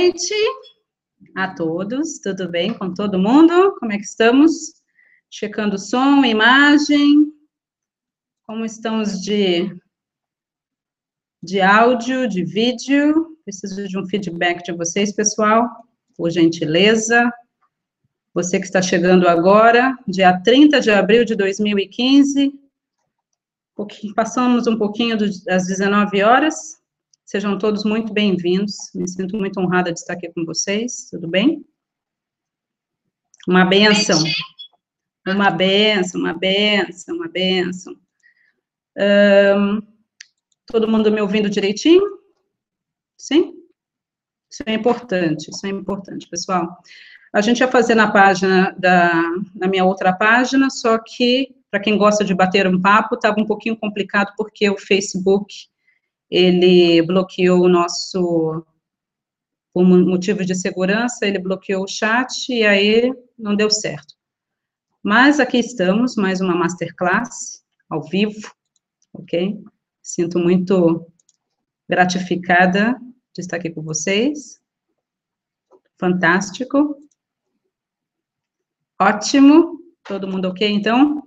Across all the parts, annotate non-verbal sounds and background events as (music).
noite a todos, tudo bem com todo mundo? Como é que estamos? Checando som, imagem, como estamos de, de áudio, de vídeo? Preciso de um feedback de vocês, pessoal, por gentileza. Você que está chegando agora, dia 30 de abril de 2015, passamos um pouquinho das 19 horas, Sejam todos muito bem-vindos. Me sinto muito honrada de estar aqui com vocês. Tudo bem? Uma benção. Uma benção, uma benção, uma benção. Um, todo mundo me ouvindo direitinho? Sim? Isso é importante, isso é importante, pessoal. A gente ia fazer na página da, na minha outra página, só que, para quem gosta de bater um papo, estava um pouquinho complicado, porque o Facebook ele bloqueou o nosso, por motivo de segurança, ele bloqueou o chat e aí não deu certo. Mas aqui estamos, mais uma masterclass, ao vivo, ok? Sinto muito gratificada de estar aqui com vocês. Fantástico. Ótimo. Todo mundo ok, então?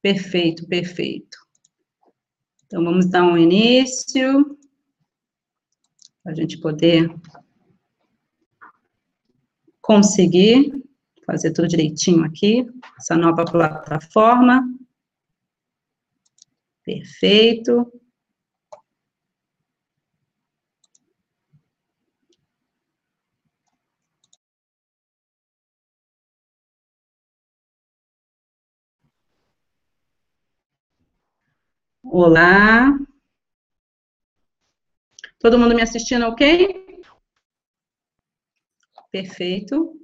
Perfeito, perfeito. Então, vamos dar um início, para a gente poder conseguir fazer tudo direitinho aqui, essa nova plataforma. Perfeito. Olá. Todo mundo me assistindo, ok? Perfeito.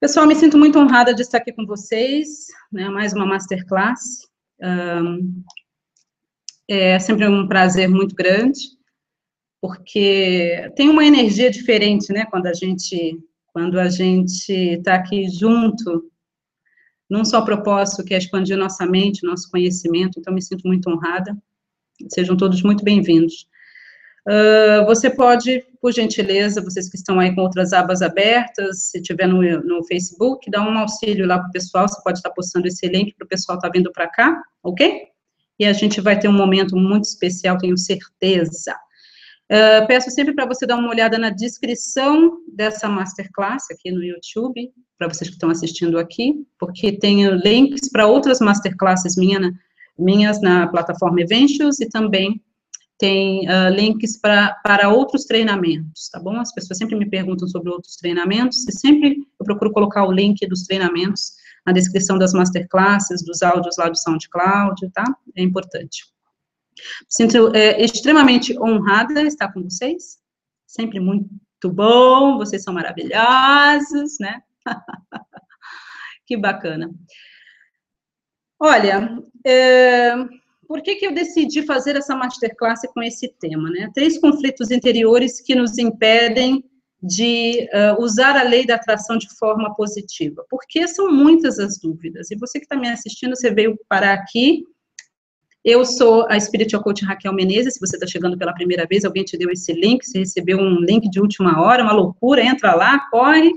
Pessoal, me sinto muito honrada de estar aqui com vocês, né, mais uma masterclass. Um, é sempre um prazer muito grande, porque tem uma energia diferente, né, quando a gente quando a gente está aqui junto num só propósito, que é expandir nossa mente, nosso conhecimento, então me sinto muito honrada. Sejam todos muito bem-vindos. Uh, você pode, por gentileza, vocês que estão aí com outras abas abertas, se tiver no, no Facebook, dar um auxílio lá para o pessoal, você pode estar postando esse link para o pessoal estar tá vindo para cá, ok? E a gente vai ter um momento muito especial, tenho certeza. Uh, peço sempre para você dar uma olhada na descrição dessa masterclass aqui no YouTube, para vocês que estão assistindo aqui, porque tenho links para outras masterclasses minha, na, minhas na plataforma Eventos e também tem uh, links pra, para outros treinamentos, tá bom? As pessoas sempre me perguntam sobre outros treinamentos e sempre eu procuro colocar o link dos treinamentos na descrição das masterclasses, dos áudios lá do SoundCloud, tá? É importante. Sinto é, extremamente honrada estar com vocês, sempre muito bom, vocês são maravilhosos, né? (laughs) que bacana. Olha, é, por que, que eu decidi fazer essa masterclass com esse tema? Né? Três conflitos interiores que nos impedem de uh, usar a lei da atração de forma positiva. Porque são muitas as dúvidas. E você que está me assistindo, você veio parar aqui. Eu sou a Spiritual Coach Raquel Menezes. Se você está chegando pela primeira vez, alguém te deu esse link, você recebeu um link de última hora, uma loucura, entra lá, corre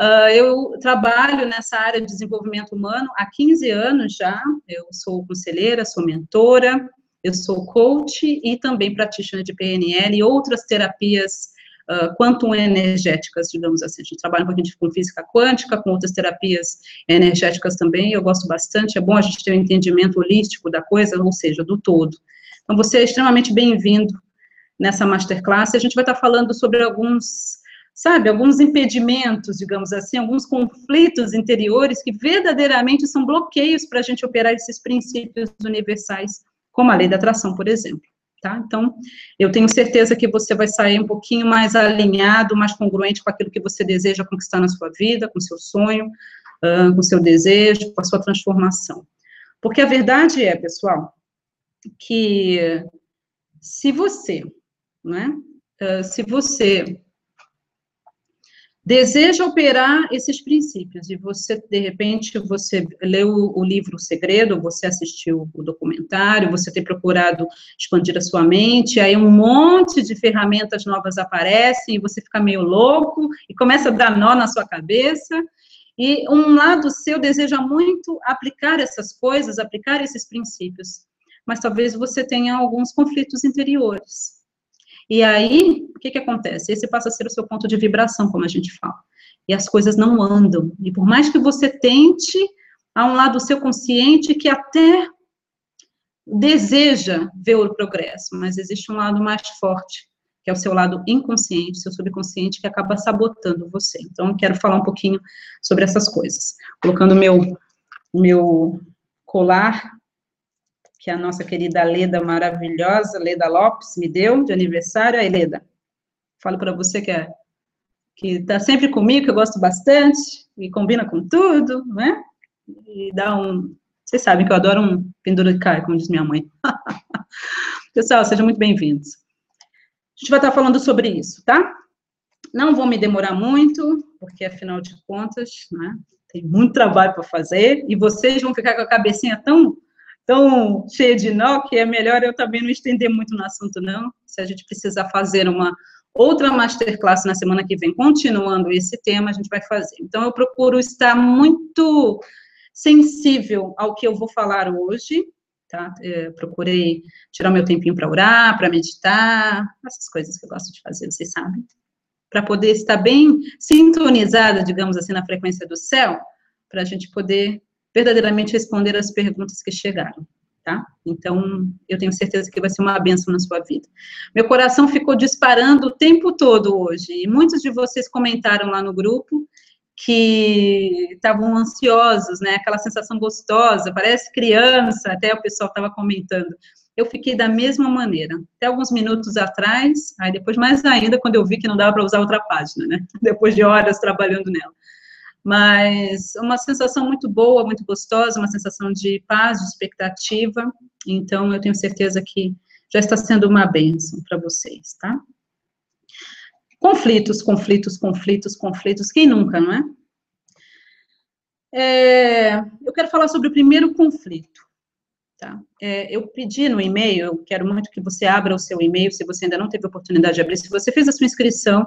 Uh, eu trabalho nessa área de desenvolvimento humano há 15 anos já. Eu sou conselheira, sou mentora, eu sou coach e também practitioner de PNL e outras terapias uh, energéticas, digamos assim. A gente trabalha um pouquinho com física quântica, com outras terapias energéticas também. Eu gosto bastante. É bom a gente ter um entendimento holístico da coisa, ou seja, do todo. Então, você é extremamente bem-vindo nessa masterclass. A gente vai estar falando sobre alguns sabe, alguns impedimentos, digamos assim, alguns conflitos interiores que verdadeiramente são bloqueios para a gente operar esses princípios universais, como a lei da atração, por exemplo. Tá? Então, eu tenho certeza que você vai sair um pouquinho mais alinhado, mais congruente com aquilo que você deseja conquistar na sua vida, com seu sonho, uh, com seu desejo, com a sua transformação. Porque a verdade é, pessoal, que se você, né, uh, se você deseja operar esses princípios, e você, de repente, você leu o livro O Segredo, você assistiu o documentário, você tem procurado expandir a sua mente, aí um monte de ferramentas novas aparecem, e você fica meio louco, e começa a dar nó na sua cabeça, e um lado seu deseja muito aplicar essas coisas, aplicar esses princípios, mas talvez você tenha alguns conflitos interiores, e aí, o que, que acontece? Esse passa a ser o seu ponto de vibração, como a gente fala. E as coisas não andam. E por mais que você tente, há um lado seu consciente que até deseja ver o progresso, mas existe um lado mais forte, que é o seu lado inconsciente, seu subconsciente, que acaba sabotando você. Então, eu quero falar um pouquinho sobre essas coisas. Colocando meu meu colar que a nossa querida Leda maravilhosa, Leda Lopes, me deu de aniversário. Aí, Leda, falo para você que é que está sempre comigo, que eu gosto bastante, e combina com tudo, né? E dá um... Vocês sabem que eu adoro um penduricai, como diz minha mãe. (laughs) Pessoal, sejam muito bem-vindos. A gente vai estar falando sobre isso, tá? Não vou me demorar muito, porque afinal de contas, né, tem muito trabalho para fazer, e vocês vão ficar com a cabecinha tão tão cheia de nó que é melhor eu também não estender muito no assunto, não. Se a gente precisar fazer uma outra masterclass na semana que vem, continuando esse tema, a gente vai fazer. Então, eu procuro estar muito sensível ao que eu vou falar hoje, tá? É, procurei tirar meu tempinho para orar, para meditar, essas coisas que eu gosto de fazer, vocês sabem. Para poder estar bem sintonizada, digamos assim, na frequência do céu, para a gente poder verdadeiramente responder as perguntas que chegaram, tá? Então, eu tenho certeza que vai ser uma benção na sua vida. Meu coração ficou disparando o tempo todo hoje, e muitos de vocês comentaram lá no grupo que estavam ansiosos, né? Aquela sensação gostosa, parece criança, até o pessoal estava comentando. Eu fiquei da mesma maneira, até alguns minutos atrás, aí depois mais ainda quando eu vi que não dava para usar outra página, né? (laughs) Depois de horas trabalhando nela mas uma sensação muito boa, muito gostosa, uma sensação de paz, de expectativa. Então, eu tenho certeza que já está sendo uma bênção para vocês, tá? Conflitos, conflitos, conflitos, conflitos, quem nunca, não é? é eu quero falar sobre o primeiro conflito, tá? É, eu pedi no e-mail, eu quero muito que você abra o seu e-mail, se você ainda não teve oportunidade de abrir, se você fez a sua inscrição,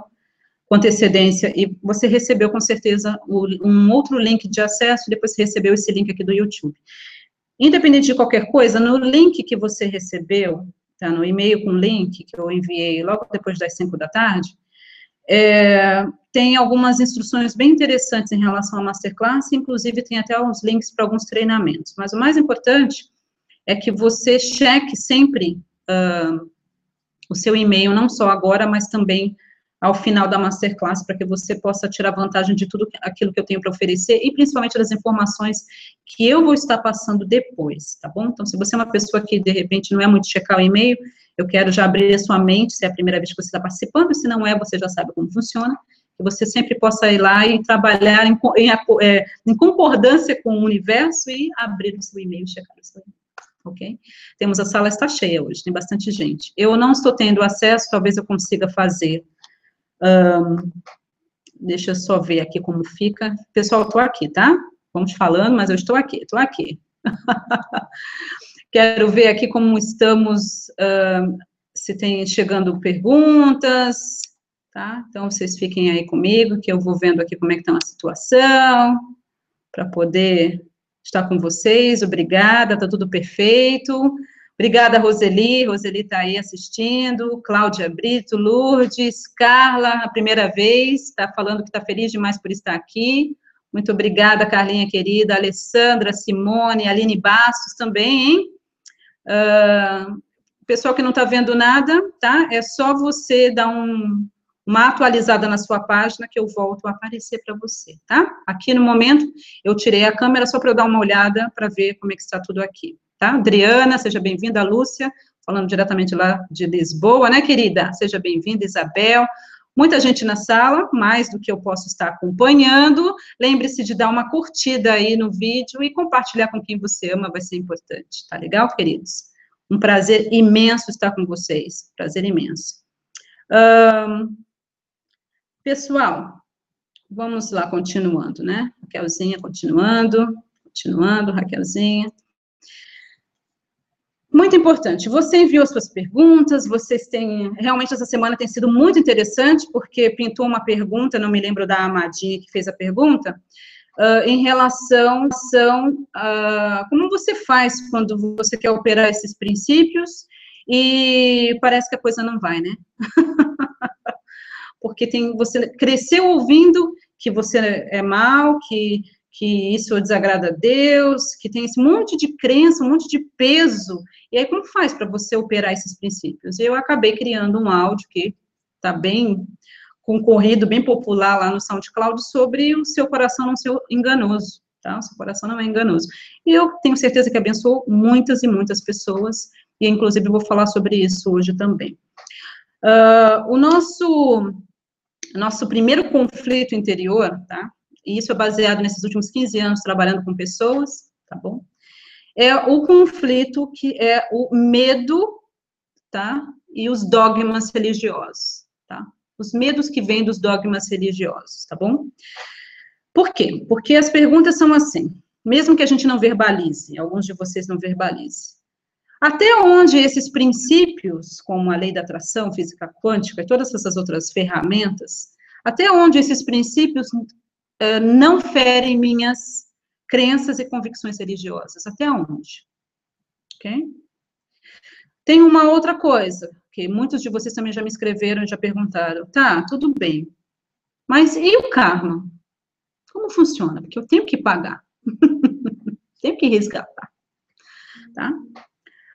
com antecedência e você recebeu com certeza um outro link de acesso, depois você recebeu esse link aqui do YouTube. Independente de qualquer coisa, no link que você recebeu, tá, no e-mail com link que eu enviei logo depois das 5 da tarde, é, tem algumas instruções bem interessantes em relação à masterclass, inclusive tem até uns links para alguns treinamentos. Mas o mais importante é que você cheque sempre uh, o seu e-mail, não só agora, mas também ao final da masterclass, para que você possa tirar vantagem de tudo aquilo que eu tenho para oferecer, e principalmente das informações que eu vou estar passando depois, tá bom? Então, se você é uma pessoa que, de repente, não é muito checar o e-mail, eu quero já abrir a sua mente, se é a primeira vez que você está participando, se não é, você já sabe como funciona, que você sempre possa ir lá e trabalhar em, em, é, em concordância com o universo e abrir o seu e-mail, checar o seu e-mail ok? Temos a sala está cheia hoje, tem bastante gente. Eu não estou tendo acesso, talvez eu consiga fazer um, deixa eu só ver aqui como fica. Pessoal, estou aqui, tá? Vamos falando, mas eu estou aqui, estou aqui. (laughs) Quero ver aqui como estamos, uh, se tem chegando perguntas, tá? Então, vocês fiquem aí comigo, que eu vou vendo aqui como é que está a situação, para poder estar com vocês. Obrigada, está tudo perfeito. Obrigada, Roseli. Roseli está aí assistindo. Cláudia Brito, Lourdes, Carla, a primeira vez, está falando que está feliz demais por estar aqui. Muito obrigada, Carlinha querida. Alessandra, Simone, Aline Bastos também, hein? Uh, pessoal que não está vendo nada, tá? É só você dar um, uma atualizada na sua página que eu volto a aparecer para você, tá? Aqui no momento, eu tirei a câmera só para eu dar uma olhada para ver como é que está tudo aqui tá? Adriana, seja bem-vinda, Lúcia, falando diretamente lá de Lisboa, né, querida? Seja bem-vinda, Isabel. Muita gente na sala, mais do que eu posso estar acompanhando. Lembre-se de dar uma curtida aí no vídeo e compartilhar com quem você ama, vai ser importante, tá legal, queridos? Um prazer imenso estar com vocês, prazer imenso. Um, pessoal, Vamos lá, continuando, né? Raquelzinha, continuando, continuando, Raquelzinha. Muito importante. Você enviou suas perguntas, vocês têm. Realmente, essa semana tem sido muito interessante, porque pintou uma pergunta, não me lembro da Amadinha que fez a pergunta, uh, em relação a como você faz quando você quer operar esses princípios e parece que a coisa não vai, né? (laughs) porque tem, você cresceu ouvindo que você é mal, que, que isso desagrada a Deus, que tem esse monte de crença, um monte de peso. E aí, como faz para você operar esses princípios? Eu acabei criando um áudio que está bem concorrido, bem popular lá no SoundCloud, sobre o seu coração não ser enganoso, tá? O seu coração não é enganoso. E eu tenho certeza que abençoou muitas e muitas pessoas, e inclusive vou falar sobre isso hoje também. Uh, o nosso nosso primeiro conflito interior, tá? E isso é baseado nesses últimos 15 anos trabalhando com pessoas, tá bom? É o conflito que é o medo, tá? E os dogmas religiosos, tá? Os medos que vêm dos dogmas religiosos, tá bom? Por quê? Porque as perguntas são assim, mesmo que a gente não verbalize, alguns de vocês não verbalizem, até onde esses princípios, como a lei da atração, física quântica e todas essas outras ferramentas, até onde esses princípios uh, não ferem minhas crenças e convicções religiosas? Até onde? Ok? Tem uma outra coisa, que muitos de vocês também já me escreveram já perguntaram. Tá, tudo bem. Mas e o karma? Como funciona? Porque eu tenho que pagar. (laughs) tenho que resgatar. Tá?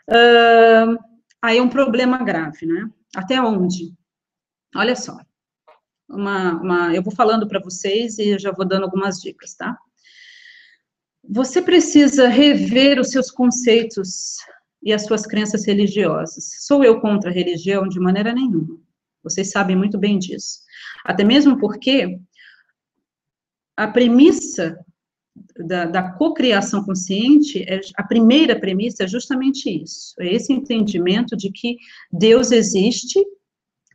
Uh, aí é um problema grave, né? Até onde? Olha só. Uma, uma, eu vou falando para vocês e já vou dando algumas dicas, tá? Você precisa rever os seus conceitos e as suas crenças religiosas. Sou eu contra a religião? De maneira nenhuma. Vocês sabem muito bem disso. Até mesmo porque a premissa da, da cocriação consciente, é, a primeira premissa é justamente isso, é esse entendimento de que Deus existe,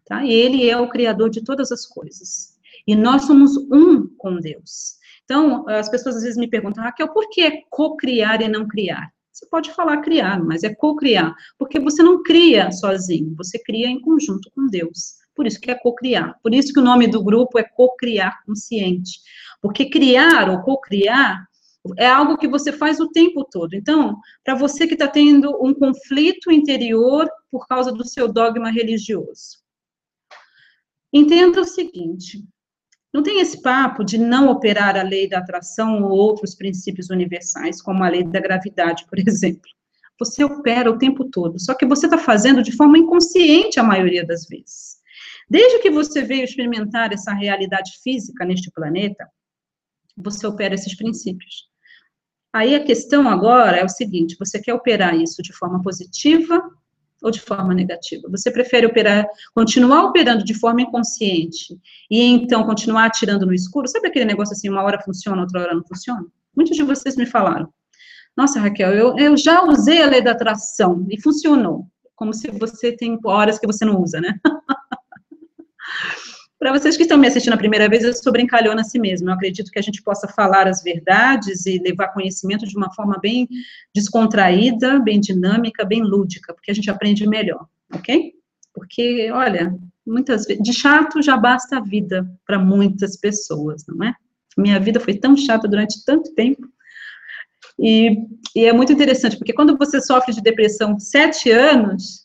tá? Ele é o criador de todas as coisas. E nós somos um com Deus. Então, as pessoas às vezes me perguntam, Raquel, por que é cocriar e não criar? Você pode falar criar, mas é cocriar, porque você não cria sozinho, você cria em conjunto com Deus. Por isso que é cocriar. Por isso que o nome do grupo é cocriar consciente. Porque criar ou cocriar é algo que você faz o tempo todo. Então, para você que está tendo um conflito interior por causa do seu dogma religioso, entenda o seguinte: não tem esse papo de não operar a lei da atração ou outros princípios universais, como a lei da gravidade, por (laughs) exemplo. Você opera o tempo todo, só que você está fazendo de forma inconsciente a maioria das vezes. Desde que você veio experimentar essa realidade física neste planeta, você opera esses princípios. Aí a questão agora é o seguinte: você quer operar isso de forma positiva ou de forma negativa? Você prefere operar, continuar operando de forma inconsciente e então continuar atirando no escuro? Sabe aquele negócio assim, uma hora funciona, outra hora não funciona? Muitos de vocês me falaram. Nossa, Raquel, eu, eu já usei a lei da atração e funcionou. Como se você tem horas que você não usa, né? (laughs) Para vocês que estão me assistindo a primeira vez, eu sou brincalhona a si mesma. Eu acredito que a gente possa falar as verdades e levar conhecimento de uma forma bem descontraída, bem dinâmica, bem lúdica, porque a gente aprende melhor, ok? Porque, olha, muitas vezes, de chato já basta a vida para muitas pessoas, não é? Minha vida foi tão chata durante tanto tempo. E, e é muito interessante, porque quando você sofre de depressão sete anos,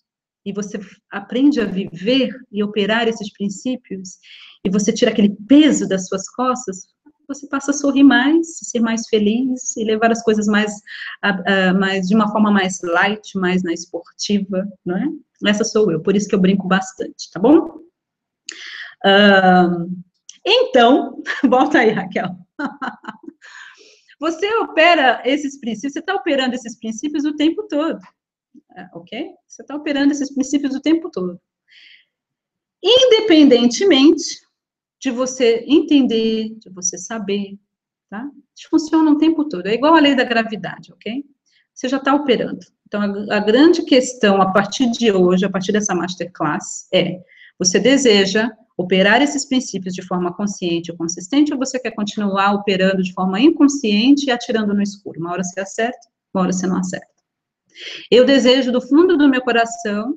e você aprende a viver e operar esses princípios, e você tira aquele peso das suas costas, você passa a sorrir mais, ser mais feliz e levar as coisas mais, uh, uh, mais de uma forma mais light, mais na esportiva, não é? Essa sou eu, por isso que eu brinco bastante, tá bom? Uh, então, (laughs) volta aí, Raquel. (laughs) você opera esses princípios, você está operando esses princípios o tempo todo. É, ok? Você está operando esses princípios o tempo todo. Independentemente de você entender, de você saber, tá? Isso funciona o tempo todo. É igual a lei da gravidade, ok? Você já está operando. Então, a, a grande questão a partir de hoje, a partir dessa masterclass, é Você deseja operar esses princípios de forma consciente ou consistente, ou você quer continuar operando de forma inconsciente e atirando no escuro? Uma hora você acerta, uma hora você não acerta. Eu desejo do fundo do meu coração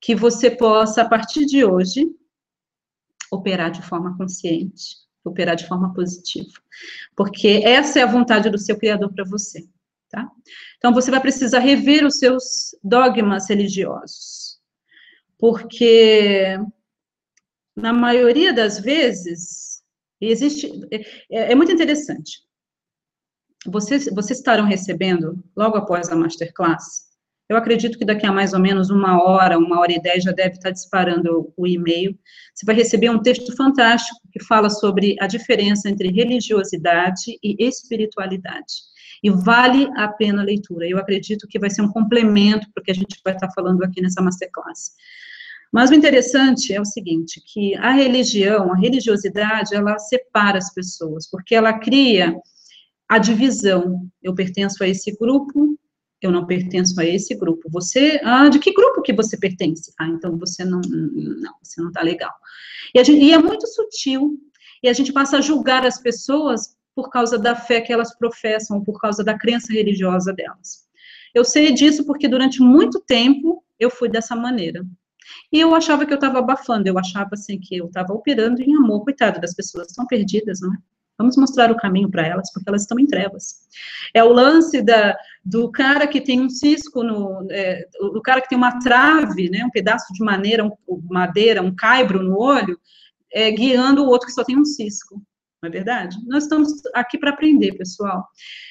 que você possa, a partir de hoje, operar de forma consciente, operar de forma positiva. Porque essa é a vontade do seu Criador para você, tá? Então, você vai precisar rever os seus dogmas religiosos. Porque na maioria das vezes, existe. É, é muito interessante. Vocês, vocês estarão recebendo, logo após a masterclass, eu acredito que daqui a mais ou menos uma hora, uma hora e dez, já deve estar disparando o e-mail. Você vai receber um texto fantástico que fala sobre a diferença entre religiosidade e espiritualidade. E vale a pena a leitura. Eu acredito que vai ser um complemento para o que a gente vai estar falando aqui nessa masterclass. Mas o interessante é o seguinte, que a religião, a religiosidade, ela separa as pessoas, porque ela cria a divisão. Eu pertenço a esse grupo, eu não pertenço a esse grupo. Você, ah, de que grupo que você pertence? Ah, então você não, não, você não tá legal. E, gente, e é muito sutil, e a gente passa a julgar as pessoas por causa da fé que elas professam, por causa da crença religiosa delas. Eu sei disso porque durante muito tempo eu fui dessa maneira. E eu achava que eu estava abafando, eu achava assim que eu estava operando em amor, coitado das pessoas, estão perdidas, não é? Vamos mostrar o caminho para elas, porque elas estão em trevas. É o lance da, do cara que tem um cisco no, é, o cara que tem uma trave, né, um pedaço de madeira, um, madeira, um caibro no olho, é, guiando o outro que só tem um cisco não é verdade? Nós estamos aqui para aprender, pessoal.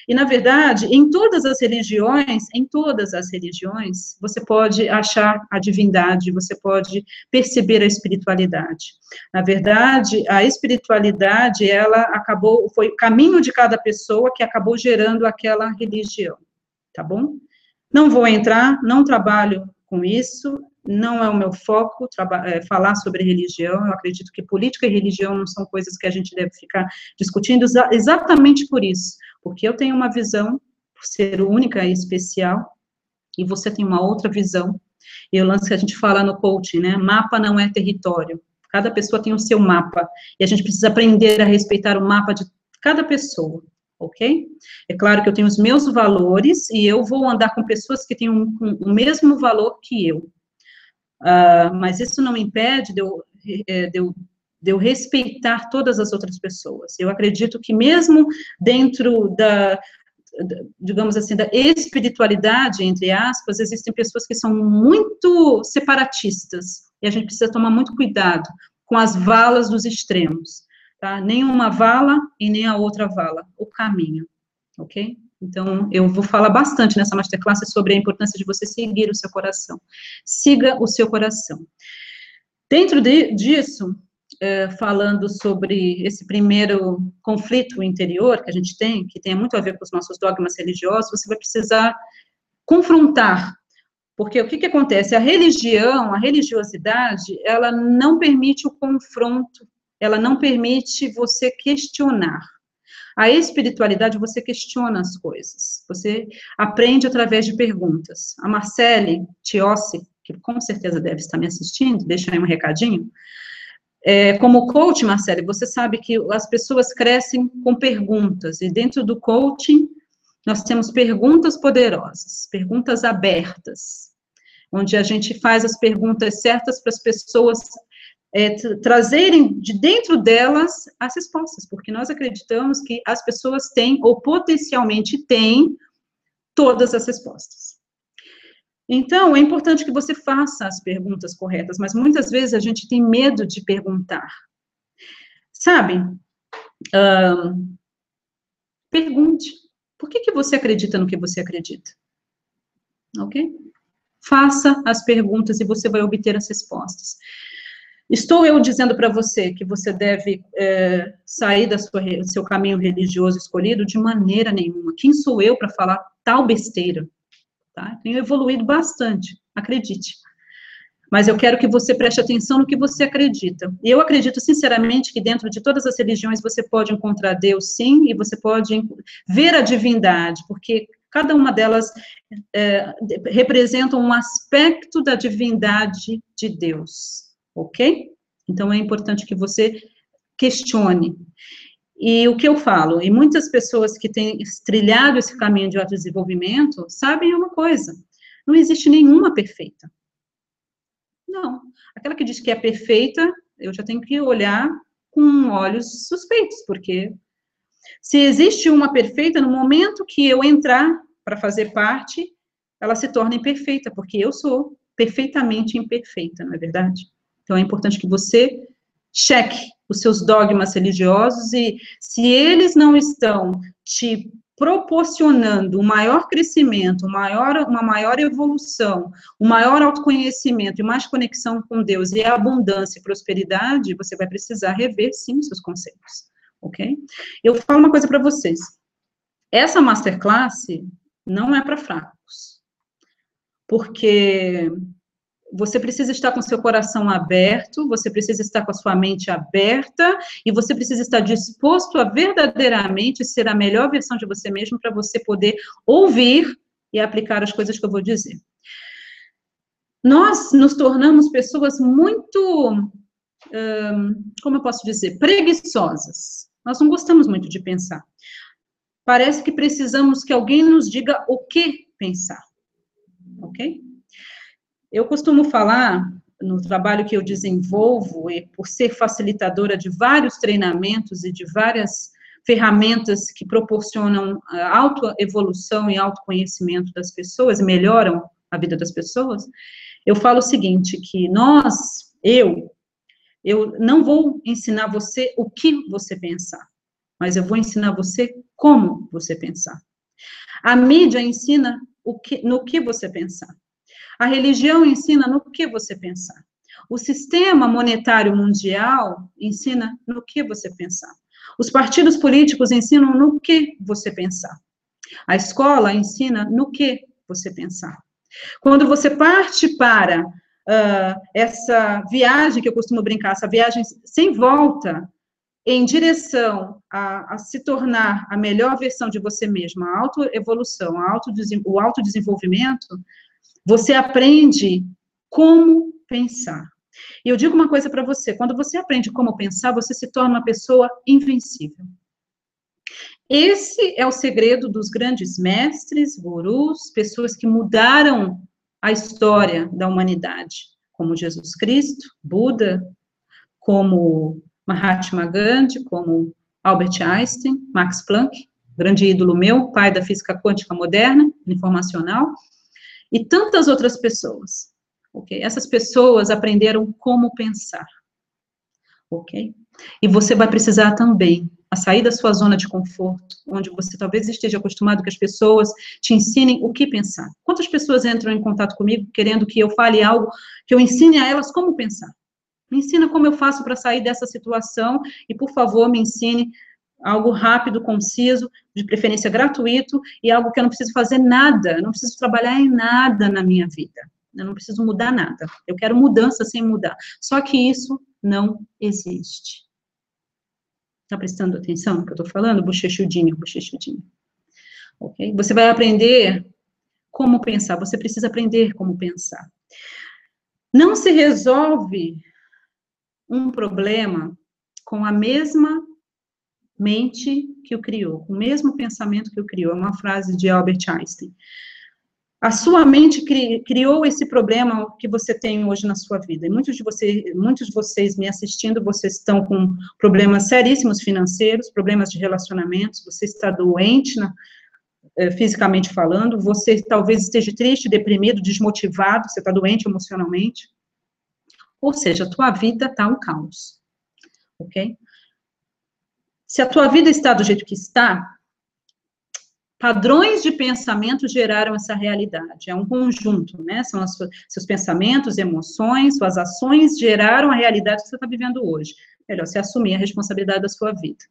E, na verdade, em todas as religiões, em todas as religiões, você pode achar a divindade, você pode perceber a espiritualidade. Na verdade, a espiritualidade, ela acabou, foi o caminho de cada pessoa que acabou gerando aquela religião, tá bom? Não vou entrar, não trabalho com isso, não é o meu foco é, falar sobre religião, eu acredito que política e religião não são coisas que a gente deve ficar discutindo exatamente por isso, porque eu tenho uma visão, por ser única e especial, e você tem uma outra visão, e o lance que a gente fala no coaching, né, mapa não é território, cada pessoa tem o seu mapa, e a gente precisa aprender a respeitar o mapa de cada pessoa, ok? É claro que eu tenho os meus valores, e eu vou andar com pessoas que têm um, um, o mesmo valor que eu, Uh, mas isso não impede de eu, é, de, eu, de eu respeitar todas as outras pessoas. Eu acredito que mesmo dentro da, digamos assim, da espiritualidade, entre aspas, existem pessoas que são muito separatistas, e a gente precisa tomar muito cuidado com as valas dos extremos, tá? Nem uma vala e nem a outra vala, o caminho, ok? Então, eu vou falar bastante nessa masterclass sobre a importância de você seguir o seu coração. Siga o seu coração. Dentro de, disso, é, falando sobre esse primeiro conflito interior que a gente tem, que tem muito a ver com os nossos dogmas religiosos, você vai precisar confrontar. Porque o que, que acontece? A religião, a religiosidade, ela não permite o confronto, ela não permite você questionar. A espiritualidade, você questiona as coisas, você aprende através de perguntas. A Marcele Tiossi, que com certeza deve estar me assistindo, deixa aí um recadinho. É, como coach, Marcele, você sabe que as pessoas crescem com perguntas, e dentro do coaching, nós temos perguntas poderosas, perguntas abertas, onde a gente faz as perguntas certas para as pessoas é, trazerem de dentro delas as respostas, porque nós acreditamos que as pessoas têm, ou potencialmente têm, todas as respostas. Então, é importante que você faça as perguntas corretas, mas muitas vezes a gente tem medo de perguntar. Sabe? Pergunte. Por que, que você acredita no que você acredita? Ok? Faça as perguntas e você vai obter as respostas. Estou eu dizendo para você que você deve é, sair do seu caminho religioso escolhido? De maneira nenhuma. Quem sou eu para falar tal besteira? Tá? Tenho evoluído bastante, acredite. Mas eu quero que você preste atenção no que você acredita. E eu acredito, sinceramente, que dentro de todas as religiões você pode encontrar Deus, sim, e você pode ver a divindade, porque cada uma delas é, representa um aspecto da divindade de Deus ok? Então, é importante que você questione. E o que eu falo, e muitas pessoas que têm trilhado esse caminho de autodesenvolvimento sabem uma coisa: não existe nenhuma perfeita. Não. Aquela que diz que é perfeita, eu já tenho que olhar com olhos suspeitos, porque se existe uma perfeita, no momento que eu entrar para fazer parte, ela se torna imperfeita, porque eu sou perfeitamente imperfeita, não é verdade? Então é importante que você cheque os seus dogmas religiosos e se eles não estão te proporcionando um maior crescimento, um maior, uma maior evolução, um maior autoconhecimento e mais conexão com Deus e abundância e prosperidade, você vai precisar rever, sim, seus conceitos, ok? Eu falo uma coisa para vocês. Essa masterclass não é para fracos, porque você precisa estar com seu coração aberto, você precisa estar com a sua mente aberta e você precisa estar disposto a verdadeiramente ser a melhor versão de você mesmo para você poder ouvir e aplicar as coisas que eu vou dizer. Nós nos tornamos pessoas muito, hum, como eu posso dizer, preguiçosas. Nós não gostamos muito de pensar. Parece que precisamos que alguém nos diga o que pensar. Ok? Eu costumo falar no trabalho que eu desenvolvo, e por ser facilitadora de vários treinamentos e de várias ferramentas que proporcionam autoevolução e autoconhecimento das pessoas, melhoram a vida das pessoas, eu falo o seguinte, que nós, eu, eu não vou ensinar você o que você pensar, mas eu vou ensinar você como você pensar. A mídia ensina o que, no que você pensar. A religião ensina no que você pensar. O sistema monetário mundial ensina no que você pensar. Os partidos políticos ensinam no que você pensar. A escola ensina no que você pensar. Quando você parte para uh, essa viagem que eu costumo brincar, essa viagem sem volta, em direção a, a, se tornar a melhor versão de você mesmo, a autoevolução, auto, o autodesenvolvimento, você aprende como pensar. E eu digo uma coisa para você: quando você aprende como pensar, você se torna uma pessoa invencível. Esse é o segredo dos grandes mestres, gurus, pessoas que mudaram a história da humanidade, como Jesus Cristo, Buda, como Mahatma Gandhi, como Albert Einstein, Max Planck, grande ídolo meu, pai da física quântica moderna, informacional, e tantas outras pessoas. Ok? Essas pessoas aprenderam como pensar. Ok? E você vai precisar também a sair da sua zona de conforto, onde você talvez esteja acostumado que as pessoas te ensinem o que pensar. Quantas pessoas entram em contato comigo querendo que eu fale algo, que eu ensine a elas como pensar? Me ensina como eu faço para sair dessa situação e, por favor, me ensine algo rápido, conciso, de preferência gratuito, e algo que eu não preciso fazer nada, não preciso trabalhar em nada na minha vida. Eu não preciso mudar nada. Eu quero mudança sem mudar. Só que isso não existe. Tá prestando atenção no que eu tô falando? Bochechudinho, bochechudinho. Ok? Você vai aprender como pensar. Você precisa aprender como pensar. Não se resolve um problema com a mesma mente que o criou, o mesmo pensamento que o criou. É uma frase de Albert Einstein. A sua mente cri, criou esse problema que você tem hoje na sua vida. E muitos de, você, muitos de vocês me assistindo, vocês estão com problemas seríssimos financeiros, problemas de relacionamentos, você está doente, na, é, fisicamente falando, você talvez esteja triste, deprimido, desmotivado, você está doente emocionalmente. Ou seja, a tua vida está um caos. Ok? Se a tua vida está do jeito que está, padrões de pensamento geraram essa realidade. É um conjunto, né? São os seus pensamentos, emoções, suas ações geraram a realidade que você está vivendo hoje. Melhor se assumir a responsabilidade da sua vida.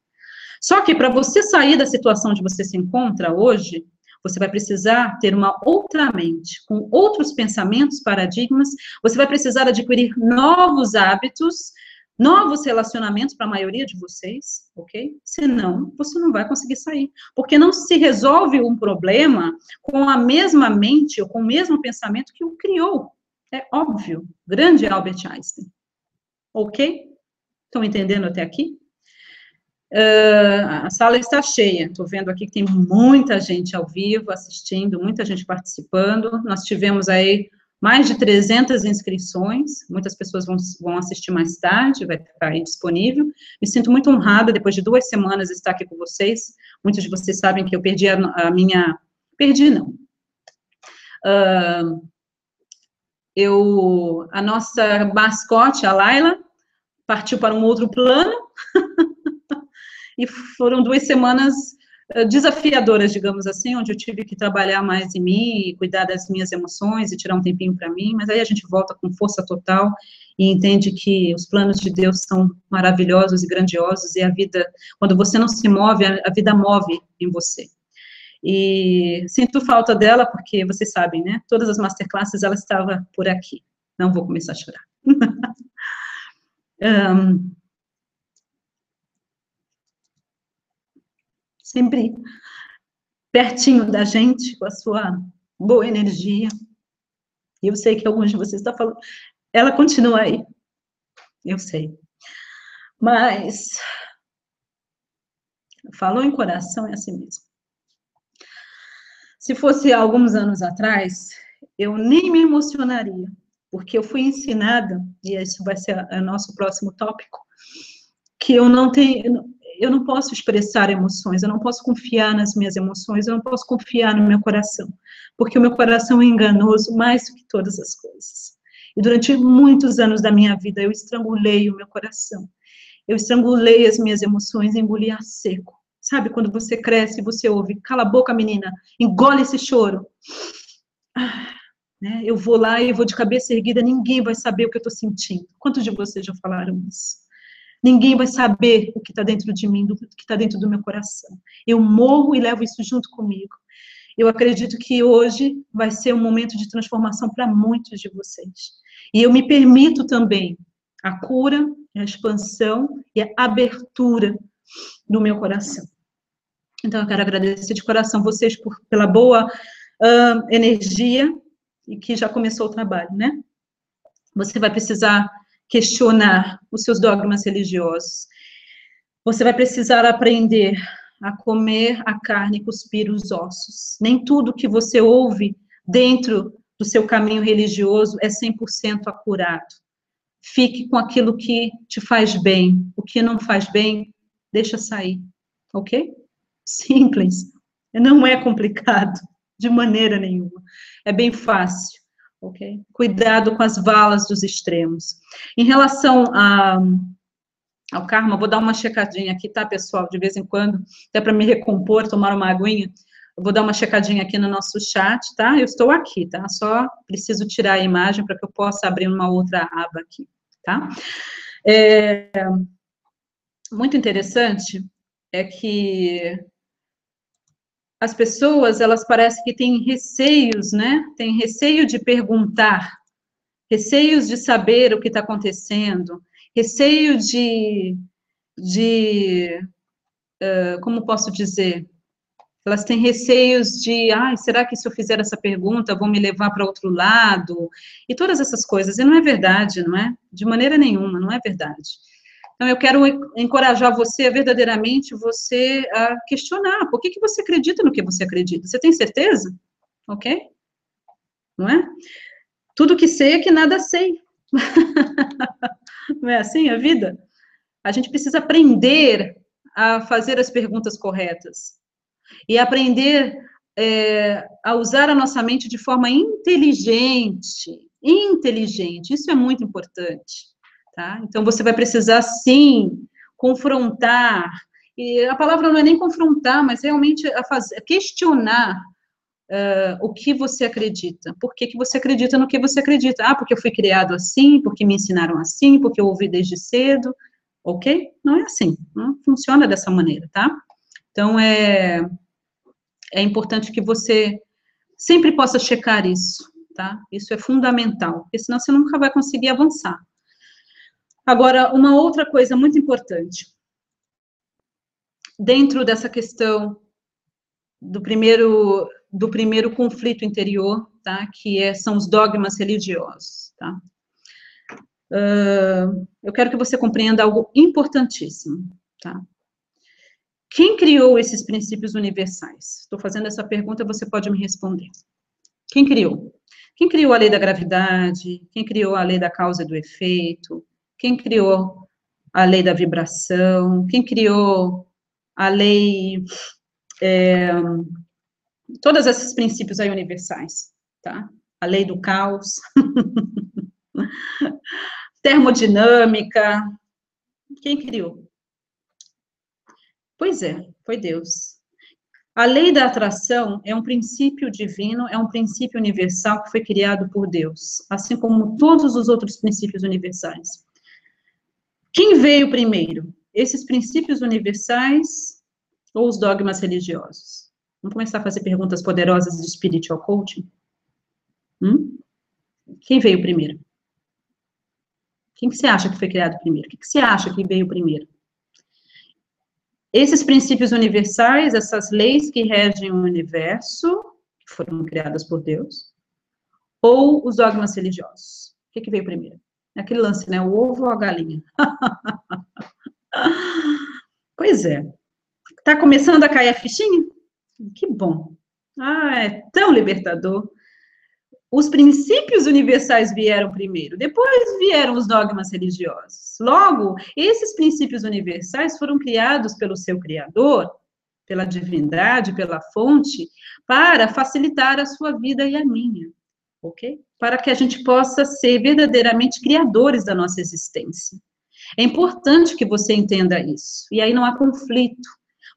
Só que para você sair da situação onde você se encontra hoje, você vai precisar ter uma outra mente, com outros pensamentos, paradigmas, você vai precisar adquirir novos hábitos, novos relacionamentos para a maioria de vocês, ok? Senão, você não vai conseguir sair. Porque não se resolve um problema com a mesma mente ou com o mesmo pensamento que o criou. É óbvio. Grande Albert Einstein. Ok? Estão entendendo até aqui? Uh, a sala está cheia, estou vendo aqui que tem muita gente ao vivo assistindo, muita gente participando. Nós tivemos aí mais de 300 inscrições, muitas pessoas vão, vão assistir mais tarde, vai ficar aí disponível. Me sinto muito honrada, depois de duas semanas, estar aqui com vocês. Muitos de vocês sabem que eu perdi a, a minha... Perdi, não. Uh, eu, a nossa mascote, a Laila, partiu para um outro plano, (laughs) e foram duas semanas desafiadoras, digamos assim, onde eu tive que trabalhar mais em mim, cuidar das minhas emoções e tirar um tempinho para mim, mas aí a gente volta com força total e entende que os planos de Deus são maravilhosos e grandiosos, e a vida, quando você não se move, a, vida move em você. E sinto falta dela, porque vocês sabem, né, todas as masterclasses ela estava por aqui. Não vou começar a chorar. (laughs) um, sempre pertinho da gente, com a sua boa energia. E eu sei que alguns de vocês estão falando, ela continua aí. Eu sei. Mas, falou em coração, é assim mesmo. Se fosse alguns anos atrás, eu nem me emocionaria, porque eu fui ensinada, e isso vai ser o nosso próximo tópico, que eu não tenho, eu não posso expressar emoções, eu não posso confiar nas minhas emoções, eu não posso confiar no meu coração, porque o meu coração é enganoso mais do que todas as coisas. E durante muitos anos da minha vida eu estrangulei o meu coração. Eu estrangulei as minhas emoções, engoli a seco. Sabe quando você cresce e você ouve, cala a boca, menina, engole esse choro. Ah, né? Eu vou lá e vou de cabeça erguida, ninguém vai saber o que eu estou sentindo. Quantos de vocês já falaram isso? Ninguém vai saber o que está dentro de mim, o que está dentro do meu coração. Eu morro e levo isso junto comigo. Eu acredito que hoje vai ser um momento de transformação para muitos de vocês. E eu me permito também a cura, a expansão e a abertura do meu coração. Então, eu quero agradecer de coração vocês por, pela boa uh, energia e que já começou o trabalho, né? Você vai precisar questionar os seus dogmas religiosos. Você vai precisar aprender a comer a carne e cuspir os ossos. Nem tudo que você ouve dentro do seu caminho religioso é 100% acurado. Fique com aquilo que te faz bem. O que não faz bem, deixa sair. Ok? Simples. Não é complicado, de maneira nenhuma. É bem fácil ok? Cuidado com as valas dos extremos. Em relação a, ao karma, vou dar uma checadinha aqui, tá, pessoal? De vez em quando, até para me recompor, tomar uma aguinha, eu vou dar uma checadinha aqui no nosso chat, tá? Eu estou aqui, tá? Só preciso tirar a imagem para que eu possa abrir uma outra aba aqui, tá? É, muito interessante é que as pessoas, elas parecem que têm receios, né? Tem receio de perguntar, receios de saber o que está acontecendo, receio de, de uh, como posso dizer? Elas têm receios de, ah, será que se eu fizer essa pergunta vão me levar para outro lado? E todas essas coisas. E não é verdade, não é? De maneira nenhuma, não é verdade. Então, eu quero encorajar você verdadeiramente você a questionar. Por que, que você acredita no que você acredita? Você tem certeza? Ok? Não é? Tudo que sei é que nada sei. (laughs) Não é assim a vida? A gente precisa aprender a fazer as perguntas corretas. E aprender é, a usar a nossa mente de forma inteligente. Inteligente. Isso é muito importante. Tá? Então, você vai precisar, sim, confrontar, e a palavra não é nem confrontar, mas realmente a fazer, questionar uh, o que você acredita. Por que, que você acredita no que você acredita? Ah, porque eu fui criado assim, porque me ensinaram assim, porque eu ouvi desde cedo, ok? Não é assim, não funciona dessa maneira, tá? Então, é, é importante que você sempre possa checar isso, tá? Isso é fundamental, porque senão você nunca vai conseguir avançar. Agora, uma outra coisa muito importante. Dentro dessa questão do primeiro, do primeiro conflito interior, tá? Que é, são os dogmas religiosos, tá? uh, eu quero que você compreenda algo importantíssimo, tá? Quem criou esses princípios universais? Estou fazendo essa pergunta, você pode me responder. Quem criou? Quem criou a lei da gravidade? Quem criou a lei da causa e do efeito? Quem criou a lei da vibração? Quem criou a lei. É, todos esses princípios aí universais, tá? A lei do caos, (laughs) termodinâmica. Quem criou? Pois é, foi Deus. A lei da atração é um princípio divino, é um princípio universal que foi criado por Deus, assim como todos os outros princípios universais. Quem veio primeiro? Esses princípios universais ou os dogmas religiosos? Vamos começar a fazer perguntas poderosas de spiritual coaching? Hum? Quem veio primeiro? Quem que você acha que foi criado primeiro? O que, que você acha que veio primeiro? Esses princípios universais, essas leis que regem o universo, que foram criadas por Deus, ou os dogmas religiosos? O que, que veio primeiro? É aquele lance, né? O ovo ou a galinha? (laughs) pois é. Tá começando a cair a fichinha? Que bom. Ah, é tão libertador. Os princípios universais vieram primeiro, depois vieram os dogmas religiosos. Logo, esses princípios universais foram criados pelo seu Criador, pela divindade, pela fonte, para facilitar a sua vida e a minha, ok? Para que a gente possa ser verdadeiramente criadores da nossa existência. É importante que você entenda isso, e aí não há conflito.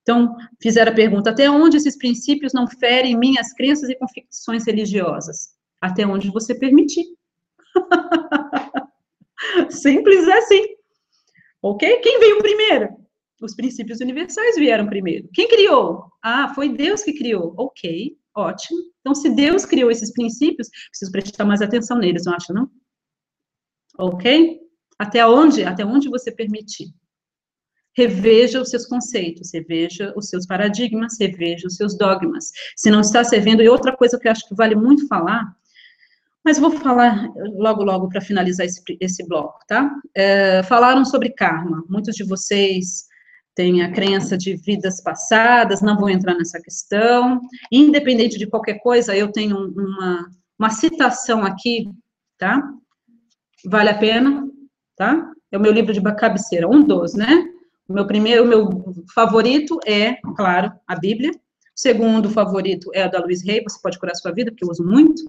Então, fizeram a pergunta: até onde esses princípios não ferem minhas crenças e convicções religiosas? até onde você permitir. (laughs) Simples assim. Ok? Quem veio primeiro? Os princípios universais vieram primeiro. Quem criou? Ah, foi Deus que criou. Ok, ótimo. Então, se Deus criou esses princípios, preciso prestar mais atenção neles, não acha, não? Ok? Até onde? Até onde você permitir. Reveja os seus conceitos, reveja os seus paradigmas, reveja os seus dogmas. Se não está servindo, e outra coisa que eu acho que vale muito falar, mas vou falar logo, logo para finalizar esse, esse bloco, tá? É, falaram sobre karma. Muitos de vocês têm a crença de vidas passadas, não vou entrar nessa questão. Independente de qualquer coisa, eu tenho uma, uma citação aqui, tá? Vale a pena, tá? É o meu livro de cabeceira, um dos, né? O meu primeiro, o meu favorito é, claro, a Bíblia. O segundo favorito é a da Luiz Rey, você pode curar sua vida, porque eu uso muito.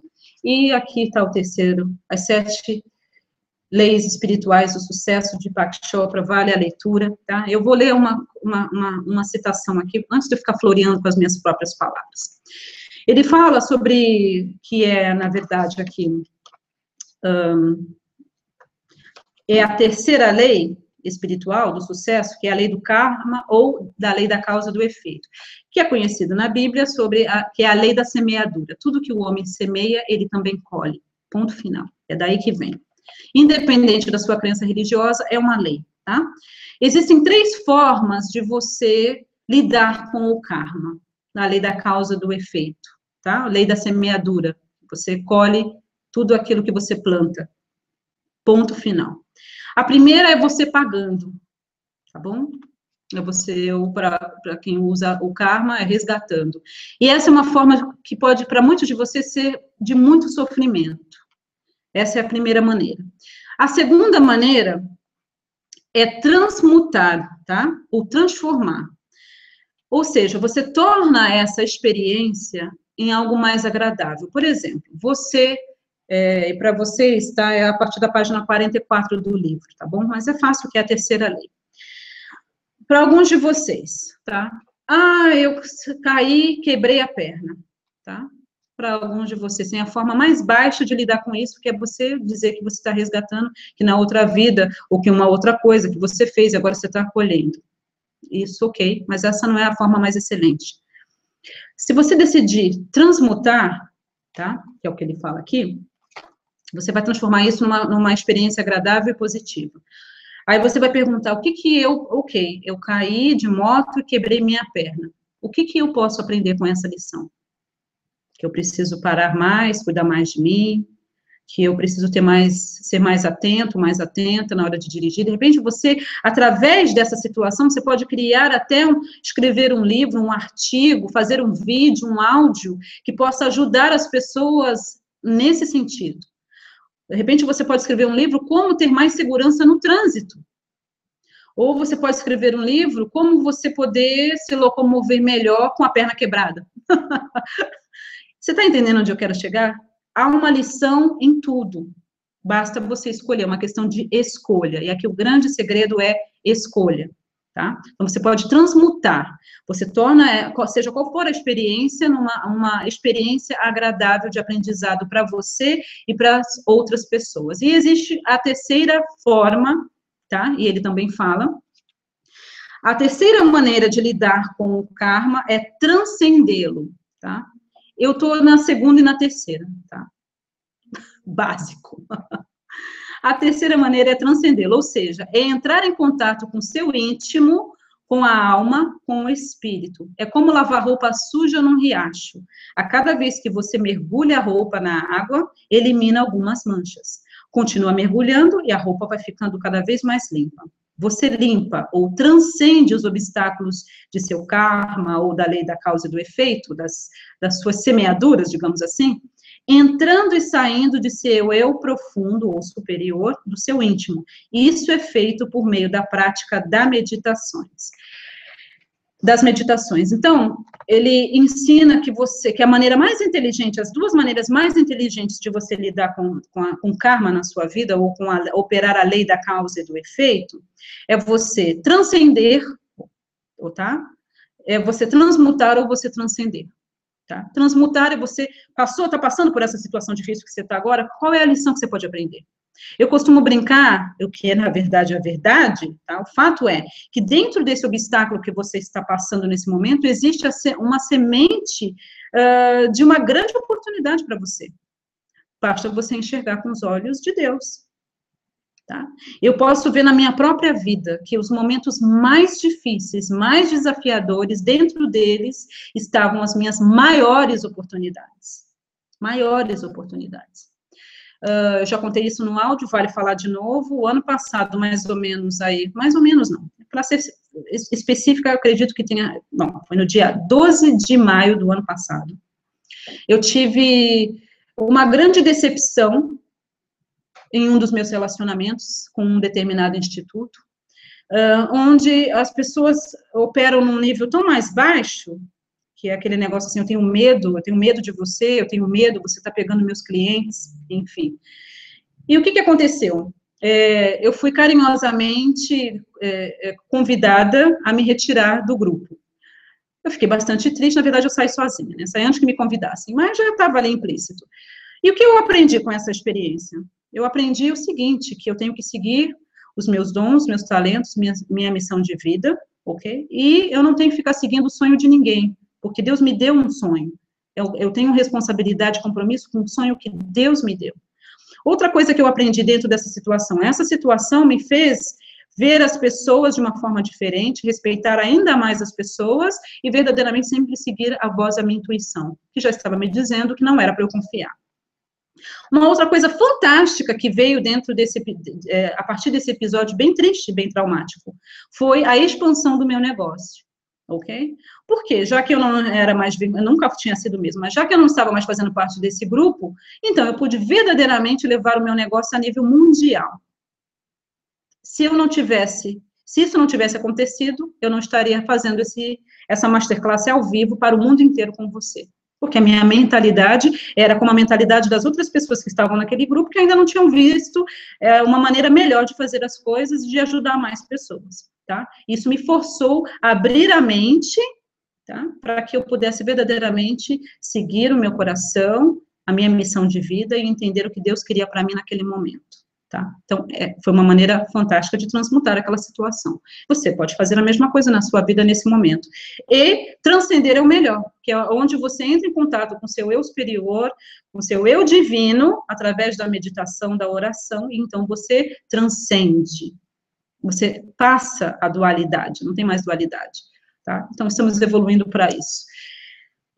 E aqui está o terceiro, as sete leis espirituais do sucesso de Pak Chopra, vale a leitura, tá? Eu vou ler uma, uma, uma, uma citação aqui, antes de eu ficar floreando com as minhas próprias palavras. Ele fala sobre, que é, na verdade, aqui, um, é a terceira lei, espiritual do sucesso, que é a lei do karma ou da lei da causa do efeito, que é conhecido na Bíblia sobre a, que é a lei da semeadura. Tudo que o homem semeia, ele também colhe. Ponto final. É daí que vem. Independente da sua crença religiosa, é uma lei, tá? Existem três formas de você lidar com o karma. A lei da causa do efeito, tá? A lei da semeadura. Você colhe tudo aquilo que você planta. Ponto final. A primeira é você pagando, tá bom? É você, ou para quem usa o karma, é resgatando. E essa é uma forma que pode, para muitos de vocês, ser de muito sofrimento. Essa é a primeira maneira. A segunda maneira é transmutar, tá? Ou transformar. Ou seja, você torna essa experiência em algo mais agradável. Por exemplo, você é, e para vocês, tá? É a partir da página 44 do livro, tá bom? Mas é fácil, que é a terceira lei. Para alguns de vocês, tá? Ah, eu caí, quebrei a perna, tá? Para alguns de vocês, tem a forma mais baixa de lidar com isso, que é você dizer que você está resgatando, que na outra vida, ou que uma outra coisa que você fez, agora você está colhendo. Isso, ok, mas essa não é a forma mais excelente. Se você decidir transmutar, tá? Que é o que ele fala aqui, você vai transformar isso numa, numa experiência agradável e positiva. Aí você vai perguntar, o que que eu, ok, eu caí de moto e quebrei minha perna. O que que eu posso aprender com essa lição? Que eu preciso parar mais, cuidar mais de mim, que eu preciso ter mais, ser mais atento, mais atenta na hora de dirigir. De repente, você, através dessa situação, você pode criar até um, escrever um livro, um artigo, fazer um vídeo, um áudio que possa ajudar as pessoas nesse sentido. De repente, você pode escrever um livro como ter mais segurança no trânsito. Ou você pode escrever um livro como você poder se locomover melhor com a perna quebrada. (laughs) você está entendendo onde eu quero chegar? há uma lição em tudo. Basta você escolher, é uma questão de escolha. E aqui o grande segredo é escolha, tá? Então você pode transmutar. Você torna, é, seja qual for a experiência, numa uma experiência agradável de aprendizado para você e para as outras pessoas. E existe a terceira forma, tá? E ele também fala. A terceira maneira de lidar com o karma é transcendê-lo, tá? Eu estou na segunda e na terceira, tá? (laughs) Básico. A terceira maneira é transcendê-lo, ou seja, é entrar em contato com seu íntimo, com a alma, com o espírito. É como lavar roupa suja num riacho. A cada vez que você mergulha a roupa na água, elimina algumas manchas. Continua mergulhando e a roupa vai ficando cada vez mais limpa você limpa ou transcende os obstáculos de seu karma ou da lei da causa e do efeito, das, das suas semeaduras, digamos assim, entrando e saindo de seu eu profundo ou superior, do seu íntimo. Isso é feito por meio da prática da meditações das meditações. Então, ele ensina que você, que a maneira mais inteligente, as duas maneiras mais inteligentes de você lidar com, com, a, com karma na sua vida, ou com a, operar a lei da causa e do efeito, é você transcender, ou tá? É você transmutar ou você transcender. Tá? Transmutar é você passou, está passando por essa situação difícil que você está agora, qual é a lição que você pode aprender? Eu costumo brincar, o que é na verdade a verdade, tá? o fato é que dentro desse obstáculo que você está passando nesse momento, existe uma semente uh, de uma grande oportunidade para você. Basta você enxergar com os olhos de Deus. Tá? Eu posso ver na minha própria vida que os momentos mais difíceis, mais desafiadores, dentro deles estavam as minhas maiores oportunidades. Maiores oportunidades. Uh, já contei isso no áudio, vale falar de novo. O ano passado, mais ou menos aí, mais ou menos não, para ser específica, eu acredito que tenha, bom, foi no dia 12 de maio do ano passado. Eu tive uma grande decepção em um dos meus relacionamentos com um determinado instituto, uh, onde as pessoas operam num nível tão mais baixo que é aquele negócio assim, eu tenho medo, eu tenho medo de você, eu tenho medo, você está pegando meus clientes, enfim. E o que, que aconteceu? É, eu fui carinhosamente é, é, convidada a me retirar do grupo. Eu fiquei bastante triste, na verdade eu saí sozinha, né? Saí antes que me convidassem, mas já estava ali implícito. E o que eu aprendi com essa experiência? Eu aprendi o seguinte, que eu tenho que seguir os meus dons, meus talentos, minha, minha missão de vida, ok? E eu não tenho que ficar seguindo o sonho de ninguém porque Deus me deu um sonho. Eu, eu tenho responsabilidade, compromisso com o sonho que Deus me deu. Outra coisa que eu aprendi dentro dessa situação, essa situação me fez ver as pessoas de uma forma diferente, respeitar ainda mais as pessoas e verdadeiramente sempre seguir a voz da minha intuição, que já estava me dizendo que não era para eu confiar. Uma outra coisa fantástica que veio dentro desse, é, a partir desse episódio bem triste, bem traumático, foi a expansão do meu negócio ok? Por quê? Já que eu não era mais, nunca tinha sido mesmo, mas já que eu não estava mais fazendo parte desse grupo, então eu pude verdadeiramente levar o meu negócio a nível mundial. Se eu não tivesse, se isso não tivesse acontecido, eu não estaria fazendo esse, essa masterclass ao vivo para o mundo inteiro com você. Porque a minha mentalidade era como a mentalidade das outras pessoas que estavam naquele grupo, que ainda não tinham visto é, uma maneira melhor de fazer as coisas e de ajudar mais pessoas tá? Isso me forçou a abrir a mente, tá? Para que eu pudesse verdadeiramente seguir o meu coração, a minha missão de vida e entender o que Deus queria para mim naquele momento. Tá? Então, é, foi uma maneira fantástica de transmutar aquela situação. Você pode fazer a mesma coisa na sua vida nesse momento. E transcender é o melhor, que é onde você entra em contato com seu eu superior, com seu eu divino, através da meditação, da oração, e então você transcende. Você passa a dualidade, não tem mais dualidade, tá? Então, estamos evoluindo para isso.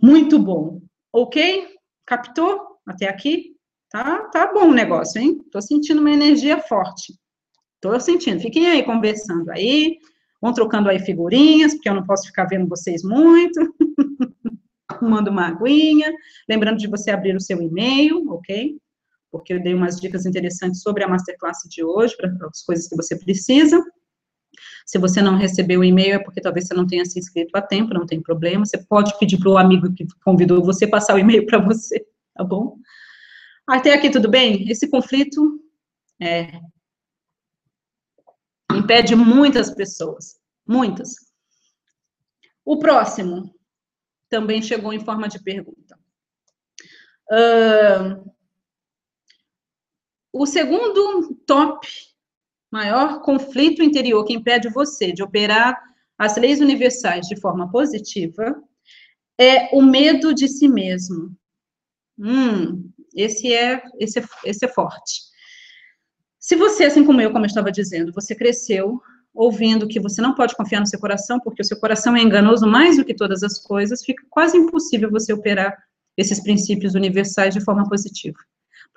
Muito bom. Ok? Captou até aqui? Tá, tá bom o negócio, hein? Tô sentindo uma energia forte. Tô sentindo. Fiquem aí conversando aí, vão trocando aí figurinhas, porque eu não posso ficar vendo vocês muito. (laughs) Manda uma aguinha. Lembrando de você abrir o seu e-mail, ok? Porque eu dei umas dicas interessantes sobre a masterclass de hoje, para as coisas que você precisa. Se você não recebeu o e-mail, é porque talvez você não tenha se inscrito a tempo, não tem problema. Você pode pedir para o amigo que convidou você passar o e-mail para você, (laughs) tá bom? Até aqui tudo bem? Esse conflito é, impede muitas pessoas, muitas. O próximo também chegou em forma de pergunta. Uh, o segundo top maior conflito interior que impede você de operar as leis universais de forma positiva é o medo de si mesmo. Hum, esse é, esse é, esse é forte. Se você, assim como eu, como eu estava dizendo, você cresceu ouvindo que você não pode confiar no seu coração, porque o seu coração é enganoso mais do que todas as coisas, fica quase impossível você operar esses princípios universais de forma positiva.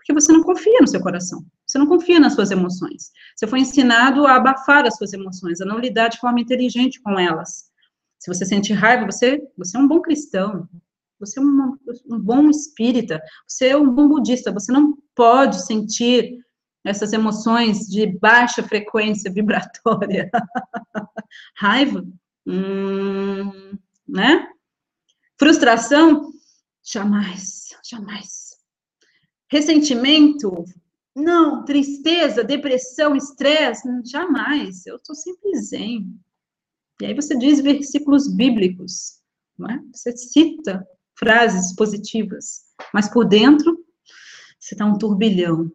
Porque você não confia no seu coração, você não confia nas suas emoções. Você foi ensinado a abafar as suas emoções, a não lidar de forma inteligente com elas. Se você sente raiva, você, você é um bom cristão, você é um, um bom espírita, você é um bom budista, você não pode sentir essas emoções de baixa frequência vibratória. (laughs) Raiva, hum, né? Frustração, jamais, jamais. Ressentimento? Não. Tristeza, depressão, estresse? Jamais. Eu estou sempre zen. E aí você diz versículos bíblicos, não é? Você cita frases positivas, mas por dentro você está um turbilhão,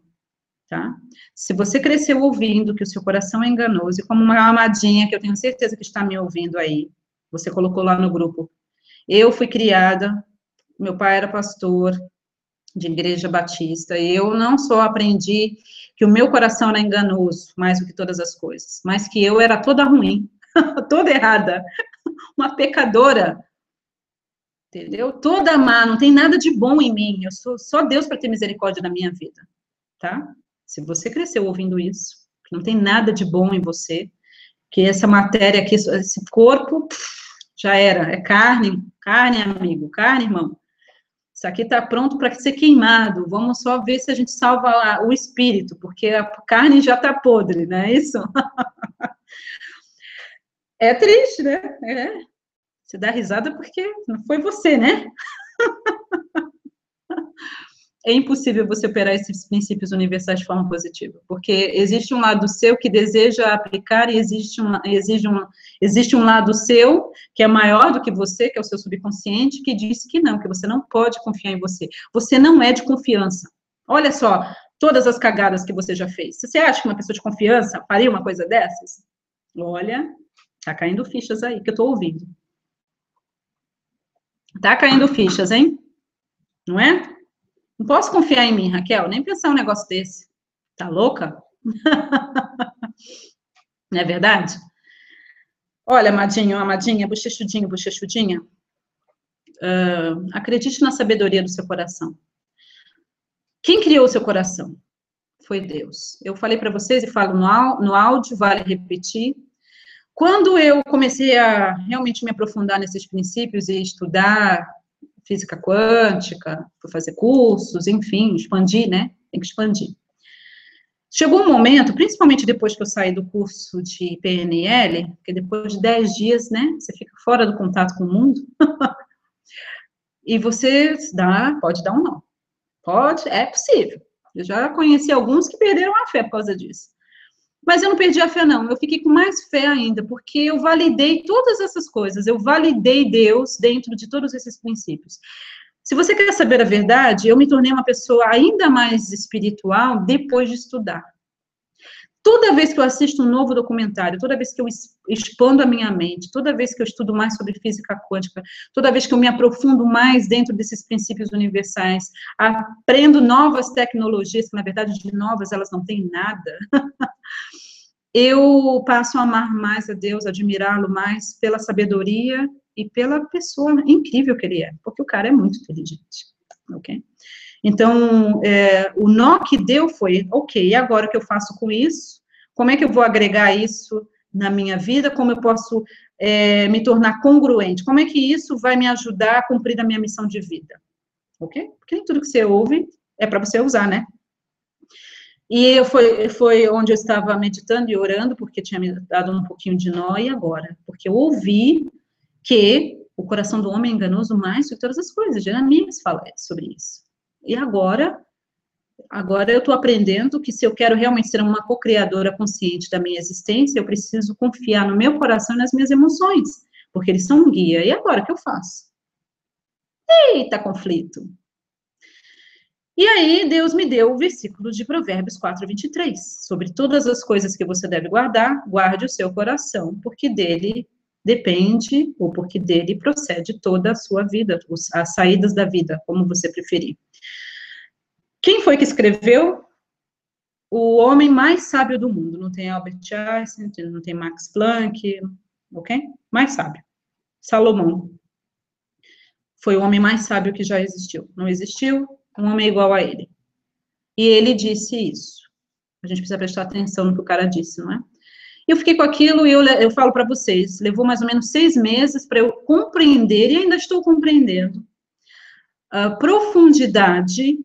tá? Se você cresceu ouvindo que o seu coração é enganoso, e como uma amadinha que eu tenho certeza que está me ouvindo aí, você colocou lá no grupo, eu fui criada, meu pai era pastor, de igreja batista. Eu não só aprendi que o meu coração era enganoso, mais do que todas as coisas, mas que eu era toda ruim, (laughs) toda errada, (laughs) uma pecadora. Entendeu? Toda má, não tem nada de bom em mim. Eu sou só Deus para ter misericórdia na minha vida, tá? Se você cresceu ouvindo isso, que não tem nada de bom em você, que essa matéria aqui, esse corpo, já era, é carne, carne, amigo, carne, irmão. Isso aqui está pronto para ser queimado. Vamos só ver se a gente salva o espírito, porque a carne já está podre, não é isso? (laughs) é triste, né? É. Você dá risada porque não foi você, né? (laughs) é impossível você operar esses princípios universais de forma positiva, porque existe um lado seu que deseja aplicar e existe um, exige um, existe um lado seu que é maior do que você, que é o seu subconsciente, que diz que não, que você não pode confiar em você. Você não é de confiança. Olha só, todas as cagadas que você já fez. Você acha que uma pessoa de confiança faria uma coisa dessas? Olha, tá caindo fichas aí que eu tô ouvindo. Tá caindo fichas, hein? Não é? Não posso confiar em mim, Raquel, nem pensar um negócio desse. Tá louca? (laughs) Não é verdade? Olha, amadinho, amadinha, bochechudinho, bochechudinha. Uh, acredite na sabedoria do seu coração. Quem criou o seu coração? Foi Deus. Eu falei para vocês e falo no, no áudio, vale repetir. Quando eu comecei a realmente me aprofundar nesses princípios e estudar física quântica, fui fazer cursos, enfim, expandir, né? Tem que expandir. Chegou um momento, principalmente depois que eu saí do curso de PNL, porque depois de 10 dias, né, você fica fora do contato com o mundo, (laughs) e você dá, pode dar um não. Pode, é possível. Eu já conheci alguns que perderam a fé por causa disso. Mas eu não perdi a fé, não. Eu fiquei com mais fé ainda, porque eu validei todas essas coisas. Eu validei Deus dentro de todos esses princípios. Se você quer saber a verdade, eu me tornei uma pessoa ainda mais espiritual depois de estudar. Toda vez que eu assisto um novo documentário, toda vez que eu expando a minha mente, toda vez que eu estudo mais sobre física quântica, toda vez que eu me aprofundo mais dentro desses princípios universais, aprendo novas tecnologias, que na verdade de novas elas não têm nada, (laughs) eu passo a amar mais a Deus, admirá-lo mais pela sabedoria e pela pessoa incrível que ele é, porque o cara é muito inteligente, ok? Então, é, o nó que deu foi, ok, e agora o que eu faço com isso? Como é que eu vou agregar isso na minha vida? Como eu posso é, me tornar congruente? Como é que isso vai me ajudar a cumprir a minha missão de vida? Ok? Porque nem tudo que você ouve é para você usar, né? E foi, foi onde eu estava meditando e orando, porque tinha me dado um pouquinho de nó, e agora? Porque eu ouvi que o coração do homem é enganoso mais do que todas as coisas. Jeremias fala sobre isso. E agora, agora eu estou aprendendo que se eu quero realmente ser uma co-criadora consciente da minha existência, eu preciso confiar no meu coração e nas minhas emoções, porque eles são um guia. E agora, o que eu faço? Eita, conflito! E aí, Deus me deu o versículo de Provérbios 4, 23. Sobre todas as coisas que você deve guardar, guarde o seu coração, porque dele depende, ou porque dele procede toda a sua vida, as saídas da vida, como você preferir. Quem foi que escreveu? O homem mais sábio do mundo. Não tem Albert Einstein, não tem Max Planck, ok? Mais sábio. Salomão. Foi o homem mais sábio que já existiu. Não existiu, um homem igual a ele. E ele disse isso. A gente precisa prestar atenção no que o cara disse, não é? Eu fiquei com aquilo e eu, eu falo para vocês, levou mais ou menos seis meses para eu compreender, e ainda estou compreendendo, a profundidade,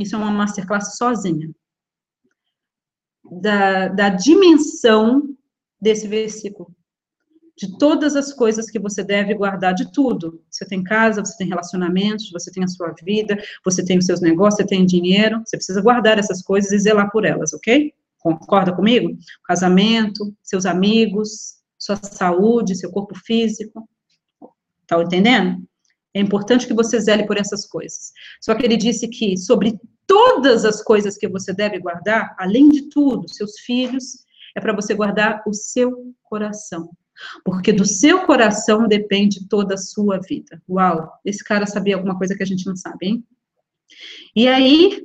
isso é uma masterclass sozinha, da, da dimensão desse versículo de todas as coisas que você deve guardar, de tudo. Você tem casa, você tem relacionamentos, você tem a sua vida, você tem os seus negócios, você tem dinheiro, você precisa guardar essas coisas e zelar por elas, ok? Concorda comigo? Casamento, seus amigos, sua saúde, seu corpo físico. Tá entendendo? É importante que você zele por essas coisas. Só que ele disse que sobre todas as coisas que você deve guardar, além de tudo, seus filhos, é para você guardar o seu coração porque do seu coração depende toda a sua vida. Uau, esse cara sabia alguma coisa que a gente não sabe, hein? E aí,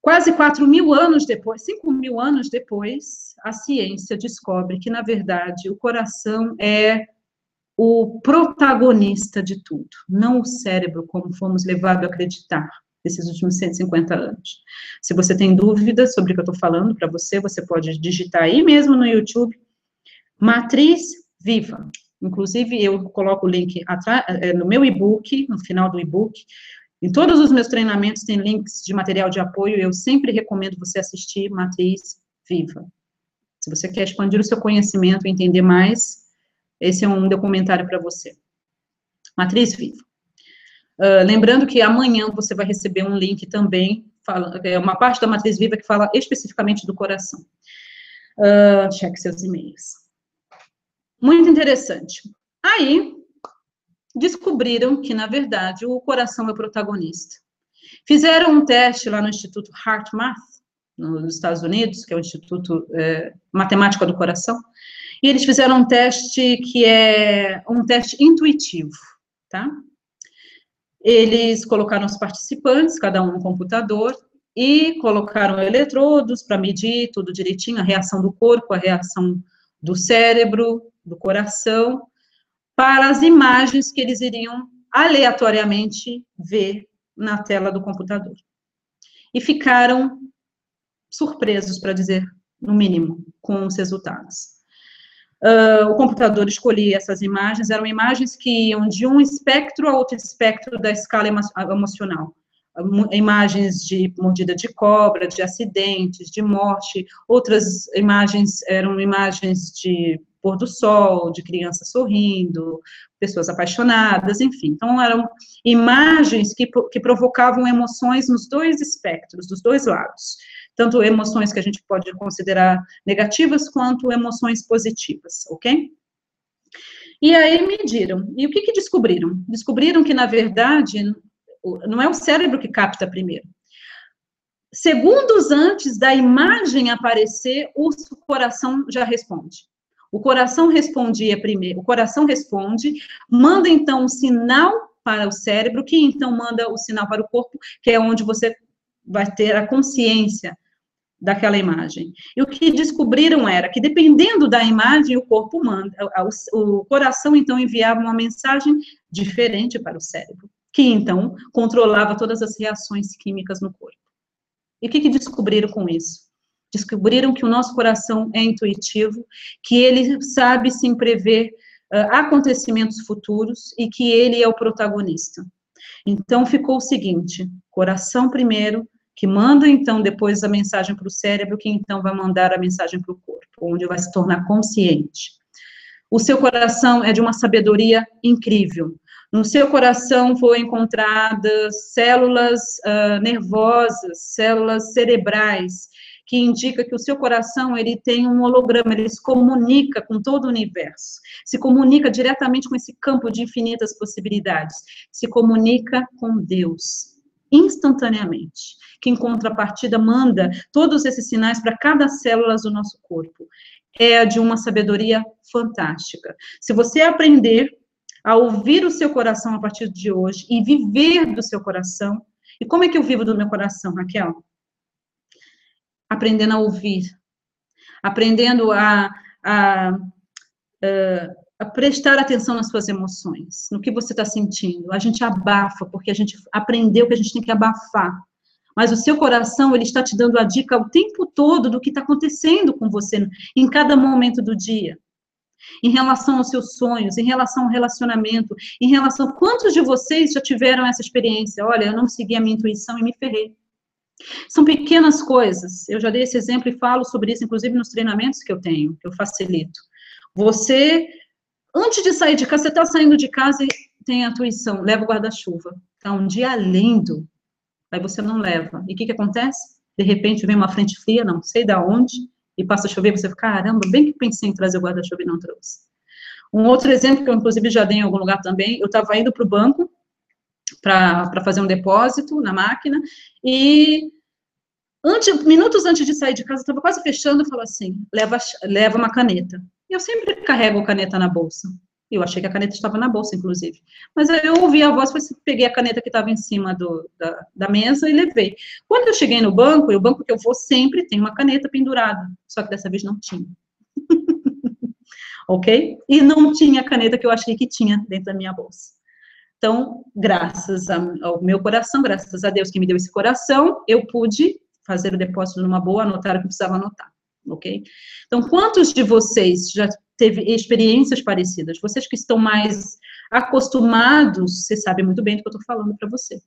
quase 4 mil anos depois, 5 mil anos depois, a ciência descobre que, na verdade, o coração é o protagonista de tudo, não o cérebro, como fomos levados a acreditar nesses últimos 150 anos. Se você tem dúvidas sobre o que eu estou falando para você, você pode digitar aí mesmo no YouTube Matriz viva. Inclusive, eu coloco o link é, no meu e-book, no final do e-book. Em todos os meus treinamentos tem links de material de apoio. Eu sempre recomendo você assistir Matriz Viva. Se você quer expandir o seu conhecimento e entender mais, esse é um documentário para você. Matriz Viva. Uh, lembrando que amanhã você vai receber um link também, fala, é uma parte da Matriz Viva que fala especificamente do coração. Uh, cheque seus e-mails. Muito interessante. Aí, descobriram que, na verdade, o coração é o protagonista. Fizeram um teste lá no Instituto HeartMath, nos Estados Unidos, que é o Instituto é, Matemática do Coração, e eles fizeram um teste que é um teste intuitivo, tá? Eles colocaram os participantes, cada um no computador, e colocaram eletrodos para medir tudo direitinho, a reação do corpo, a reação do cérebro, do coração, para as imagens que eles iriam aleatoriamente ver na tela do computador. E ficaram surpresos, para dizer no mínimo, com os resultados. Uh, o computador escolhia essas imagens, eram imagens que iam de um espectro a outro espectro da escala emocional. Imagens de mordida de cobra, de acidentes, de morte, outras imagens eram imagens de pôr do sol, de crianças sorrindo, pessoas apaixonadas, enfim. Então, eram imagens que, que provocavam emoções nos dois espectros, dos dois lados. Tanto emoções que a gente pode considerar negativas, quanto emoções positivas, ok? E aí mediram. E o que, que descobriram? Descobriram que, na verdade, não é o cérebro que capta primeiro. Segundos antes da imagem aparecer, o coração já responde. O coração respondia primeiro, o coração responde, manda então um sinal para o cérebro, que então manda o sinal para o corpo, que é onde você vai ter a consciência daquela imagem. E o que descobriram era que dependendo da imagem, o corpo manda, o, o coração então enviava uma mensagem diferente para o cérebro, que então controlava todas as reações químicas no corpo. E o que, que descobriram com isso? Descobriram que o nosso coração é intuitivo, que ele sabe sim prever uh, acontecimentos futuros e que ele é o protagonista. Então ficou o seguinte: coração primeiro, que manda então depois a mensagem para o cérebro, que então vai mandar a mensagem para o corpo, onde vai se tornar consciente. O seu coração é de uma sabedoria incrível. No seu coração foram encontradas células uh, nervosas, células cerebrais, que indica que o seu coração ele tem um holograma, ele se comunica com todo o universo, se comunica diretamente com esse campo de infinitas possibilidades, se comunica com Deus instantaneamente, que em contrapartida manda todos esses sinais para cada célula do nosso corpo. É de uma sabedoria fantástica. Se você aprender a ouvir o seu coração a partir de hoje e viver do seu coração, e como é que eu vivo do meu coração, Raquel? aprendendo a ouvir, aprendendo a, a, a prestar atenção nas suas emoções, no que você está sentindo. A gente abafa, porque a gente aprendeu que a gente tem que abafar. Mas o seu coração, ele está te dando a dica o tempo todo do que está acontecendo com você, em cada momento do dia. Em relação aos seus sonhos, em relação ao relacionamento, em relação. Quantos de vocês já tiveram essa experiência? Olha, eu não segui a minha intuição e me ferrei. São pequenas coisas. Eu já dei esse exemplo e falo sobre isso, inclusive nos treinamentos que eu tenho, que eu facilito. Você, antes de sair de casa, você está saindo de casa e tem a intuição, leva o guarda-chuva. Está um dia lindo, aí você não leva. E o que, que acontece? De repente vem uma frente fria, não sei da onde, e passa a chover, você fica, caramba, bem que pensei em trazer o guarda-chuva e não trouxe. Um outro exemplo que eu, inclusive, já dei em algum lugar também, eu estava indo para o banco, para fazer um depósito na máquina, e antes, minutos antes de sair de casa, estava quase fechando, e falou assim, leva, leva uma caneta. Eu sempre carrego caneta na bolsa. Eu achei que a caneta estava na bolsa, inclusive. Mas eu ouvi a voz, peguei a caneta que estava em cima do, da, da, mesa e levei. Quando eu cheguei no banco, e o banco que eu vou sempre tem uma caneta pendurada, só que dessa vez não tinha. (laughs) ok? E não tinha a caneta que eu achei que tinha dentro da minha bolsa. Então, graças ao meu coração, graças a Deus que me deu esse coração, eu pude fazer o depósito numa boa, anotar o que precisava anotar, ok? Então, quantos de vocês já teve experiências parecidas? Vocês que estão mais acostumados, você sabe muito bem do que eu estou falando para você.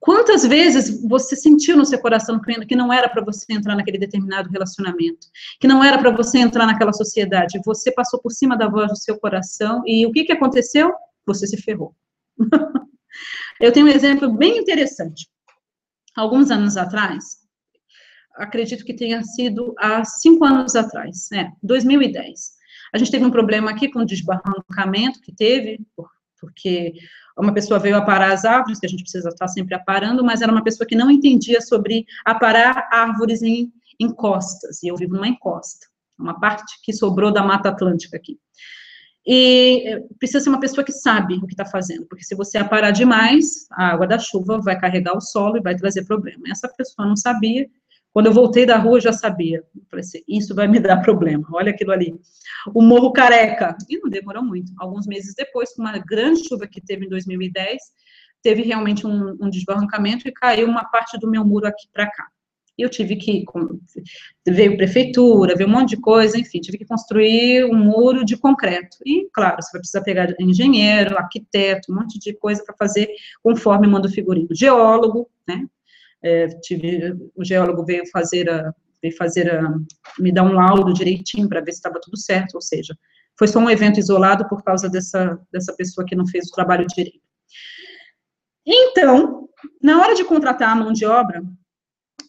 Quantas vezes você sentiu no seu coração que não era para você entrar naquele determinado relacionamento, que não era para você entrar naquela sociedade, você passou por cima da voz do seu coração e o que, que aconteceu? Você se ferrou. (laughs) Eu tenho um exemplo bem interessante. Alguns anos atrás, acredito que tenha sido há cinco anos atrás, né, 2010. A gente teve um problema aqui com o desbarrancamento que teve, porque uma pessoa veio aparar as árvores, que a gente precisa estar sempre aparando, mas era uma pessoa que não entendia sobre aparar árvores em encostas, e eu vivo numa encosta, uma parte que sobrou da Mata Atlântica aqui. E eh, precisa ser uma pessoa que sabe o que está fazendo, porque se você aparar demais, a água da chuva vai carregar o solo e vai trazer problema. Essa pessoa não sabia. Quando eu voltei da rua, eu já sabia. Eu falei assim, isso vai me dar problema. Olha aquilo ali. O Morro Careca. E não demorou muito. Alguns meses depois, com uma grande chuva que teve em 2010, teve realmente um, um desbarrancamento e caiu uma parte do meu muro aqui para cá. E eu tive que, veio prefeitura, veio um monte de coisa, enfim, tive que construir um muro de concreto. E, claro, você vai precisar pegar engenheiro, arquiteto, um monte de coisa para fazer conforme manda o figurino. Geólogo, né? É, tive, o geólogo veio fazer a, veio fazer a, me dar um laudo direitinho para ver se estava tudo certo, ou seja, foi só um evento isolado por causa dessa, dessa pessoa que não fez o trabalho direito. Então, na hora de contratar a mão de obra,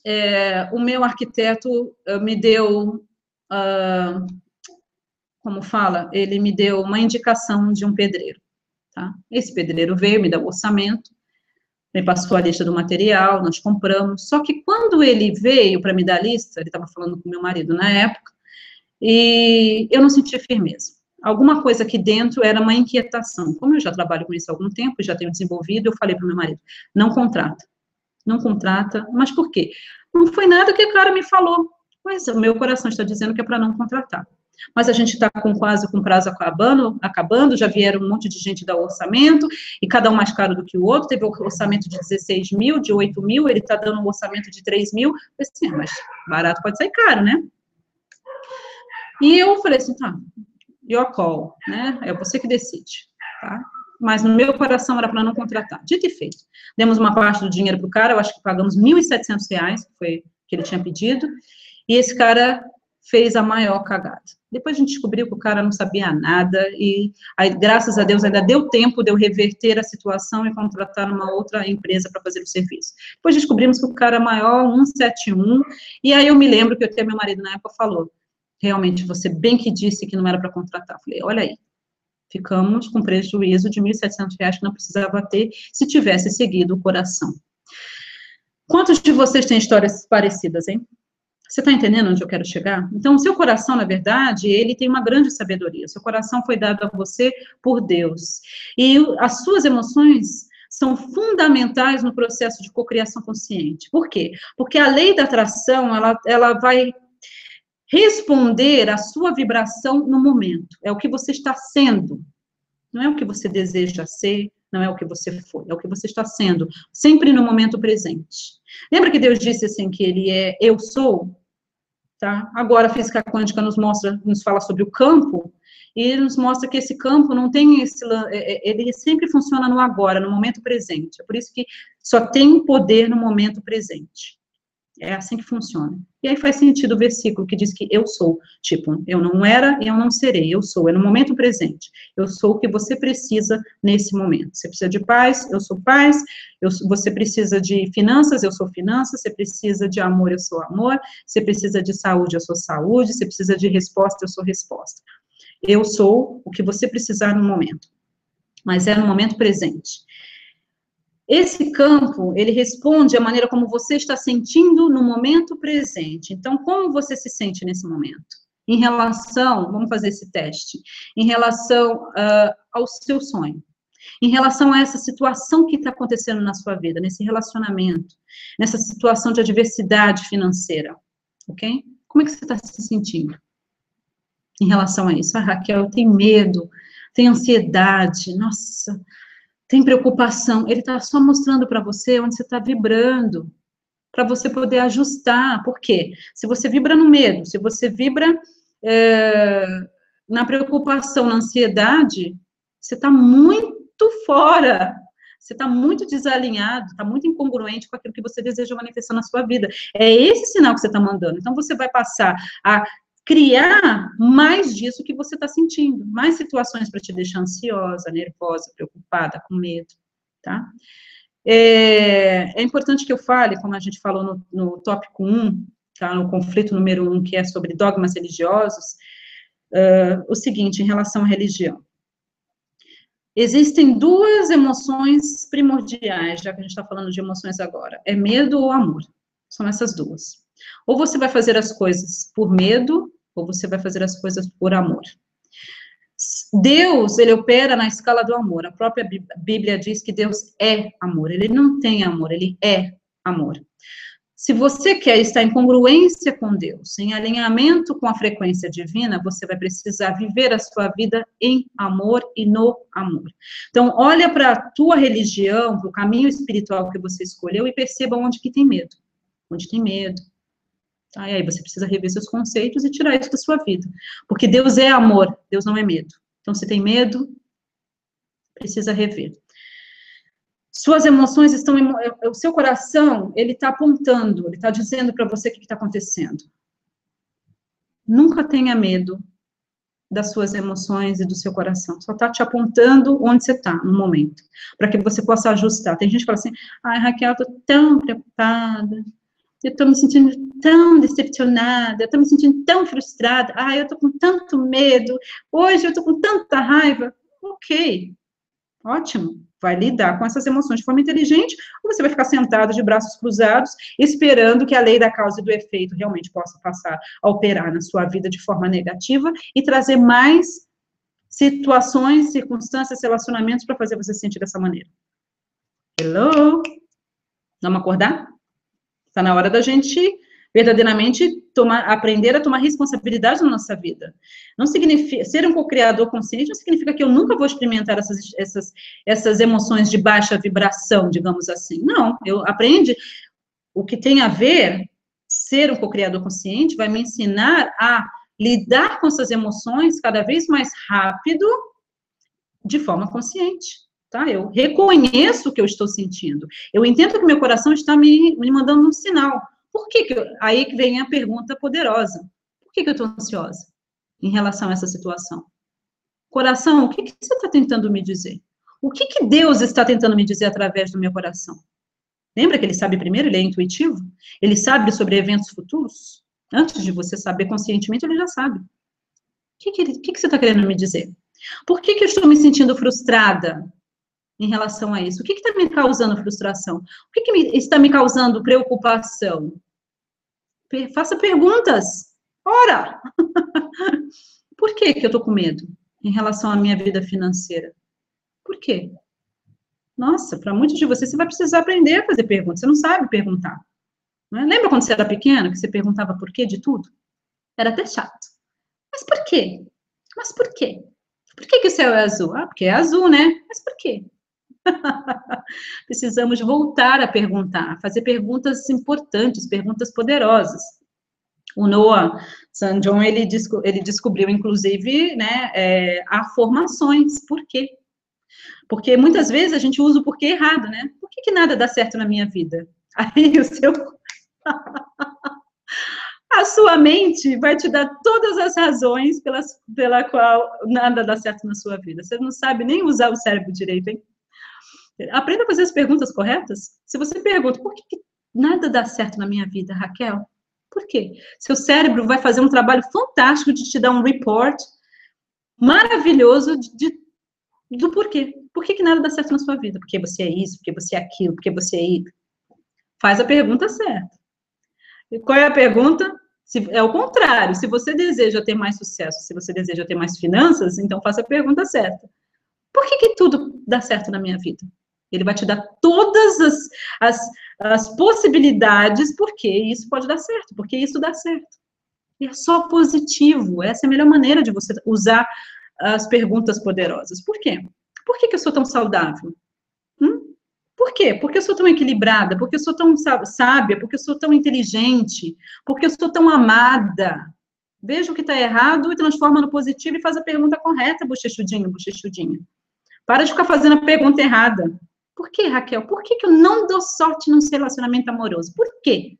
é, o meu arquiteto uh, me deu, uh, como fala, ele me deu uma indicação de um pedreiro, tá? Esse pedreiro veio, me deu o orçamento, me passou a lista do material, nós compramos, só que quando ele veio para me dar a lista, ele estava falando com meu marido na época, e eu não sentia firmeza. Alguma coisa aqui dentro era uma inquietação. Como eu já trabalho com isso há algum tempo, já tenho desenvolvido, eu falei para meu marido, não contrata não contrata. Mas por quê? Não foi nada que o cara me falou. Mas o meu coração está dizendo que é para não contratar. Mas a gente está com quase com prazo acabando, acabando, já vieram um monte de gente dar orçamento, e cada um mais caro do que o outro, teve o orçamento de 16 mil, de 8 mil, ele está dando um orçamento de 3 mil, assim, ah, mas barato pode sair caro, né? E eu falei assim, tá, your call, né, é você que decide, tá? Mas no meu coração era para não contratar. Dito e feito. Demos uma parte do dinheiro para o cara, eu acho que pagamos R$ 1.700, que foi que ele tinha pedido, e esse cara fez a maior cagada. Depois a gente descobriu que o cara não sabia nada, e aí, graças a Deus, ainda deu tempo de eu reverter a situação e contratar uma outra empresa para fazer o serviço. Depois descobrimos que o cara é maior, 171, e aí eu me lembro que até meu marido na época falou, realmente, você bem que disse que não era para contratar. Falei, olha aí, ficamos com prejuízo de R$ 1.700 que não precisava ter se tivesse seguido o coração. Quantos de vocês têm histórias parecidas, hein? Você está entendendo onde eu quero chegar? Então, o seu coração, na verdade, ele tem uma grande sabedoria. O seu coração foi dado a você por Deus. E as suas emoções são fundamentais no processo de cocriação consciente. Por quê? Porque a lei da atração, ela, ela vai responder à sua vibração no momento. É o que você está sendo. Não é o que você deseja ser, não é o que você foi, é o que você está sendo, sempre no momento presente. Lembra que Deus disse assim que ele é eu sou? Tá? Agora a física quântica nos mostra, nos fala sobre o campo, e ele nos mostra que esse campo não tem esse, é, é, ele sempre funciona no agora, no momento presente. É por isso que só tem poder no momento presente. É assim que funciona. E aí faz sentido o versículo que diz que eu sou. Tipo, eu não era eu não serei. Eu sou. É no momento presente. Eu sou o que você precisa nesse momento. Você precisa de paz, eu sou paz. Eu, você precisa de finanças, eu sou finanças. Você precisa de amor, eu sou amor. Você precisa de saúde, eu sou saúde. Você precisa de resposta, eu sou resposta. Eu sou o que você precisar no momento. Mas é no momento presente. Esse campo, ele responde à maneira como você está sentindo no momento presente. Então, como você se sente nesse momento? Em relação, vamos fazer esse teste, em relação uh, ao seu sonho, em relação a essa situação que está acontecendo na sua vida, nesse relacionamento, nessa situação de adversidade financeira, ok? Como é que você está se sentindo em relação a isso? Ah, Raquel, eu tenho medo, tenho ansiedade, nossa, tem preocupação, ele está só mostrando para você onde você está vibrando, para você poder ajustar. Por quê? Se você vibra no medo, se você vibra é, na preocupação, na ansiedade, você está muito fora, você está muito desalinhado, está muito incongruente com aquilo que você deseja manifestar na sua vida. É esse sinal que você está mandando. Então, você vai passar a criar mais disso que você está sentindo, mais situações para te deixar ansiosa, nervosa, preocupada, com medo, tá? É, é, importante que eu fale, como a gente falou no, no tópico 1, tá, no conflito número 1, que é sobre dogmas religiosos, uh, o seguinte, em relação à religião. Existem duas emoções primordiais, já que a gente está falando de emoções agora, é medo ou amor, são essas duas. Ou você vai fazer as coisas por medo, ou você vai fazer as coisas por amor. Deus, ele opera na escala do amor. A própria Bíblia diz que Deus é amor. Ele não tem amor, ele é amor. Se você quer estar em congruência com Deus, em alinhamento com a frequência divina, você vai precisar viver a sua vida em amor e no amor. Então, olha para a tua religião, para o caminho espiritual que você escolheu e perceba onde que tem medo. Onde tem medo, Tá? E aí você precisa rever seus conceitos e tirar isso da sua vida. Porque Deus é amor, Deus não é medo. Então, se tem medo, precisa rever. Suas emoções estão, é, o seu coração, ele está apontando, ele está dizendo para você o que está acontecendo. Nunca tenha medo das suas emoções e do seu coração. Só está te apontando onde você está no momento, para que você possa ajustar. Tem gente que fala assim: ai, Raquel, estou tão preocupada, eu estou me sentindo tão decepcionada, eu estou me sentindo tão frustrada, ah, eu estou com tanto medo, hoje eu estou com tanta raiva. Ok, ótimo, vai lidar com essas emoções de forma inteligente, ou você vai ficar sentado de braços cruzados, esperando que a lei da causa e do efeito realmente possa passar a operar na sua vida de forma negativa e trazer mais situações, circunstâncias, relacionamentos para fazer você sentir dessa maneira. Hello? Vamos acordar? Está na hora da gente verdadeiramente tomar, aprender a tomar responsabilidade na nossa vida. Não significa ser um co-criador consciente não significa que eu nunca vou experimentar essas, essas, essas emoções de baixa vibração, digamos assim. Não, eu aprende o que tem a ver ser um co-criador consciente vai me ensinar a lidar com essas emoções cada vez mais rápido, de forma consciente. Tá? Eu reconheço o que eu estou sentindo. Eu entendo que meu coração está me, me mandando um sinal. Por que, que eu, aí que vem a pergunta poderosa. Por que, que eu estou ansiosa em relação a essa situação? Coração, o que, que você está tentando me dizer? O que, que Deus está tentando me dizer através do meu coração? Lembra que ele sabe primeiro, ele é intuitivo? Ele sabe sobre eventos futuros? Antes de você saber conscientemente, ele já sabe. O que, que, que, que você está querendo me dizer? Por que, que eu estou me sentindo frustrada em relação a isso? O que está me causando frustração? O que, que me, está me causando preocupação? Faça perguntas. Ora! (laughs) Por que, que eu estou com medo em relação à minha vida financeira? Por quê? Nossa, para muitos de vocês, você vai precisar aprender a fazer perguntas. Você não sabe perguntar. Não é? Lembra quando você era pequena, que você perguntava por quê de tudo? Era até chato. Mas por quê? Mas por quê? Por que, que o céu é azul? Ah, porque é azul, né? Mas por quê? (laughs) Precisamos voltar a perguntar, fazer perguntas importantes, perguntas poderosas. O Noah San John, ele, desco ele descobriu, inclusive, né, é, afirmações. Por quê? Porque muitas vezes a gente usa o porquê errado, né? Por que, que nada dá certo na minha vida? (laughs) Aí o seu. (laughs) a sua mente vai te dar todas as razões pelas, pela qual nada dá certo na sua vida. Você não sabe nem usar o cérebro direito, hein? Aprenda a fazer as perguntas corretas. Se você pergunta, por que, que nada dá certo na minha vida, Raquel? Por quê? Seu cérebro vai fazer um trabalho fantástico de te dar um report maravilhoso de, de do porquê. Por que, que nada dá certo na sua vida? Porque você é isso, porque você é aquilo, porque você é isso. Faz a pergunta certa. E qual é a pergunta? Se, é o contrário. Se você deseja ter mais sucesso, se você deseja ter mais finanças, então faça a pergunta certa. Por que, que tudo dá certo na minha vida? Ele vai te dar todas as, as, as possibilidades porque isso pode dar certo, porque isso dá certo. E é só positivo. Essa é a melhor maneira de você usar as perguntas poderosas. Por quê? Por que, que eu sou tão saudável? Hum? Por quê? Porque eu sou tão equilibrada? Porque eu sou tão sábia? Porque eu sou tão inteligente? Porque eu sou tão amada? Veja o que está errado e transforma no positivo e faz a pergunta correta, bochechudinho, bochechudinha. Para de ficar fazendo a pergunta errada. Por que, Raquel? Por que, que eu não dou sorte num relacionamento amoroso? Por quê?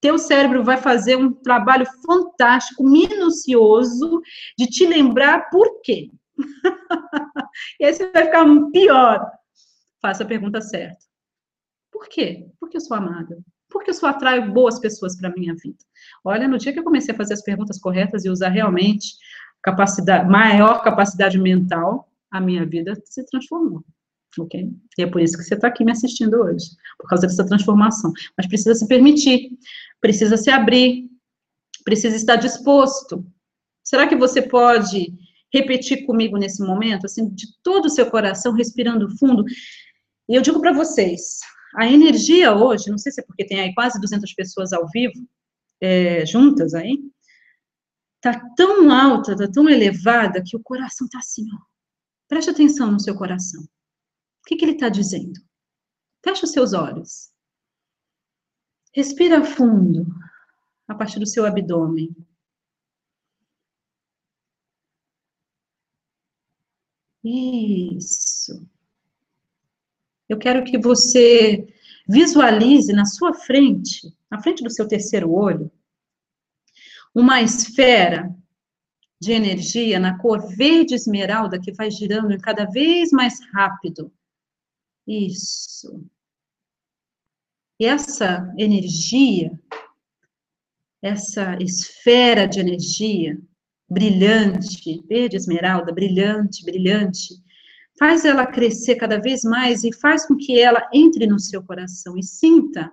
teu cérebro vai fazer um trabalho fantástico, minucioso, de te lembrar por quê. (laughs) e aí você vai ficar pior. Faça a pergunta certa. Por quê? Porque eu sou amada. Porque eu só atraio boas pessoas para a minha vida. Olha, no dia que eu comecei a fazer as perguntas corretas e usar realmente capacidade, maior capacidade mental, a minha vida se transformou ok? E é por isso que você está aqui me assistindo hoje, por causa dessa transformação. Mas precisa se permitir, precisa se abrir, precisa estar disposto. Será que você pode repetir comigo nesse momento, assim, de todo o seu coração, respirando fundo? E eu digo para vocês, a energia hoje, não sei se é porque tem aí quase 200 pessoas ao vivo, é, juntas aí, tá tão alta, tá tão elevada, que o coração tá assim, ó. Preste atenção no seu coração. O que, que ele está dizendo? Feche os seus olhos. Respira fundo a partir do seu abdômen. Isso. Eu quero que você visualize na sua frente, na frente do seu terceiro olho, uma esfera de energia na cor verde esmeralda que vai girando cada vez mais rápido isso. E essa energia, essa esfera de energia brilhante, verde esmeralda, brilhante, brilhante, faz ela crescer cada vez mais e faz com que ela entre no seu coração e sinta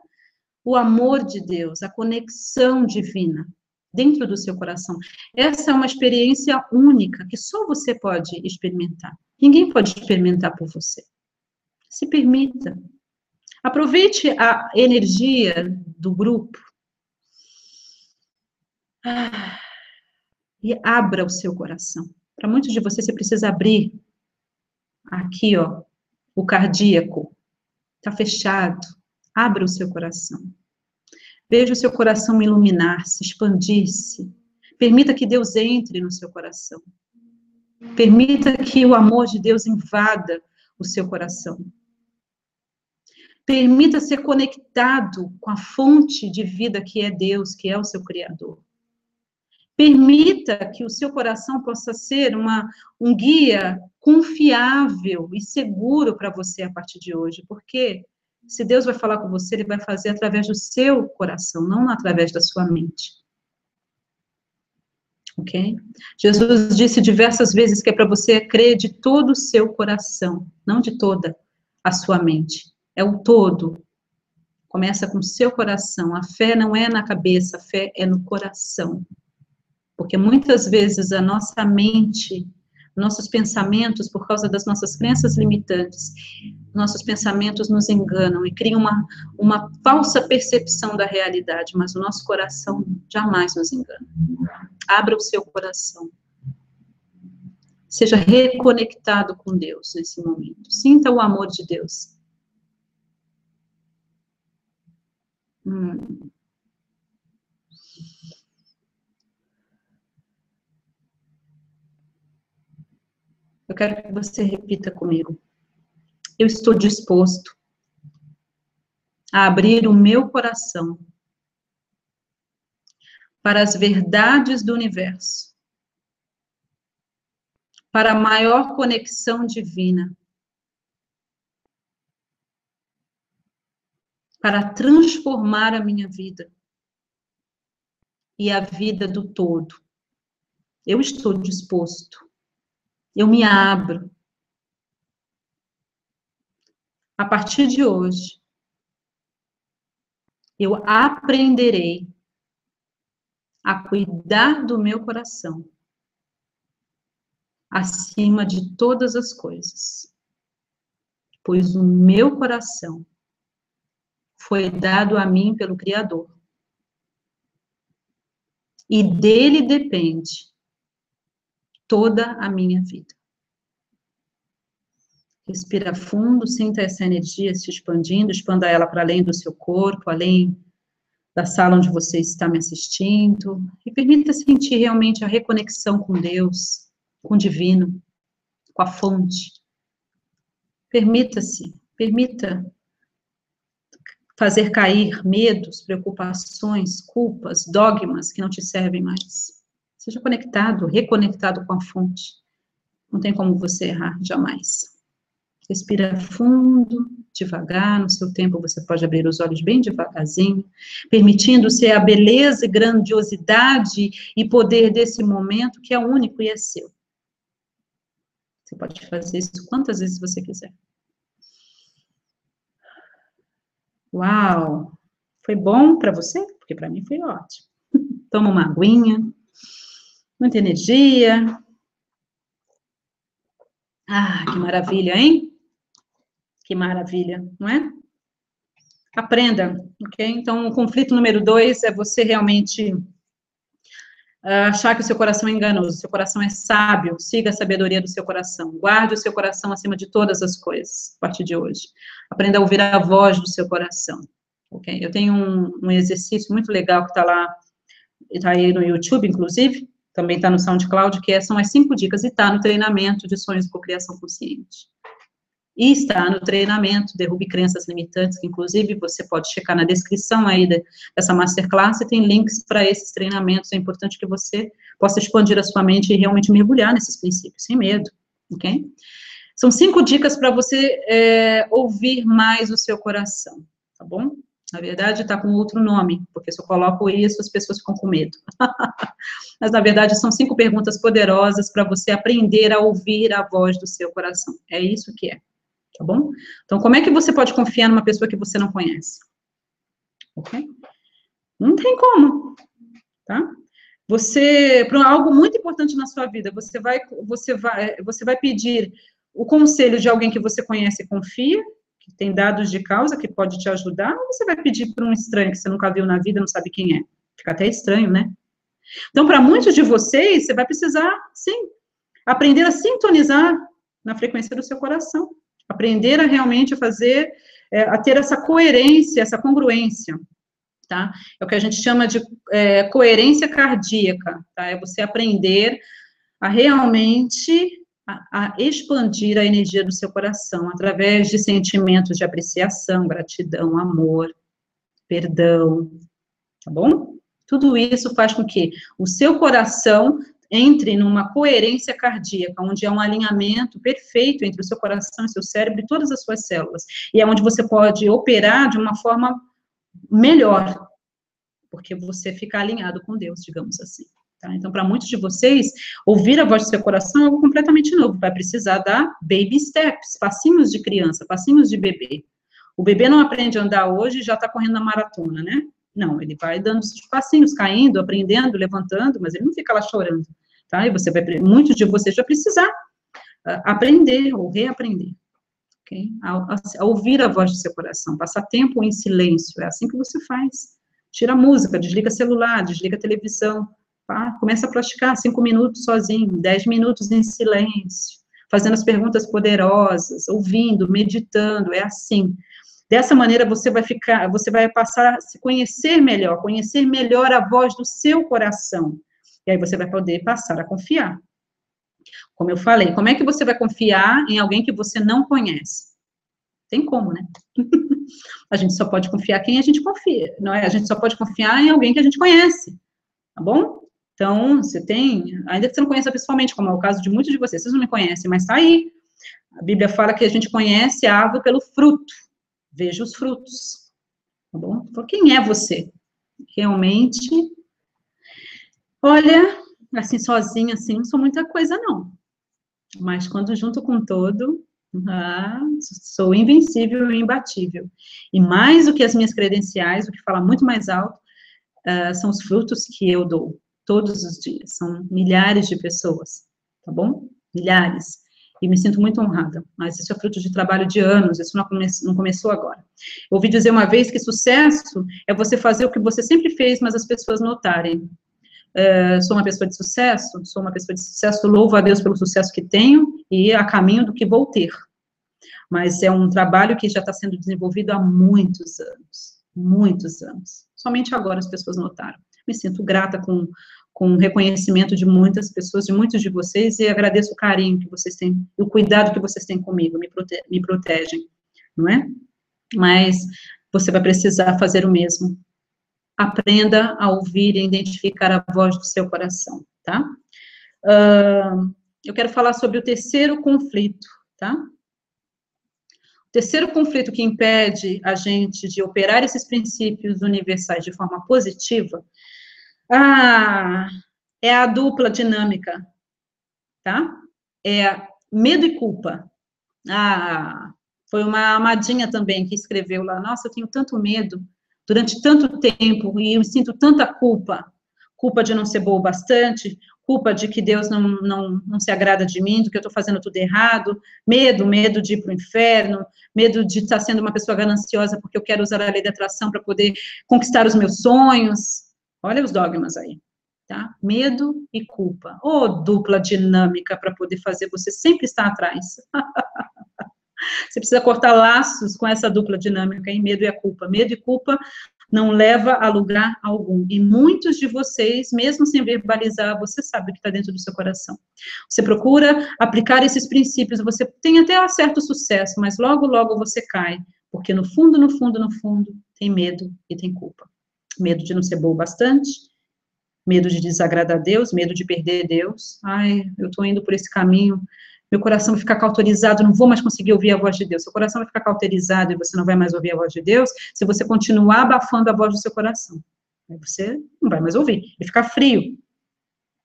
o amor de Deus, a conexão divina dentro do seu coração. Essa é uma experiência única que só você pode experimentar. Ninguém pode experimentar por você se permita. Aproveite a energia do grupo Ah, e abra o seu coração. Para muitos de vocês, você precisa abrir aqui, ó, o cardíaco. Está fechado. Abra o seu coração. Veja o seu coração iluminar-se, expandir-se. Permita que Deus entre no seu coração. Permita que o amor de Deus invada o seu coração. Permita ser conectado com a fonte de vida que é Deus, que é o seu Criador. Permita que o seu coração possa ser uma, um guia confiável e seguro para você a partir de hoje, porque se Deus vai falar com você, Ele vai fazer através do seu coração, não através da sua mente. Ok? Jesus disse diversas vezes que é para você crer de todo o seu coração, não de toda a sua mente. É o todo. Começa com o seu coração. A fé não é na cabeça, a fé é no coração. Porque muitas vezes a nossa mente, nossos pensamentos, por causa das nossas crenças limitantes, nossos pensamentos nos enganam e criam uma, uma falsa percepção da realidade, mas o nosso coração jamais nos engana. Abra o seu coração. Seja reconectado com Deus nesse momento. Sinta o amor de Deus. Hum. Eu quero que você repita comigo. Eu estou disposto a abrir o meu coração para as verdades do universo, para a maior conexão divina, para transformar a minha vida e a vida do todo. Eu estou disposto eu me abro. A partir de hoje, eu aprenderei a cuidar do meu coração acima de todas as coisas, pois o meu coração foi dado a mim pelo Criador. E dele depende toda a minha vida. Respira fundo, sinta essa energia se expandindo, expanda ela para além do seu corpo, além da sala onde você está me assistindo, e permita sentir realmente a reconexão com Deus, com o divino, com a fonte. Permita-se, permita fazer cair medos, preocupações, culpas, dogmas que não te servem mais. Seja conectado, reconectado com a fonte. Não tem como você errar, jamais. Respira fundo, devagar, no seu tempo você pode abrir os olhos bem devagarzinho, permitindo ser a beleza e grandiosidade e poder desse momento que é único e é seu. Você pode fazer isso quantas vezes você quiser. Uau! Foi bom para você? Porque para mim foi ótimo. (laughs) Toma uma aguinha muita energia. Ah, que maravilha, hein? Que maravilha, não é? Aprenda, ok? Então, o conflito número dois é você realmente achar que o seu coração é enganoso, seu coração é sábio, siga a sabedoria do seu coração, guarde o seu coração acima de todas as coisas, a partir de hoje. Aprenda a ouvir a voz do seu coração, ok? Eu tenho um, um exercício muito legal que está lá, está aí no YouTube, inclusive, também está no SoundCloud, que é, são as cinco dicas, e está no treinamento de sonhos com criação consciente. E está no treinamento Derrube Crenças Limitantes, que inclusive você pode checar na descrição aí dessa masterclass, e tem links para esses treinamentos, é importante que você possa expandir a sua mente e realmente mergulhar nesses princípios, sem medo, ok? São cinco dicas para você é, ouvir mais o seu coração, tá bom? Na verdade, está com outro nome, porque se eu coloco isso, as pessoas ficam com medo. (laughs) Mas, na verdade, são cinco perguntas poderosas para você aprender a ouvir a voz do seu coração. É isso que é, tá bom? Então, como é que você pode confiar numa pessoa que você não conhece? Ok? Não tem como, tá? Você, para algo muito importante na sua vida, você vai, você vai, você vai pedir o conselho de alguém que você conhece e confia, que tem dados de causa que pode te ajudar, ou você vai pedir para um estranho que você nunca viu na vida, não sabe quem é? Fica até estranho, né? Então, para muitos de vocês, você vai precisar, sim, aprender a sintonizar na frequência do seu coração. Aprender a realmente fazer, é, a ter essa coerência, essa congruência, tá? É o que a gente chama de é, coerência cardíaca, tá? É você aprender a realmente a, a, expandir a energia do seu coração através de sentimentos de apreciação, gratidão, amor, perdão, tá bom? Tudo isso faz com que o seu coração entre numa coerência cardíaca, onde é um alinhamento perfeito entre o seu coração e seu cérebro e todas as suas células. E é onde você pode operar de uma forma melhor, porque você fica alinhado com Deus, digamos assim. Tá? Então, para muitos de vocês, ouvir a voz do seu coração é algo completamente novo. Vai precisar dar baby steps, passinhos de criança, passinhos de bebê. O bebê não aprende a andar hoje e já está correndo na maratona, né? Não, ele vai dando os passinhos, caindo, aprendendo, levantando, mas ele não fica lá chorando tá? E você vai, muitos de vocês vai precisar uh, aprender ou reaprender, ok? A, a, ouvir a voz do seu coração, passar tempo em silêncio, é assim que você faz. Tira a música, desliga celular, desliga televisão, tá? Começa a praticar cinco minutos sozinho, dez minutos em silêncio, fazendo as perguntas poderosas, ouvindo, meditando, é assim. Dessa maneira você vai ficar, você vai passar a se conhecer melhor, conhecer melhor a voz do seu coração. E aí você vai poder passar a confiar. Como eu falei, como é que você vai confiar em alguém que você não conhece? Tem como, né? (laughs) a gente só pode confiar quem a gente confia, não é? A gente só pode confiar em alguém que a gente conhece, tá bom? Então, você tem, ainda que você não conheça pessoalmente, como é o caso de muitos de vocês, vocês não me conhecem, mas tá aí. A Bíblia fala que a gente conhece a árvore pelo fruto. Veja os frutos, tá bom? Então, quem é você? Realmente Olha, assim, sozinha, assim, não sou muita coisa, não. Mas quando junto com todo, ah, sou invencível e imbatível. E mais do que as minhas credenciais, o que fala muito mais alto, uh, são os frutos que eu dou todos os dias. São milhares de pessoas, tá bom? Milhares. E me sinto muito honrada. Mas isso é fruto de trabalho de anos, isso não, come não começou agora. Ouvi dizer uma vez que sucesso é você fazer o que você sempre fez, mas as pessoas notarem. Uh, sou uma pessoa de sucesso, sou uma pessoa de sucesso, louvo a Deus pelo sucesso que tenho e a caminho do que vou ter. Mas é um trabalho que já está sendo desenvolvido há muitos anos, muitos anos. Somente agora as pessoas notaram. Me sinto grata com, com o reconhecimento de muitas pessoas, de muitos de vocês, e agradeço o carinho que vocês têm, o cuidado que vocês têm comigo, me, prote me protegem, não é? Mas você vai precisar fazer o mesmo aprenda a ouvir e identificar a voz do seu coração, tá? Uh, eu quero falar sobre o terceiro conflito, tá? O terceiro conflito que impede a gente de operar esses princípios universais de forma positiva ah, é a dupla dinâmica, tá? É medo e culpa. Ah, foi uma amadinha também que escreveu lá, nossa, eu tenho tanto medo, durante tanto tempo e eu sinto tanta culpa, culpa de não ser boa bastante, culpa de que Deus não, não, não se agrada de mim, do que eu estou fazendo tudo errado, medo, medo de ir para o inferno, medo de estar sendo uma pessoa gananciosa porque eu quero usar a lei da atração para poder conquistar os meus sonhos. Olha os dogmas aí, tá? Medo e culpa. Ô, oh, dupla dinâmica para poder fazer você sempre estar atrás. (laughs) Você precisa cortar laços com essa dupla dinâmica em medo e a culpa. Medo e culpa não leva a lugar algum. E muitos de vocês, mesmo sem verbalizar, você sabe o que está dentro do seu coração. Você procura aplicar esses princípios, você tem até certo sucesso, mas logo, logo você cai. Porque no fundo, no fundo, no fundo, tem medo e tem culpa. Medo de não ser bom bastante, medo de desagradar a Deus, medo de perder Deus. Ai, eu estou indo por esse caminho meu coração vai ficar cauterizado, não vou mais conseguir ouvir a voz de Deus. Seu coração vai ficar cauterizado e você não vai mais ouvir a voz de Deus se você continuar abafando a voz do seu coração. Aí você não vai mais ouvir, e ficar frio.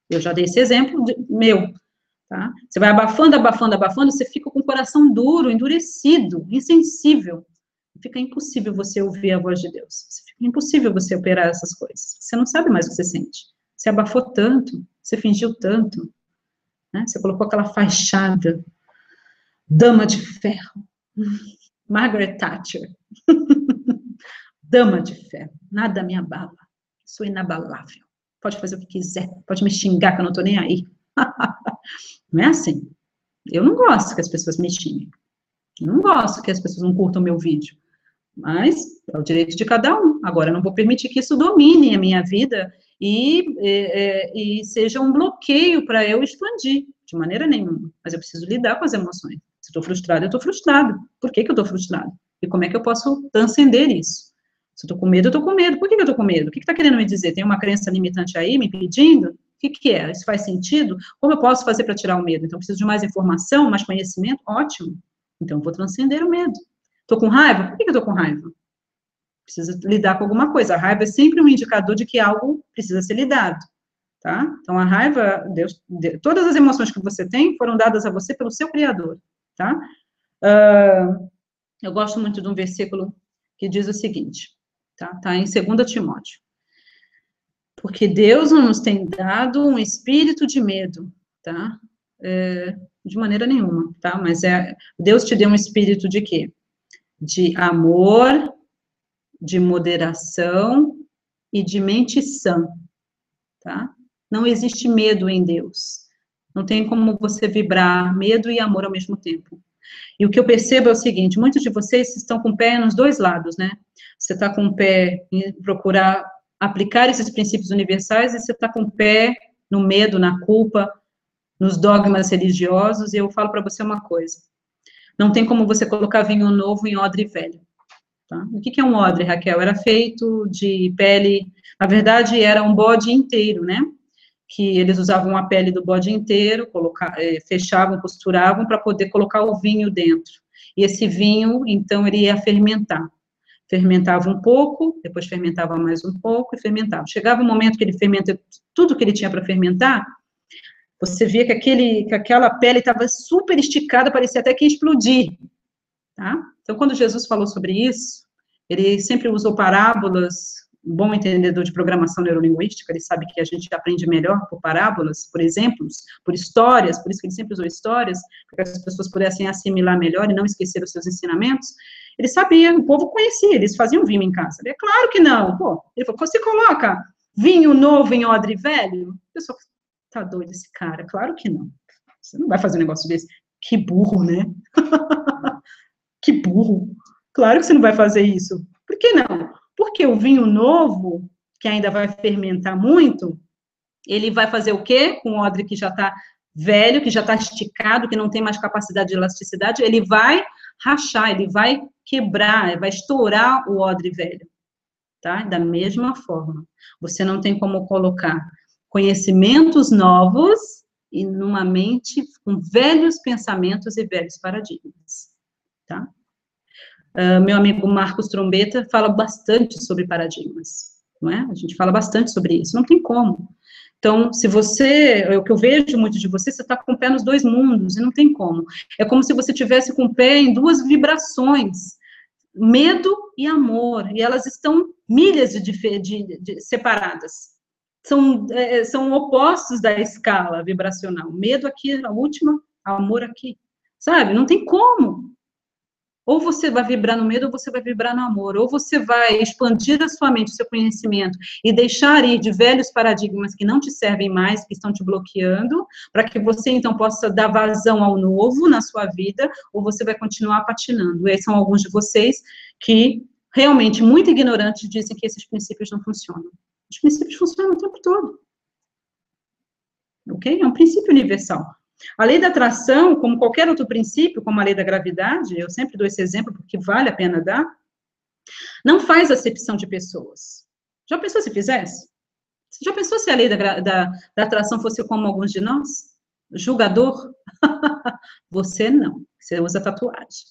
Eu já dei esse exemplo de, meu, tá? Você vai abafando, abafando, abafando, você fica com o coração duro, endurecido, insensível. Fica impossível você ouvir a voz de Deus. Fica impossível você operar essas coisas. Você não sabe mais o que você sente. Você abafou tanto, você fingiu tanto, né? Você colocou aquela fachada, dama de ferro, Margaret Thatcher, (laughs) dama de ferro, nada me abala, sou inabalável. Pode fazer o que quiser, pode me xingar que eu não tô nem aí. (laughs) não é assim. Eu não gosto que as pessoas me xinguem. Eu não gosto que as pessoas não curtam meu vídeo. Mas é o direito de cada um. Agora, eu não vou permitir que isso domine a minha vida e, é, e seja um bloqueio para eu expandir, de maneira nenhuma. Mas eu preciso lidar com as emoções. Se estou frustrado, eu estou frustrado. Por que, que eu estou frustrado? E como é que eu posso transcender isso? Se eu estou com medo, eu estou com medo. Por que, que eu estou com medo? O que está que tá querendo me dizer? Tem uma crença limitante aí me pedindo? O que, que é? Isso faz sentido? Como eu posso fazer para tirar o medo? Então, preciso de mais informação, mais conhecimento? Ótimo. Então, eu vou transcender o medo. Estou com raiva? Por que, que eu estou com raiva? Preciso lidar com alguma coisa. A raiva é sempre um indicador de que algo precisa ser lidado. Tá? Então, a raiva, Deus, Deus, todas as emoções que você tem foram dadas a você pelo seu Criador. Tá? Uh, eu gosto muito de um versículo que diz o seguinte: tá? Tá em 2 Timóteo. Porque Deus não nos tem dado um espírito de medo, tá? É, de maneira nenhuma, tá? Mas é, Deus te deu um espírito de quê? De amor, de moderação e de mente sã, tá? Não existe medo em Deus. Não tem como você vibrar medo e amor ao mesmo tempo. E o que eu percebo é o seguinte: muitos de vocês estão com o pé nos dois lados, né? Você está com o pé em procurar aplicar esses princípios universais e você está com o pé no medo, na culpa, nos dogmas religiosos. E eu falo para você uma coisa: não tem como você colocar vinho novo em odre velho. Tá? O que, é um odre, Raquel? Era feito de pele, na verdade, era um bode inteiro, né? que eles usavam a pele do bode inteiro, colocar, eh, fechavam, costuravam para poder colocar o vinho dentro. E esse vinho, então, ele ia fermentar. Fermentava um pouco, depois fermentava mais um pouco e fermentava. Chegava o um momento que ele fermenta tudo que ele tinha para fermentar, você via que, aquele, que aquela pele estava super esticada, parecia até que ia explodir. Tá? Então, quando Jesus falou sobre isso, ele sempre usou parábolas um bom entendedor de programação neurolinguística, ele sabe que a gente aprende melhor por parábolas, por exemplos, por histórias, por isso que ele sempre usou histórias, para que as pessoas pudessem assimilar melhor e não esquecer os seus ensinamentos. Ele sabia, o povo conhecia, eles faziam vinho em casa. Ele, é claro que não. Pô, ele falou, você coloca vinho novo em odre velho? A pessoa, tá doido esse cara? Claro que não. Você não vai fazer um negócio desse. Que burro, né? (laughs) que burro. Claro que você não vai fazer isso. Por que não? Porque o vinho novo, que ainda vai fermentar muito, ele vai fazer o quê? Com o odre que já está velho, que já está esticado, que não tem mais capacidade de elasticidade, ele vai rachar, ele vai quebrar, vai estourar o odre velho. Tá? Da mesma forma, você não tem como colocar conhecimentos novos e numa mente com velhos pensamentos e velhos paradigmas, tá? Uh, meu amigo Marcos Trombeta fala bastante sobre paradigmas, não é? A gente fala bastante sobre isso, não tem como. Então, se você, é o que eu vejo muito de você, você está com o pé nos dois mundos, e não tem como. É como se você tivesse com o pé em duas vibrações, medo e amor, e elas estão milhas de, de, de separadas. São, é, são opostos da escala vibracional. Medo aqui, a última, amor aqui. Sabe? Não tem como. Ou você vai vibrar no medo, ou você vai vibrar no amor. Ou você vai expandir a sua mente, o seu conhecimento, e deixar ir de velhos paradigmas que não te servem mais, que estão te bloqueando, para que você, então, possa dar vazão ao novo na sua vida, ou você vai continuar patinando. E esses são alguns de vocês que, realmente, muito ignorantes, dizem que esses princípios não funcionam. Os princípios funcionam o tempo todo. Ok? É um princípio universal. A lei da atração, como qualquer outro princípio, como a lei da gravidade, eu sempre dou esse exemplo porque vale a pena dar, não faz acepção de pessoas. Já pensou se fizesse? Já pensou se a lei da, da, da atração fosse como alguns de nós? Julgador? (laughs) você não, você usa tatuagem.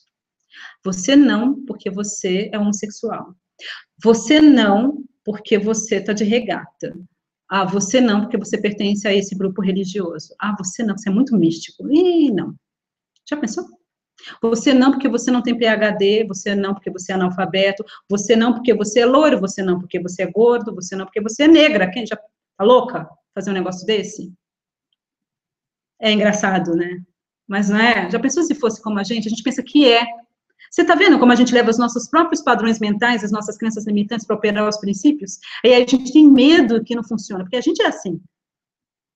Você não, porque você é homossexual. Você não, porque você está de regata. Ah, você não, porque você pertence a esse grupo religioso. Ah, você não, você é muito místico. Ih, não. Já pensou? Você não porque você não tem PhD, você não porque você é analfabeto, você não porque você é loiro, você não porque você é gordo, você não porque você é negra. Quem já tá louca fazer um negócio desse? É engraçado, né? Mas não é? Já pensou se fosse como a gente? A gente pensa que é. Você está vendo como a gente leva os nossos próprios padrões mentais, as nossas crenças limitantes para operar os princípios? Aí a gente tem medo que não funciona, porque a gente é assim.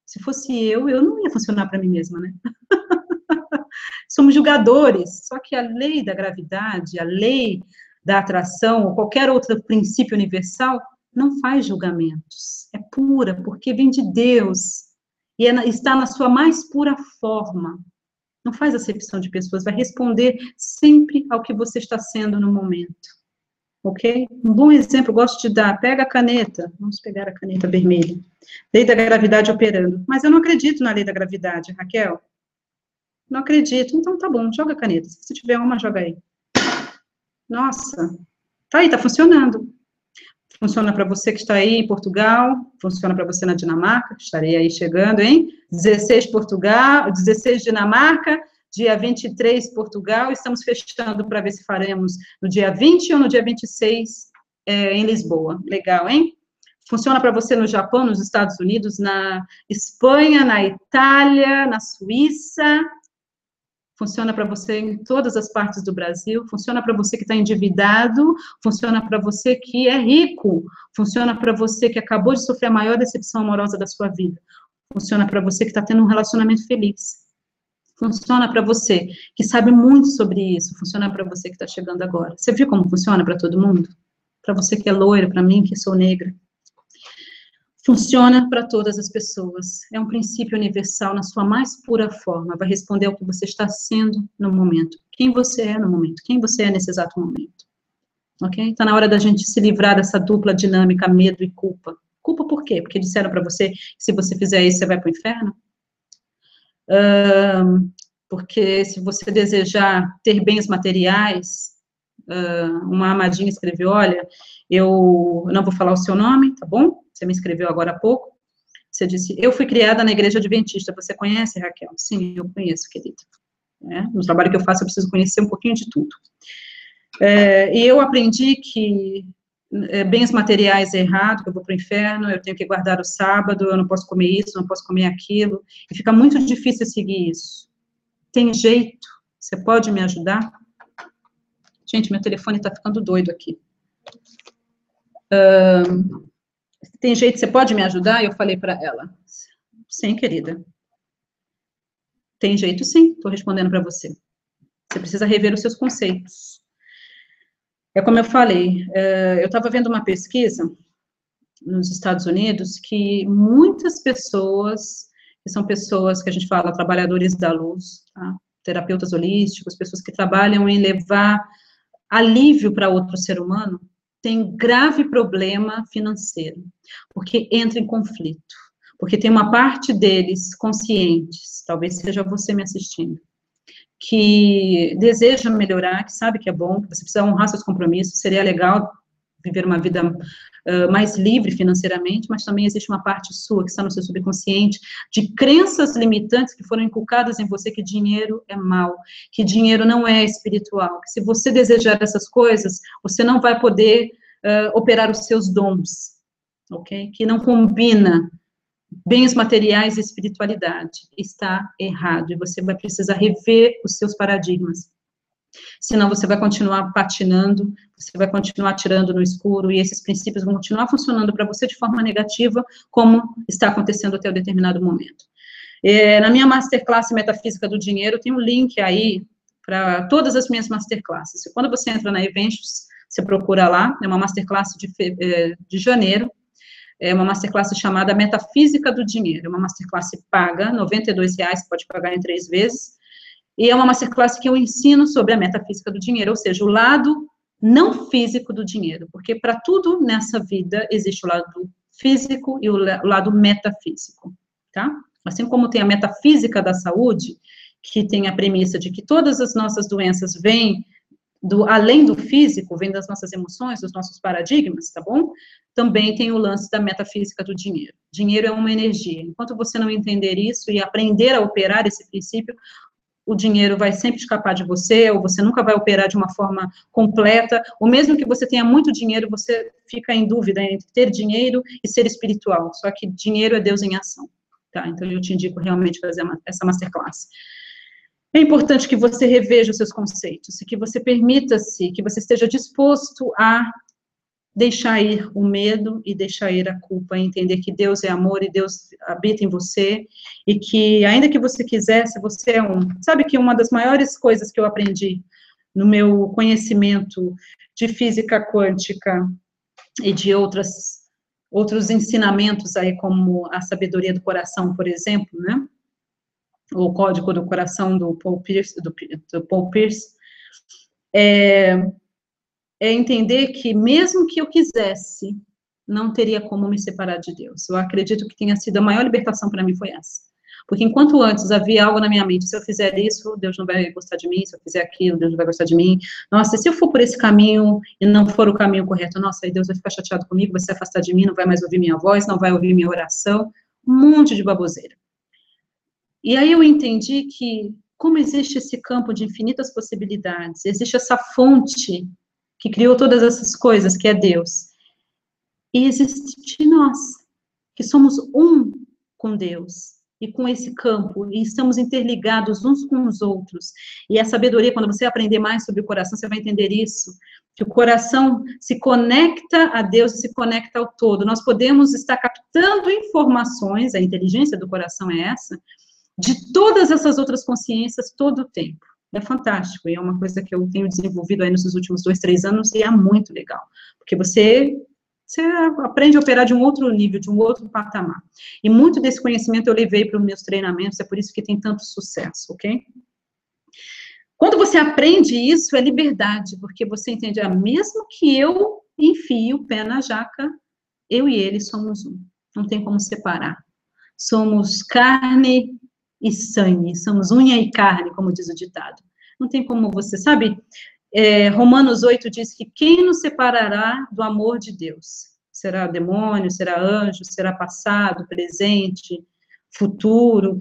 Se fosse eu, eu não ia funcionar para mim mesma, né? (laughs) Somos julgadores, só que a lei da gravidade, a lei da atração, ou qualquer outro princípio universal, não faz julgamentos. É pura, porque vem de Deus e é, está na sua mais pura forma. Não faz acepção de pessoas, vai responder sempre ao que você está sendo no momento. Ok? Um bom exemplo, gosto de dar, pega a caneta, vamos pegar a caneta vermelha. Lei da gravidade operando. Mas eu não acredito na lei da gravidade, Raquel. Não acredito. Então tá bom, joga a caneta. Se tiver uma, joga aí. Nossa, tá aí, tá funcionando. Funciona para você que está aí em Portugal, funciona para você na Dinamarca, estarei aí chegando, hein? 16 Portugal, 16 Dinamarca, dia 23 Portugal, estamos fechando para ver se faremos no dia 20 ou no dia 26 é, em Lisboa. Legal, hein? Funciona para você no Japão, nos Estados Unidos, na Espanha, na Itália, na Suíça, funciona para você em todas as partes do Brasil, funciona para você que está endividado, funciona para você que é rico, funciona para você que acabou de sofrer a maior decepção amorosa da sua vida, funciona para você que está tendo um relacionamento feliz, funciona para você que sabe muito sobre isso, funciona para você que está chegando agora. Você viu como funciona para todo mundo? Para você que é loira, para mim que sou negra funciona para todas as pessoas. É um princípio universal na sua mais pura forma. Vai responder ao que você está sendo no momento. Quem você é no momento. Quem você é nesse exato momento. Ok? Está na hora da gente se livrar dessa dupla dinâmica, medo e culpa. Culpa por quê? Porque disseram para você que se você fizer isso, você vai para o inferno? Um, porque se você desejar ter bens materiais, uh, uma amadinha escreveu, olha, eu não vou falar o seu nome, tá bom? Você me escreveu agora há pouco. Você disse, eu fui criada na igreja adventista. Você conhece, Raquel? Sim, eu conheço, querida. É, no trabalho que eu faço, eu preciso conhecer um pouquinho de tudo. É, e eu aprendi que é, bens materiais é errado, que eu vou para o inferno, eu tenho que guardar o sábado, eu não posso comer isso, não posso comer aquilo, e fica muito difícil seguir isso. Tem jeito? Você pode me ajudar? Gente, meu telefone está ficando doido aqui. Um, tem jeito, você pode me ajudar? Eu falei para ela. Sim, querida. Tem jeito sim, estou respondendo para você. Você precisa rever os seus conceitos. É como eu falei, é, eu estava vendo uma pesquisa nos Estados Unidos que muitas pessoas, que são pessoas que a gente fala, trabalhadores da luz, tá? terapeutas holísticos, pessoas que trabalham em levar alívio para outro ser humano, tem grave problema financeiro, porque entra em conflito, porque tem uma parte deles conscientes, talvez seja você me assistindo, que deseja melhorar, que sabe que é bom, que você precisa honrar seus compromissos, seria legal viver uma vida mais livre financeiramente, mas também existe uma parte sua que está no seu subconsciente de crenças limitantes que foram inculcadas em você que dinheiro é mal, que dinheiro não é espiritual, que se você desejar essas coisas, você não vai poder uh, operar os seus dons, ok? Que não combina bens materiais e espiritualidade. Está errado e você vai precisar rever os seus paradigmas. Senão você vai continuar patinando, você vai continuar tirando no escuro e esses princípios vão continuar funcionando para você de forma negativa, como está acontecendo até um determinado momento. É, na minha masterclass Metafísica do Dinheiro, tem um link aí para todas as minhas masterclasses. Quando você entra na Eventos, você procura lá, é uma masterclass de, é, de janeiro, é uma masterclass chamada Metafísica do Dinheiro, é uma masterclass paga, 92 reais, pode pagar em três vezes, e é uma masterclass que eu ensino sobre a metafísica do dinheiro, ou seja, o lado não físico do dinheiro, porque para tudo nessa vida existe o lado físico e o lado metafísico, tá? Assim como tem a metafísica da saúde, que tem a premissa de que todas as nossas doenças vêm do além do físico, vem das nossas emoções, dos nossos paradigmas, tá bom? Também tem o lance da metafísica do dinheiro. Dinheiro é uma energia. Enquanto você não entender isso e aprender a operar esse princípio, o dinheiro vai sempre escapar de você, ou você nunca vai operar de uma forma completa, ou mesmo que você tenha muito dinheiro, você fica em dúvida entre ter dinheiro e ser espiritual. Só que dinheiro é Deus em ação, tá? Então eu te indico realmente fazer essa masterclass. É importante que você reveja os seus conceitos e que você permita-se, que você esteja disposto a deixar ir o medo e deixar ir a culpa, entender que Deus é amor e Deus habita em você e que ainda que você quisesse, você é um. Sabe que uma das maiores coisas que eu aprendi no meu conhecimento de física quântica e de outras outros ensinamentos aí como a sabedoria do coração, por exemplo, né? O código do coração do Paul Pierce, do, do Paul Pierce é, é entender que mesmo que eu quisesse, não teria como me separar de Deus. Eu acredito que tenha sido a maior libertação para mim foi essa. Porque enquanto antes havia algo na minha mente, se eu fizer isso, Deus não vai gostar de mim, se eu fizer aquilo, Deus não vai gostar de mim. Nossa, se eu for por esse caminho e não for o caminho correto, nossa, aí Deus vai ficar chateado comigo, vai se afastar de mim, não vai mais ouvir minha voz, não vai ouvir minha oração, um monte de baboseira. E aí eu entendi que como existe esse campo de infinitas possibilidades, existe essa fonte que criou todas essas coisas, que é Deus. E existe nós, que somos um com Deus e com esse campo, e estamos interligados uns com os outros. E a sabedoria, quando você aprender mais sobre o coração, você vai entender isso, que o coração se conecta a Deus se conecta ao todo. Nós podemos estar captando informações, a inteligência do coração é essa, de todas essas outras consciências todo o tempo é fantástico, e é uma coisa que eu tenho desenvolvido aí nos últimos dois, três anos, e é muito legal, porque você, você aprende a operar de um outro nível, de um outro patamar. E muito desse conhecimento eu levei para os meus treinamentos, é por isso que tem tanto sucesso, ok? Quando você aprende isso, é liberdade, porque você entende, ah, mesmo que eu enfie o pé na jaca, eu e ele somos um, não tem como separar. Somos carne e sangue, somos unha e carne, como diz o ditado. Não tem como você, sabe? É, Romanos 8 diz que quem nos separará do amor de Deus? Será demônio, será anjo, será passado, presente, futuro,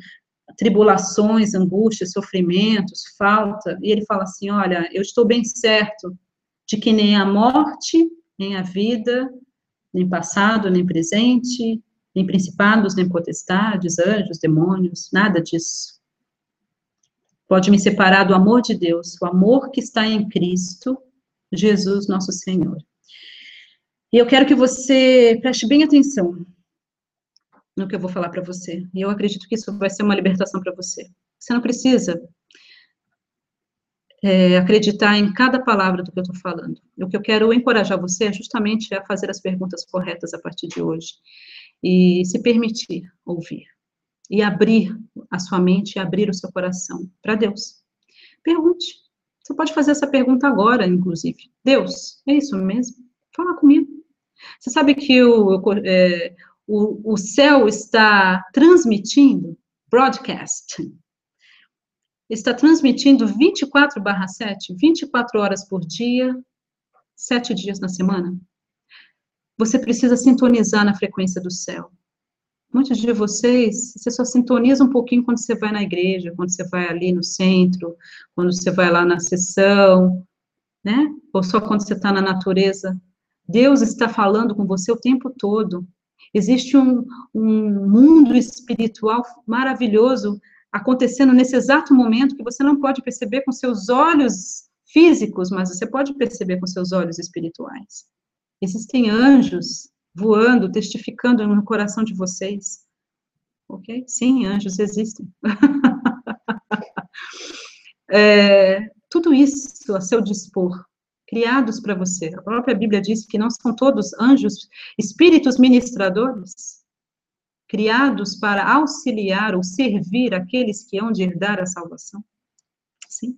tribulações, angústias, sofrimentos, falta. E ele fala assim: olha, eu estou bem certo de que nem a morte, nem a vida, nem passado, nem presente, nem principados, nem potestades, anjos, demônios, nada disso. Pode me separar do amor de Deus, o amor que está em Cristo, Jesus nosso Senhor. E eu quero que você preste bem atenção no que eu vou falar para você. E eu acredito que isso vai ser uma libertação para você. Você não precisa é, acreditar em cada palavra do que eu estou falando. O que eu quero encorajar você é justamente a fazer as perguntas corretas a partir de hoje e se permitir ouvir e abrir a sua mente e abrir o seu coração para Deus. Pergunte. Você pode fazer essa pergunta agora, inclusive. Deus, é isso mesmo? Fala comigo. Você sabe que o, é, o, o céu está transmitindo, broadcast, está transmitindo 24 barra 7, 24 horas por dia, sete dias na semana? Você precisa sintonizar na frequência do céu. Muitos de vocês, você só sintoniza um pouquinho quando você vai na igreja, quando você vai ali no centro, quando você vai lá na sessão, né? Ou só quando você está na natureza. Deus está falando com você o tempo todo. Existe um, um mundo espiritual maravilhoso acontecendo nesse exato momento que você não pode perceber com seus olhos físicos, mas você pode perceber com seus olhos espirituais. Existem anjos voando, testificando no coração de vocês. Ok? Sim, anjos existem. (laughs) é, tudo isso a seu dispor, criados para você. A própria Bíblia diz que não são todos anjos, espíritos ministradores, criados para auxiliar ou servir aqueles que hão de herdar a salvação. Sim.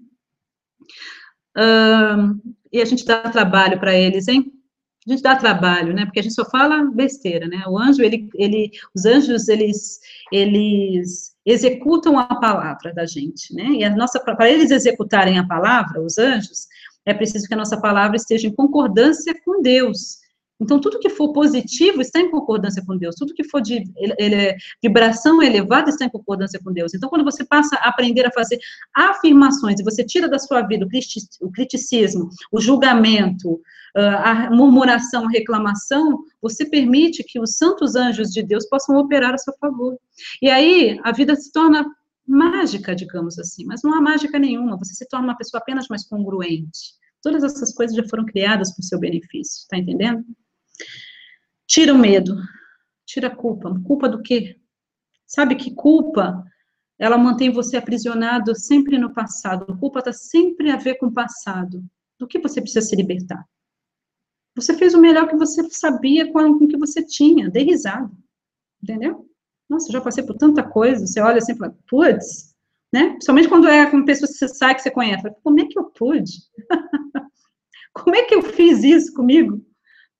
e a gente dá trabalho para eles, hein? A gente dá trabalho, né? Porque a gente só fala besteira, né? O anjo, ele, ele, os anjos, eles, eles executam a palavra da gente, né? E a nossa, para eles executarem a palavra, os anjos, é preciso que a nossa palavra esteja em concordância com Deus. Então, tudo que for positivo está em concordância com Deus, tudo que for de ele, vibração elevada está em concordância com Deus. Então, quando você passa a aprender a fazer afirmações e você tira da sua vida o criticismo, o julgamento, a murmuração, a reclamação, você permite que os santos anjos de Deus possam operar a seu favor. E aí, a vida se torna mágica, digamos assim, mas não há mágica nenhuma, você se torna uma pessoa apenas mais congruente. Todas essas coisas já foram criadas para o seu benefício, tá entendendo? Tira o medo, tira a culpa. Culpa do quê? Sabe que culpa, ela mantém você aprisionado sempre no passado. Culpa está sempre a ver com o passado. Do que você precisa se libertar? Você fez o melhor que você sabia com o que você tinha, dê risada. Entendeu? Nossa, já passei por tanta coisa. Você olha assim e fala, putz, né? Principalmente quando é com pessoas que você sabe que você conhece. Como é que eu pude? (laughs) Como é que eu fiz isso comigo?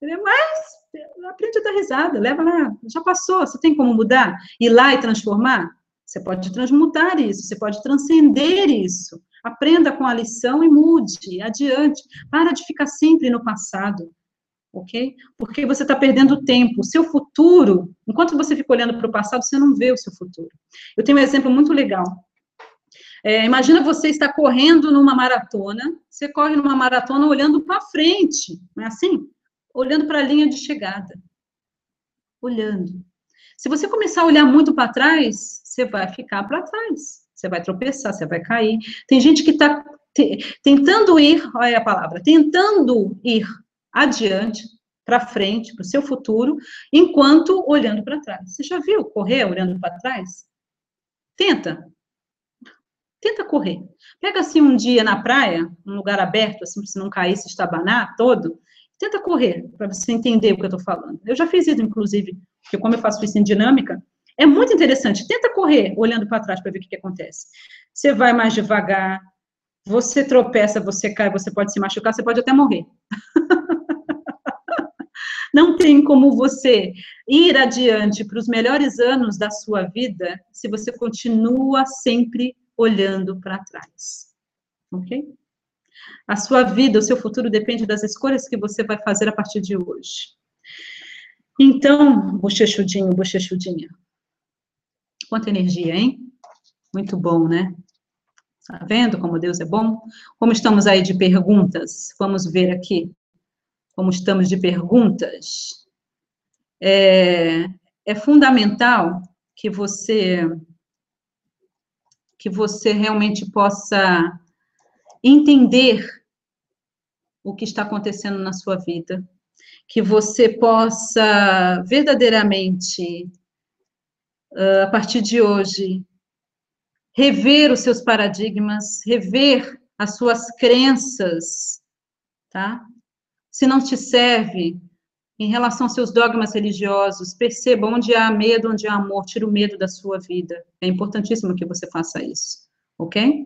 Mas aprende a dar risada, leva lá, já passou, você tem como mudar? Ir lá e transformar? Você pode transmutar isso, você pode transcender isso. Aprenda com a lição e mude, adiante. Para de ficar sempre no passado ok? Porque você está perdendo tempo. O seu futuro, enquanto você fica olhando para o passado, você não vê o seu futuro. Eu tenho um exemplo muito legal. É, imagina você está correndo numa maratona, você corre numa maratona olhando para frente, não é assim? Olhando para a linha de chegada. Olhando. Se você começar a olhar muito para trás, você vai ficar para trás. Você vai tropeçar, você vai cair. Tem gente que está tentando ir, olha a palavra, tentando ir adiante, para frente, para o seu futuro, enquanto olhando para trás. Você já viu correr olhando para trás? Tenta. Tenta correr. Pega assim um dia na praia, um lugar aberto, assim, para você não cair, se estabanar todo. Tenta correr, para você entender o que eu estou falando. Eu já fiz isso, inclusive, porque como eu faço isso em dinâmica, é muito interessante. Tenta correr olhando para trás para ver o que, que acontece. Você vai mais devagar, você tropeça, você cai, você pode se machucar, você pode até morrer. (laughs) Não tem como você ir adiante para os melhores anos da sua vida se você continua sempre olhando para trás. Ok? A sua vida, o seu futuro depende das escolhas que você vai fazer a partir de hoje. Então, bochechudinho, bochechudinha. Quanta energia, hein? Muito bom, né? Tá vendo como Deus é bom? Como estamos aí de perguntas? Vamos ver aqui como estamos de perguntas, é, é fundamental que você que você realmente possa entender o que está acontecendo na sua vida, que você possa verdadeiramente, a partir de hoje, rever os seus paradigmas, rever as suas crenças, tá? se não te serve em relação aos seus dogmas religiosos, perceba onde há medo, onde há amor, tira o medo da sua vida. É importantíssimo que você faça isso, ok?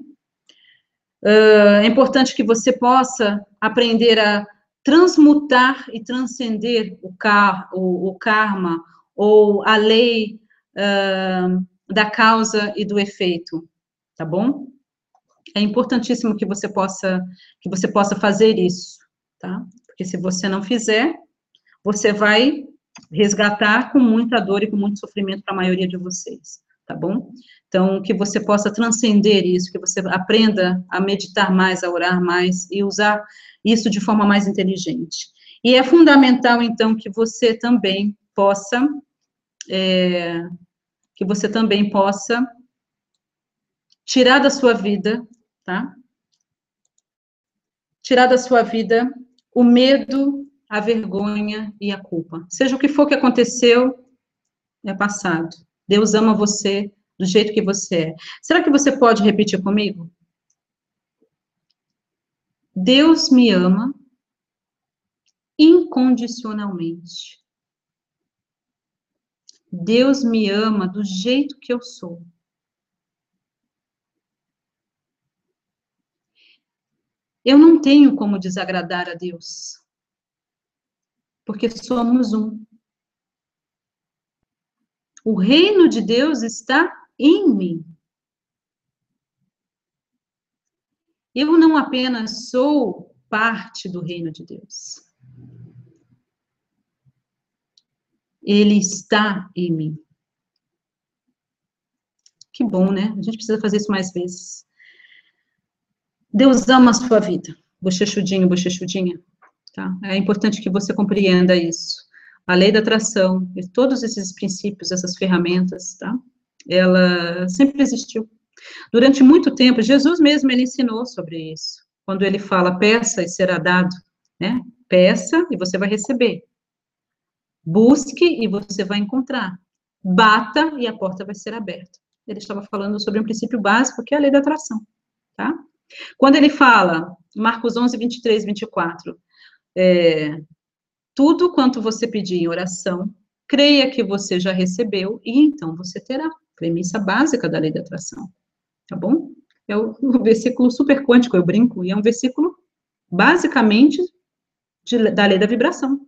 Uh, é importante que você possa aprender a transmutar e transcender o, car o, o karma ou a lei uh, da causa e do efeito, tá bom? É importantíssimo que você possa que você possa fazer isso, tá? Porque se você não fizer, você vai resgatar com muita dor e com muito sofrimento para a maioria de vocês, tá bom? Então, que você possa transcender isso, que você aprenda a meditar mais, a orar mais e usar isso de forma mais inteligente. E é fundamental, então, que você também possa, é, que você também possa tirar da sua vida, tá? Tirar da sua vida o medo, a vergonha e a culpa. Seja o que for que aconteceu, é passado. Deus ama você do jeito que você é. Será que você pode repetir comigo? Deus me ama incondicionalmente. Deus me ama do jeito que eu sou. Eu não tenho como desagradar a Deus, porque somos um. O reino de Deus está em mim. Eu não apenas sou parte do reino de Deus. Ele está em mim. Que bom, né? A gente precisa fazer isso mais vezes. Deus ama a sua vida. Bochechudinho, bochechudinha. Tá? É importante que você compreenda isso. A lei da atração, e todos esses princípios, essas ferramentas, tá? Ela sempre existiu. Durante muito tempo, Jesus mesmo ele ensinou sobre isso. Quando ele fala, peça e será dado, né? Peça e você vai receber. Busque e você vai encontrar. Bata e a porta vai ser aberta. Ele estava falando sobre um princípio básico, que é a lei da atração, tá? Quando ele fala, Marcos 11, 23, 24, é, tudo quanto você pedir em oração, creia que você já recebeu e então você terá. Premissa básica da lei da atração tá bom? É um versículo super quântico, eu brinco, e é um versículo basicamente de, da lei da vibração.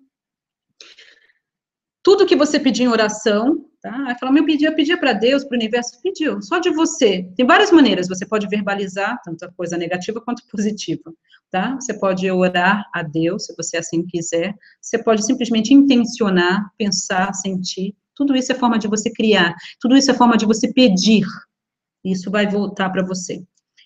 Tudo que você pedir em oração, tá? Aí fala, meu pedia, pedia para Deus, para o universo, pediu, só de você. Tem várias maneiras, você pode verbalizar, tanto a coisa negativa quanto positiva, tá? Você pode orar a Deus, se você assim quiser. Você pode simplesmente intencionar, pensar, sentir. Tudo isso é forma de você criar, tudo isso é forma de você pedir, isso vai voltar para você.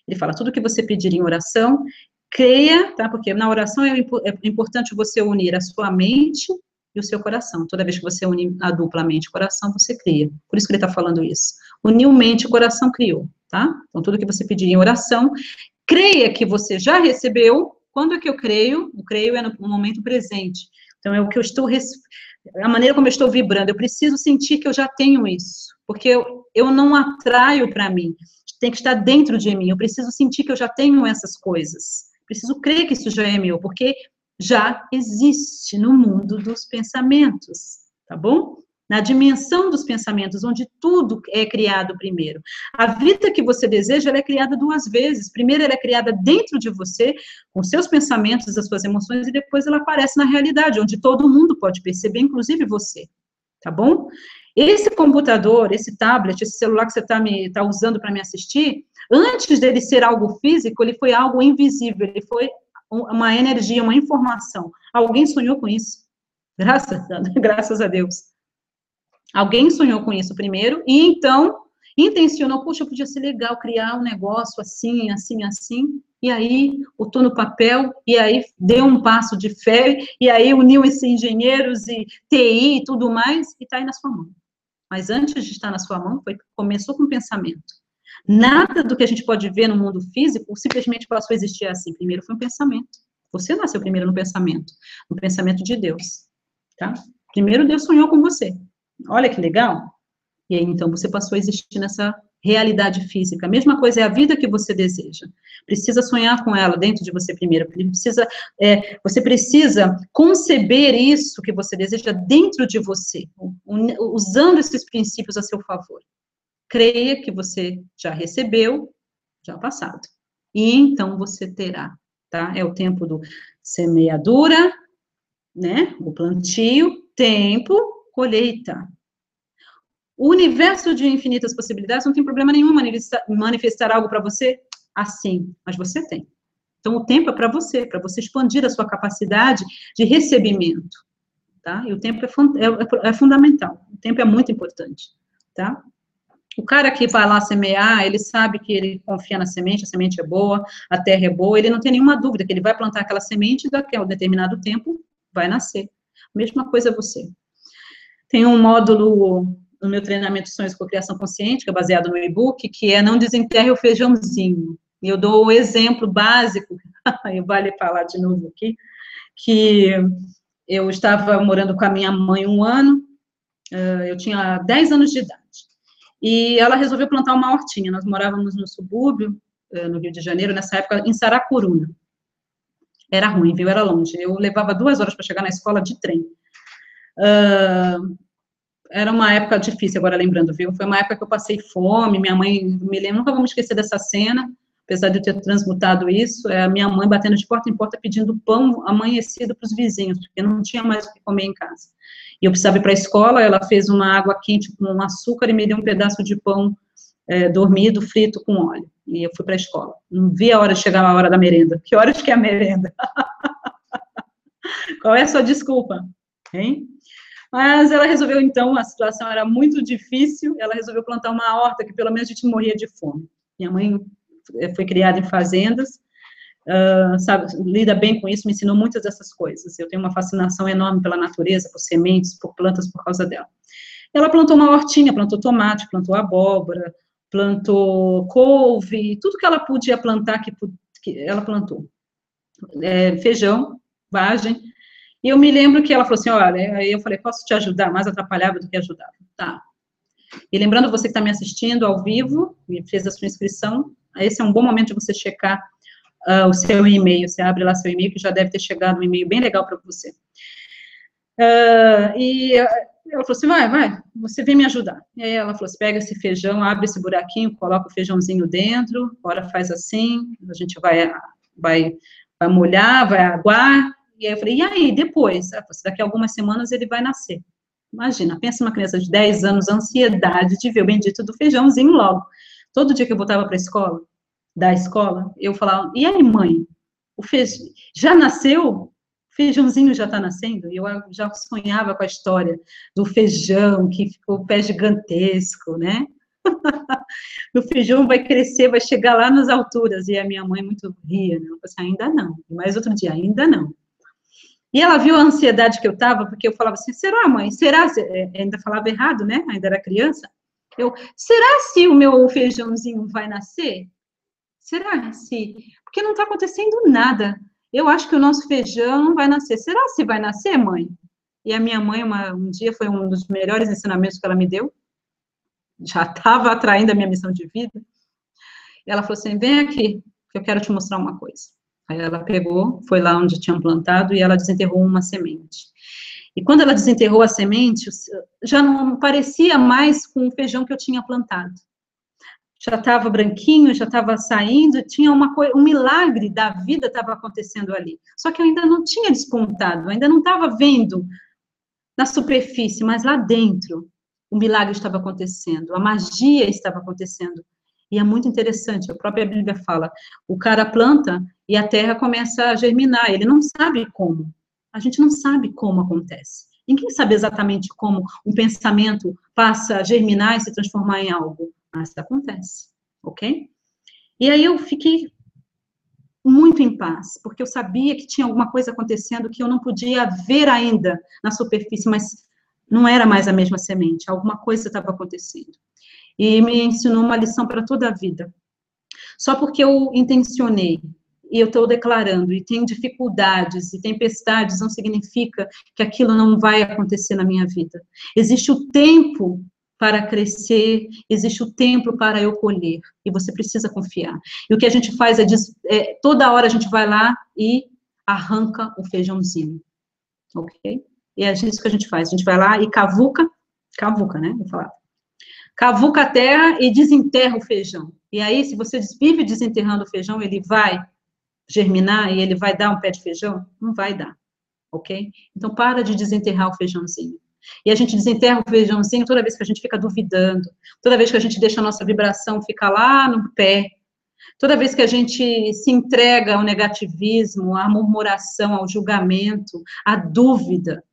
Ele fala, tudo que você pedir em oração, creia, tá? Porque na oração é, é importante você unir a sua mente e o seu coração. Toda vez que você une a dupla mente e coração, você cria. Por isso que ele está falando isso. Uniu mente e coração, criou, tá? Então, tudo que você pedir em oração, creia que você já recebeu. Quando é que eu creio? O creio é no momento presente. Então, é o que eu estou, a maneira como eu estou vibrando. Eu preciso sentir que eu já tenho isso porque eu, eu não atraio para mim, tem que estar dentro de mim, eu preciso sentir que eu já tenho essas coisas, preciso crer que isso já é meu, porque já existe no mundo dos pensamentos, tá bom? Na dimensão dos pensamentos, onde tudo é criado primeiro. A vida que você deseja, ela é criada duas vezes. Primeiro, ela é criada dentro de você, com seus pensamentos, as suas emoções, e depois ela aparece na realidade, onde todo mundo pode perceber, inclusive você tá bom? Esse computador, esse tablet, esse celular que você está tá usando para me assistir, antes dele ser algo físico, ele foi algo invisível, ele foi uma energia, uma informação. Alguém sonhou com isso? Graças, (laughs) graças a Deus. Alguém sonhou com isso primeiro, e então intencionou, puxa, podia ser legal criar um negócio assim, assim, assim, e aí botou no papel, e aí deu um passo de fé, e aí uniu esses engenheiros e TI e tudo mais, e está aí na sua mão. Mas antes de estar na sua mão, foi, começou com pensamento. Nada do que a gente pode ver no mundo físico simplesmente passou a existir assim. Primeiro foi um pensamento. Você nasceu primeiro no pensamento, no pensamento de Deus, tá? Primeiro Deus sonhou com você. Olha que legal. E aí, então, você passou a existir nessa realidade física. A mesma coisa é a vida que você deseja. Precisa sonhar com ela dentro de você primeiro. Precisa, é, você precisa conceber isso que você deseja dentro de você, usando esses princípios a seu favor. Creia que você já recebeu, já passado. E então você terá, tá? É o tempo do semeadura, né? O plantio, tempo, colheita. O universo de infinitas possibilidades não tem problema nenhum manifestar, manifestar algo para você assim, mas você tem. Então, o tempo é para você, para você expandir a sua capacidade de recebimento, tá? E o tempo é, é, é, fundamental, o tempo é muito importante, tá? O cara que vai lá semear, ele sabe que ele confia na semente, a semente é boa, a terra é boa, ele não tem nenhuma dúvida que ele vai plantar aquela semente e daqui a um determinado tempo vai nascer. Mesma coisa você. Tem um módulo no meu treinamento Sonhos com Criação Consciente, que é baseado no e-book, que é não desenterre o feijãozinho. E eu dou o exemplo básico, (laughs) vale falar de novo aqui, que eu estava morando com a minha mãe um ano, eu tinha 10 anos de idade, e ela resolveu plantar uma hortinha. Nós morávamos no subúrbio, no Rio de Janeiro, nessa época, em Saracuruna. Era ruim, viu? Era longe. Eu levava duas horas para chegar na escola de trem. Uh, era uma época difícil, agora lembrando, viu? Foi uma época que eu passei fome, minha mãe, me lembro, nunca vamos esquecer dessa cena, apesar de eu ter transmutado isso, é a minha mãe batendo de porta em porta pedindo pão amanhecido para os vizinhos, porque não tinha mais o que comer em casa. E eu precisava ir para a escola, ela fez uma água quente com açúcar e me deu um pedaço de pão é, dormido, frito com óleo. E eu fui para a escola. Não vi a hora de chegar a hora da merenda. Que horas que é a merenda? (laughs) Qual é a sua desculpa? Hein? Mas ela resolveu, então, a situação era muito difícil, ela resolveu plantar uma horta, que pelo menos a gente morria de fome. Minha mãe eh, foi criada em fazendas, uh, sabe, lida bem com isso, me ensinou muitas dessas coisas. Eu tenho uma fascinação enorme pela natureza, por sementes, por plantas, por causa dela. Ela plantou uma hortinha, plantou tomate, plantou abóbora, plantou couve, tudo que ela podia plantar, que, que ela plantou. É, feijão, vagem. E eu me lembro que ela falou assim, olha, aí eu falei, posso te ajudar? Mais atrapalhava do que ajudava. Tá. E lembrando você que está me assistindo ao vivo, e fez a sua inscrição, esse é um bom momento de você checar uh, o seu e-mail. Você abre lá seu e-mail, que já deve ter chegado um e-mail bem legal para você. Uh, e ela falou assim, vai, vai, você vem me ajudar. E aí ela falou assim, pega esse feijão, abre esse buraquinho, coloca o feijãozinho dentro, agora faz assim, a gente vai, vai, vai molhar, vai aguar. E aí eu falei, e aí, depois? Ela falou assim, daqui a algumas semanas ele vai nascer. Imagina, pensa uma criança de 10 anos, ansiedade de ver o bendito do feijãozinho logo. Todo dia que eu voltava para a escola, da escola, eu falava, e aí, mãe, o feijão já nasceu? feijãozinho já está nascendo, e eu já sonhava com a história do feijão, que ficou o pé gigantesco, né? (laughs) o feijão vai crescer, vai chegar lá nas alturas, e a minha mãe muito ria, né? Eu falei assim, ainda não, mais outro dia, ainda não. E ela viu a ansiedade que eu estava, porque eu falava assim, será, mãe, será, é, ainda falava errado, né, ainda era criança, eu, será se o meu feijãozinho vai nascer? Será se? Porque não está acontecendo nada, eu acho que o nosso feijão não vai nascer. Será se vai nascer, mãe? E a minha mãe, uma, um dia, foi um dos melhores ensinamentos que ela me deu. Já (laughs) estava atraindo a minha missão de vida. E ela falou assim: vem aqui, que eu quero te mostrar uma coisa. Ela pegou, foi lá onde tinham plantado e ela desenterrou uma semente. E quando ela desenterrou a semente, já não parecia mais com o feijão que eu tinha plantado já estava branquinho, já estava saindo, tinha uma coisa, um milagre da vida estava acontecendo ali. Só que eu ainda não tinha despontado, ainda não estava vendo na superfície, mas lá dentro o milagre estava acontecendo, a magia estava acontecendo. E é muito interessante, a própria Bíblia fala, o cara planta e a terra começa a germinar, ele não sabe como. A gente não sabe como acontece. Ninguém sabe exatamente como um pensamento passa a germinar e se transformar em algo mas acontece, ok? E aí eu fiquei muito em paz, porque eu sabia que tinha alguma coisa acontecendo que eu não podia ver ainda na superfície, mas não era mais a mesma semente, alguma coisa estava acontecendo. E me ensinou uma lição para toda a vida. Só porque eu intencionei e eu estou declarando e tenho dificuldades e tempestades, não significa que aquilo não vai acontecer na minha vida. Existe o tempo para crescer, existe o tempo para eu colher, e você precisa confiar. E o que a gente faz é, é toda hora a gente vai lá e arranca o feijãozinho, ok? E é isso que a gente faz, a gente vai lá e cavuca, cavuca, né, vou falar, cavuca a terra e desenterra o feijão. E aí, se você vive desenterrando o feijão, ele vai germinar e ele vai dar um pé de feijão? Não vai dar, ok? Então, para de desenterrar o feijãozinho. E a gente desenterra o feijãozinho toda vez que a gente fica duvidando, toda vez que a gente deixa a nossa vibração ficar lá no pé, toda vez que a gente se entrega ao negativismo, à murmuração, ao julgamento, à dúvida,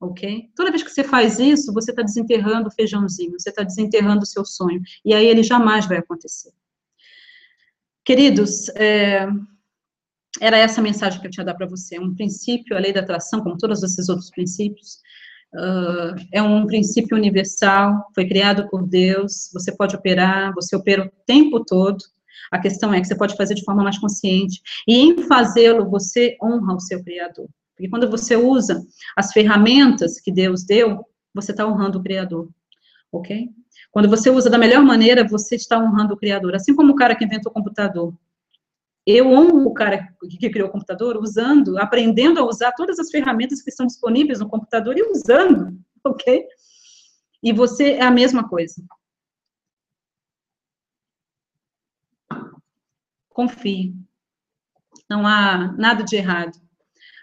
ok? Toda vez que você faz isso, você está desenterrando o feijãozinho, você está desenterrando o seu sonho, e aí ele jamais vai acontecer. Queridos, é, era essa a mensagem que eu tinha a dar para você, um princípio, a lei da atração, como todos esses outros princípios, Uh, é um princípio universal, foi criado por Deus, você pode operar, você opera o tempo todo, a questão é que você pode fazer de forma mais consciente, e em fazê-lo, você honra o seu Criador. Porque quando você usa as ferramentas que Deus deu, você está honrando o Criador, ok? Quando você usa da melhor maneira, você está honrando o Criador. Assim como o cara que inventou o computador, eu honro o cara que criou o computador usando, aprendendo a usar todas as ferramentas que estão disponíveis no computador e usando, (laughs) ok? E você é a mesma coisa. Confie. Não há nada de errado.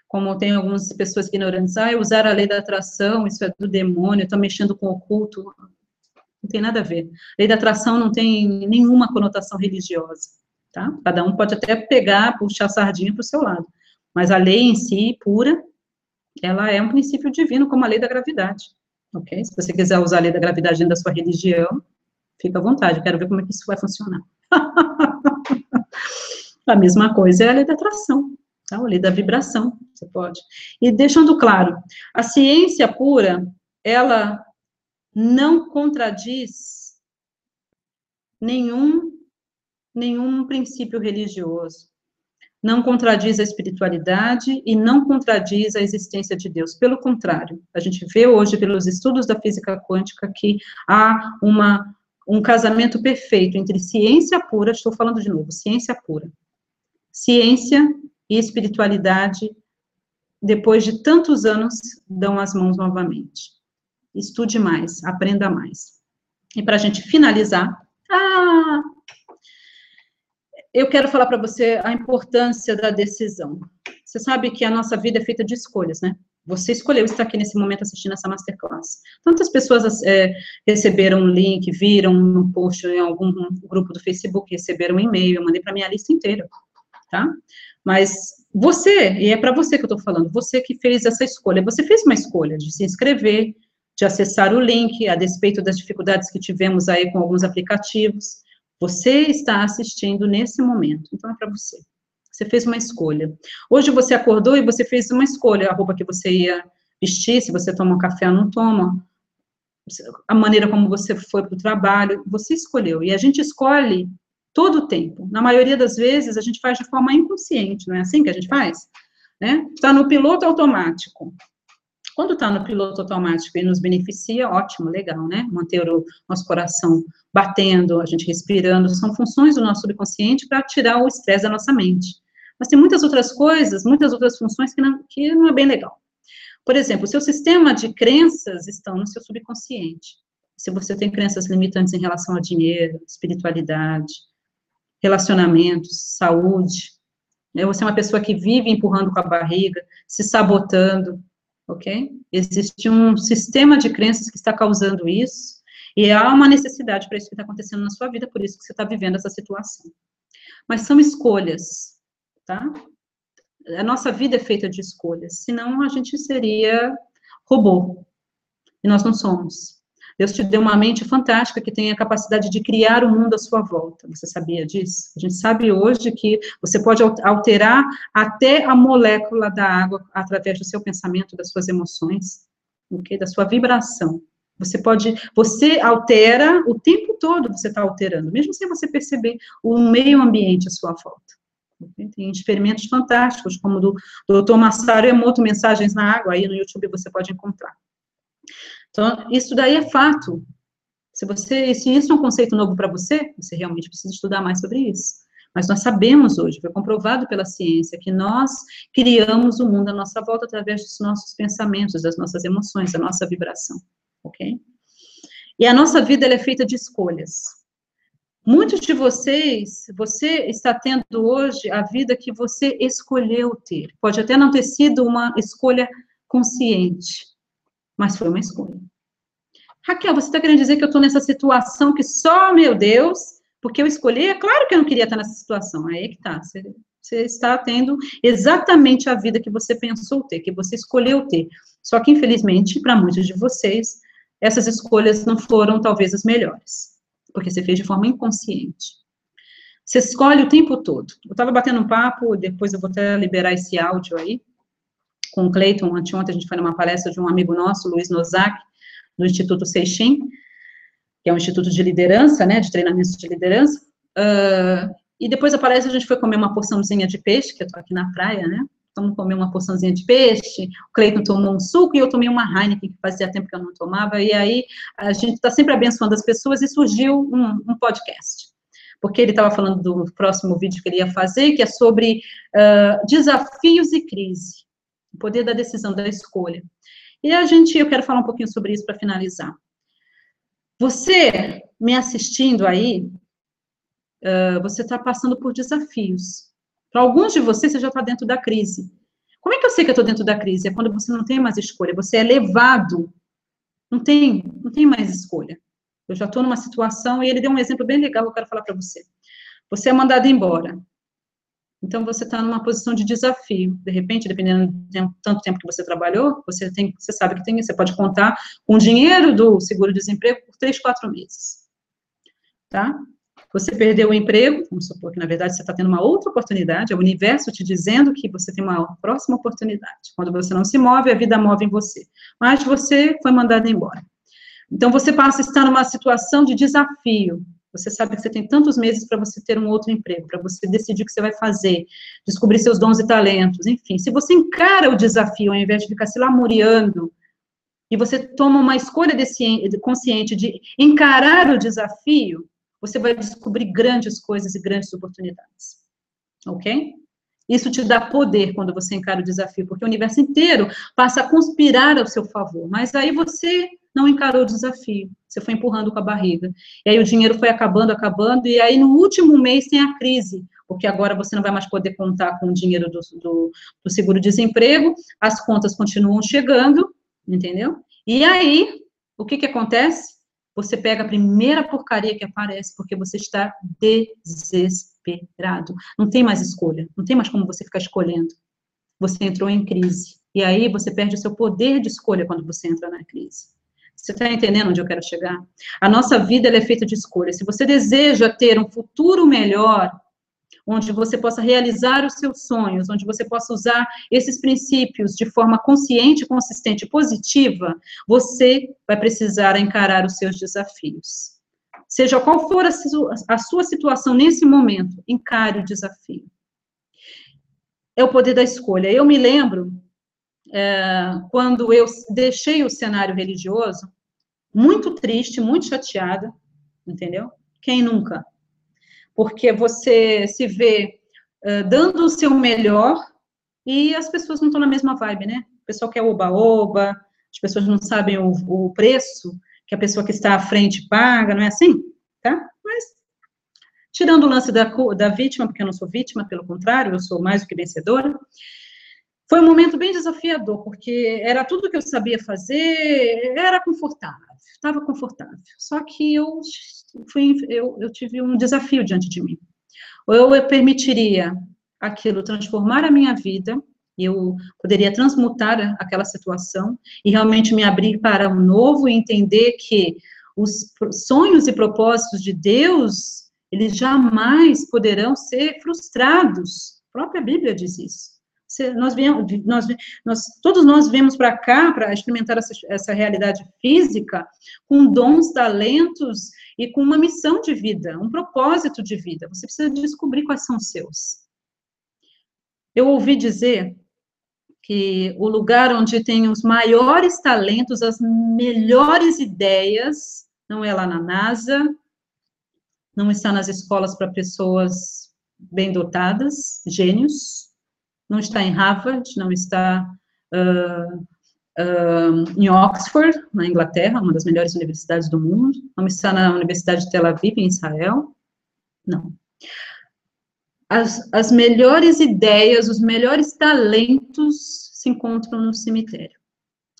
Como tem algumas pessoas ignorantes, ah, usar a lei da atração, isso é do demônio, estou mexendo com o oculto. Não tem nada a ver. A lei da atração não tem nenhuma conotação religiosa tá? Cada um pode até pegar, puxar a sardinha para o seu lado, mas a lei em si, pura, ela é um princípio divino, como a lei da gravidade, ok? Se você quiser usar a lei da gravidade dentro da sua religião, fica à vontade, eu quero ver como é que isso vai funcionar. (laughs) a mesma coisa é a lei da atração, tá? A lei da vibração, você pode. E deixando claro, a ciência pura, ela não contradiz nenhum, nenhum princípio religioso. Não contradiz a espiritualidade e não contradiz a existência de Deus. Pelo contrário, a gente vê hoje, pelos estudos da física quântica, que há uma, um casamento perfeito entre ciência pura, estou falando de novo, ciência pura, ciência e espiritualidade, depois de tantos anos, dão as mãos novamente. Estude mais, aprenda mais. E para a gente finalizar, ah, eu quero falar para você a importância da decisão. Você sabe que a nossa vida é feita de escolhas, né? Você escolheu estar aqui nesse momento assistindo essa masterclass. Tantas pessoas é, receberam um link, viram um post em algum grupo do Facebook, receberam um e-mail, eu mandei para minha lista inteira, tá? Mas você, e é para você que eu estou falando, você que fez essa escolha, você fez uma escolha de se inscrever, de acessar o link, a despeito das dificuldades que tivemos aí com alguns aplicativos. Você está assistindo nesse momento, então é para você. Você fez uma escolha. Hoje você acordou e você fez uma escolha, a roupa que você ia vestir, se você toma um café ou não toma, a maneira como você foi para o trabalho, você escolheu. E a gente escolhe todo o tempo. Na maioria das vezes, a gente faz de forma inconsciente, não é assim que a gente faz? Né? Está no piloto automático. Quando está no piloto automático e nos beneficia, ótimo, legal, né? Manter o nosso coração batendo, a gente respirando, são funções do nosso subconsciente para tirar o estresse da nossa mente. Mas tem muitas outras coisas, muitas outras funções que não, que não é bem legal. Por exemplo, o seu sistema de crenças estão no seu subconsciente. Se você tem crenças limitantes em relação a dinheiro, espiritualidade, relacionamentos, saúde, né? você é uma pessoa que vive empurrando com a barriga, se sabotando, ok? Existe um sistema de crenças que está causando isso, e há uma necessidade para isso que está acontecendo na sua vida, por isso que você está vivendo essa situação. Mas são escolhas, tá? A nossa vida é feita de escolhas, senão a gente seria robô, e nós não somos. Deus te deu uma mente fantástica que tem a capacidade de criar o mundo à sua volta. Você sabia disso? A gente sabe hoje que você pode alterar até a molécula da água através do seu pensamento, das suas emoções, okay? da sua vibração. Você pode, você altera o tempo todo, você está alterando, mesmo sem você perceber o meio ambiente à sua volta. Tem experimentos fantásticos, como do, do Dr. Massaro Emoto, Mensagens na Água, aí no YouTube você pode encontrar. Então, isso daí é fato. Se você, se isso é um conceito novo para você, você realmente precisa estudar mais sobre isso. Mas nós sabemos hoje, foi comprovado pela ciência, que nós criamos o mundo à nossa volta através dos nossos pensamentos, das nossas emoções, da nossa vibração, ok? E a nossa vida é feita de escolhas. Muitos de vocês, você está tendo hoje a vida que você escolheu ter. Pode até não ter sido uma escolha consciente, mas foi uma escolha. Raquel, você está querendo dizer que eu estou nessa situação que só, meu Deus, porque eu escolhi? É claro que eu não queria estar nessa situação. Aí é que tá. Você, você está tendo exatamente a vida que você pensou ter, que você escolheu ter. Só que, infelizmente, para muitos de vocês, essas escolhas não foram talvez as melhores, porque você fez de forma inconsciente. Você escolhe o tempo todo. Eu estava batendo um papo, depois eu vou até liberar esse áudio aí, com o Cleiton, anteontem a gente foi numa palestra de um amigo nosso, Luiz Nozak, do Instituto Seixin, que é um instituto de liderança, né, de treinamento de liderança, uh, e depois da palestra a gente foi comer uma porçãozinha de peixe, que eu tô aqui na praia, né, vamos comer uma porçãozinha de peixe, o Cleiton tomou um suco e eu tomei uma Heineken, que fazia tempo que eu não tomava, e aí a gente está sempre abençoando as pessoas, e surgiu um, um podcast, porque ele estava falando do próximo vídeo que ele ia fazer, que é sobre uh, desafios e crise, poder da decisão, da escolha. E a gente, eu quero falar um pouquinho sobre isso para finalizar. Você me assistindo aí, uh, você está passando por desafios. Para alguns de vocês, você já está dentro da crise. Como é que eu sei que eu estou dentro da crise? É quando você não tem mais escolha, você é levado. Não tem, não tem mais escolha. Eu já estou numa situação, e ele deu um exemplo bem legal que eu quero falar para você. Você é mandado embora. Então, você está numa posição de desafio. De repente, dependendo do tempo, tanto tempo que você trabalhou, você, tem, você sabe que tem, você pode contar com o dinheiro do seguro-desemprego por três, quatro meses. Tá? Você perdeu o emprego, vamos supor que, na verdade, você está tendo uma outra oportunidade, é o universo te dizendo que você tem uma próxima oportunidade. Quando você não se move, a vida move em você. Mas você foi mandado embora. Então, você passa a estar numa situação de desafio. Você sabe que você tem tantos meses para você ter um outro emprego, para você decidir o que você vai fazer, descobrir seus dons e talentos, enfim. Se você encara o desafio ao invés de ficar se lamuriando, e você toma uma escolha desse, consciente de encarar o desafio, você vai descobrir grandes coisas e grandes oportunidades. Ok? Isso te dá poder quando você encara o desafio, porque o universo inteiro passa a conspirar ao seu favor. Mas aí você não encarou o desafio, você foi empurrando com a barriga. E aí o dinheiro foi acabando, acabando, e aí no último mês tem a crise, porque agora você não vai mais poder contar com o dinheiro do, do, do seguro-desemprego, as contas continuam chegando, entendeu? E aí, o que que acontece? Você pega a primeira porcaria que aparece, porque você está desesperado. Não tem mais escolha, não tem mais como você ficar escolhendo. Você entrou em crise. E aí você perde o seu poder de escolha quando você entra na crise. Você está entendendo onde eu quero chegar? A nossa vida é feita de escolhas. Se você deseja ter um futuro melhor, onde você possa realizar os seus sonhos, onde você possa usar esses princípios de forma consciente, consistente positiva, você vai precisar encarar os seus desafios. Seja qual for a sua, a sua situação nesse momento, encare o desafio. É o poder da escolha. Eu me lembro é, quando eu deixei o cenário religioso, muito triste, muito chateada, entendeu? Quem nunca? Porque você se vê uh, dando o seu melhor e as pessoas não estão na mesma vibe, né? O pessoal quer oba-oba, as pessoas não sabem o, o preço que a pessoa que está à frente paga, não é assim? Tá? Mas, tirando o lance da, da vítima, porque eu não sou vítima, pelo contrário, eu sou mais do que vencedora, foi um momento bem desafiador, porque era tudo que eu sabia fazer, era confortável, estava confortável. Só que eu, fui, eu, eu tive um desafio diante de mim. Ou eu permitiria aquilo transformar a minha vida, eu poderia transmutar aquela situação e realmente me abrir para o um novo e entender que os sonhos e propósitos de Deus, eles jamais poderão ser frustrados. A própria Bíblia diz isso nós viemos, nós, nós, todos nós viemos para cá para experimentar essa, essa realidade física com dons, talentos e com uma missão de vida, um propósito de vida. Você precisa descobrir quais são os seus. Eu ouvi dizer que o lugar onde tem os maiores talentos, as melhores ideias, não é lá na NASA, não está nas escolas para pessoas bem dotadas, gênios, não está em Harvard, não está uh, uh, em Oxford, na Inglaterra, uma das melhores universidades do mundo, não está na Universidade de Tel Aviv, em Israel, não. As, as melhores ideias, os melhores talentos se encontram no cemitério,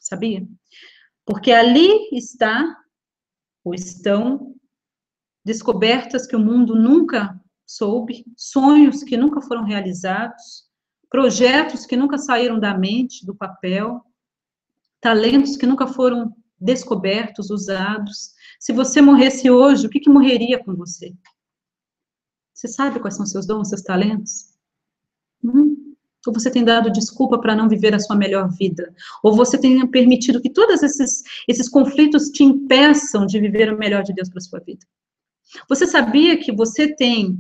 sabia? Porque ali está, ou estão, descobertas que o mundo nunca soube, sonhos que nunca foram realizados, projetos que nunca saíram da mente, do papel, talentos que nunca foram descobertos, usados. Se você morresse hoje, o que, que morreria com você? Você sabe quais são seus dons, seus talentos? Hum? Ou você tem dado desculpa para não viver a sua melhor vida? Ou você tem permitido que todos esses, esses conflitos te impeçam de viver o melhor de Deus para sua vida? Você sabia que você tem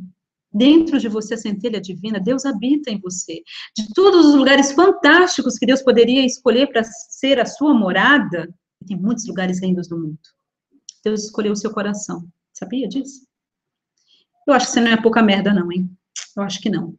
Dentro de você, a centelha divina, Deus habita em você. De todos os lugares fantásticos que Deus poderia escolher para ser a sua morada, tem muitos lugares lindos no mundo. Deus escolheu o seu coração. Sabia disso? Eu acho que você não é pouca merda, não, hein? Eu acho que não.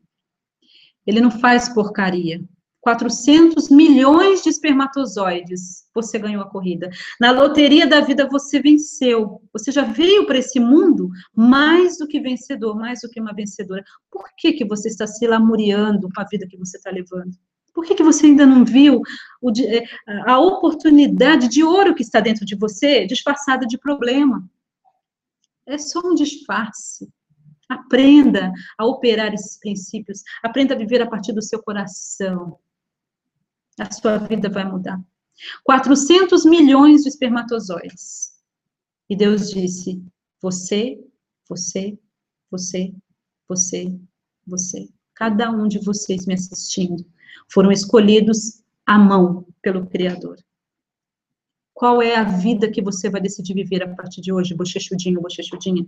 Ele não faz porcaria. 400 milhões de espermatozoides, você ganhou a corrida. Na loteria da vida você venceu. Você já veio para esse mundo mais do que vencedor, mais do que uma vencedora. Por que, que você está se lamuriando com a vida que você está levando? Por que, que você ainda não viu o, é, a oportunidade de ouro que está dentro de você, disfarçada de problema? É só um disfarce. Aprenda a operar esses princípios. Aprenda a viver a partir do seu coração a sua vida vai mudar. 400 milhões de espermatozoides. E Deus disse: você, você, você, você, você. Cada um de vocês me assistindo foram escolhidos à mão pelo Criador. Qual é a vida que você vai decidir viver a partir de hoje, bochechudinho, bochechudinha?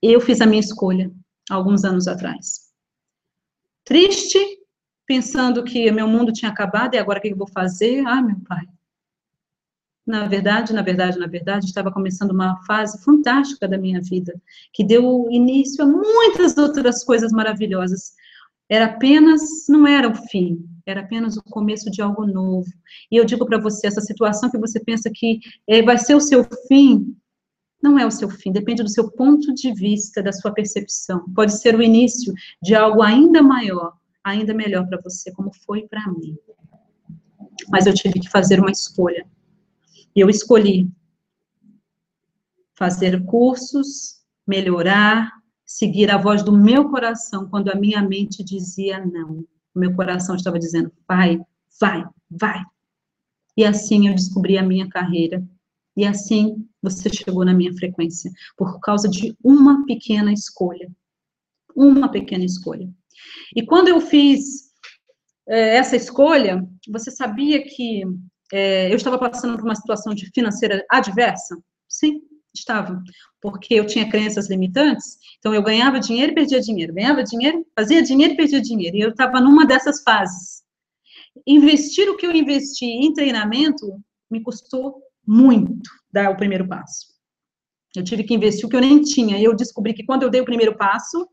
Eu fiz a minha escolha alguns anos atrás. Triste, pensando que meu mundo tinha acabado e agora o que eu vou fazer? Ah, meu pai. Na verdade, na verdade, na verdade, estava começando uma fase fantástica da minha vida, que deu início a muitas outras coisas maravilhosas. Era apenas, não era o fim, era apenas o começo de algo novo. E eu digo para você, essa situação que você pensa que é, vai ser o seu fim, não é o seu fim, depende do seu ponto de vista, da sua percepção. Pode ser o início de algo ainda maior, ainda melhor para você, como foi para mim. Mas eu tive que fazer uma escolha. E eu escolhi fazer cursos, melhorar, seguir a voz do meu coração quando a minha mente dizia não. O meu coração estava dizendo, vai, vai, vai. E assim eu descobri a minha carreira. E assim você chegou na minha frequência, por causa de uma pequena escolha. Uma pequena escolha. E quando eu fiz é, essa escolha, você sabia que é, eu estava passando por uma situação de financeira adversa? Sim, estava. Porque eu tinha crenças limitantes, então eu ganhava dinheiro e perdia dinheiro, ganhava dinheiro, fazia dinheiro e perdia dinheiro. E eu estava numa dessas fases. Investir o que eu investi em treinamento me custou muito dar o primeiro passo. Eu tive que investir o que eu nem tinha. E eu descobri que quando eu dei o primeiro passo,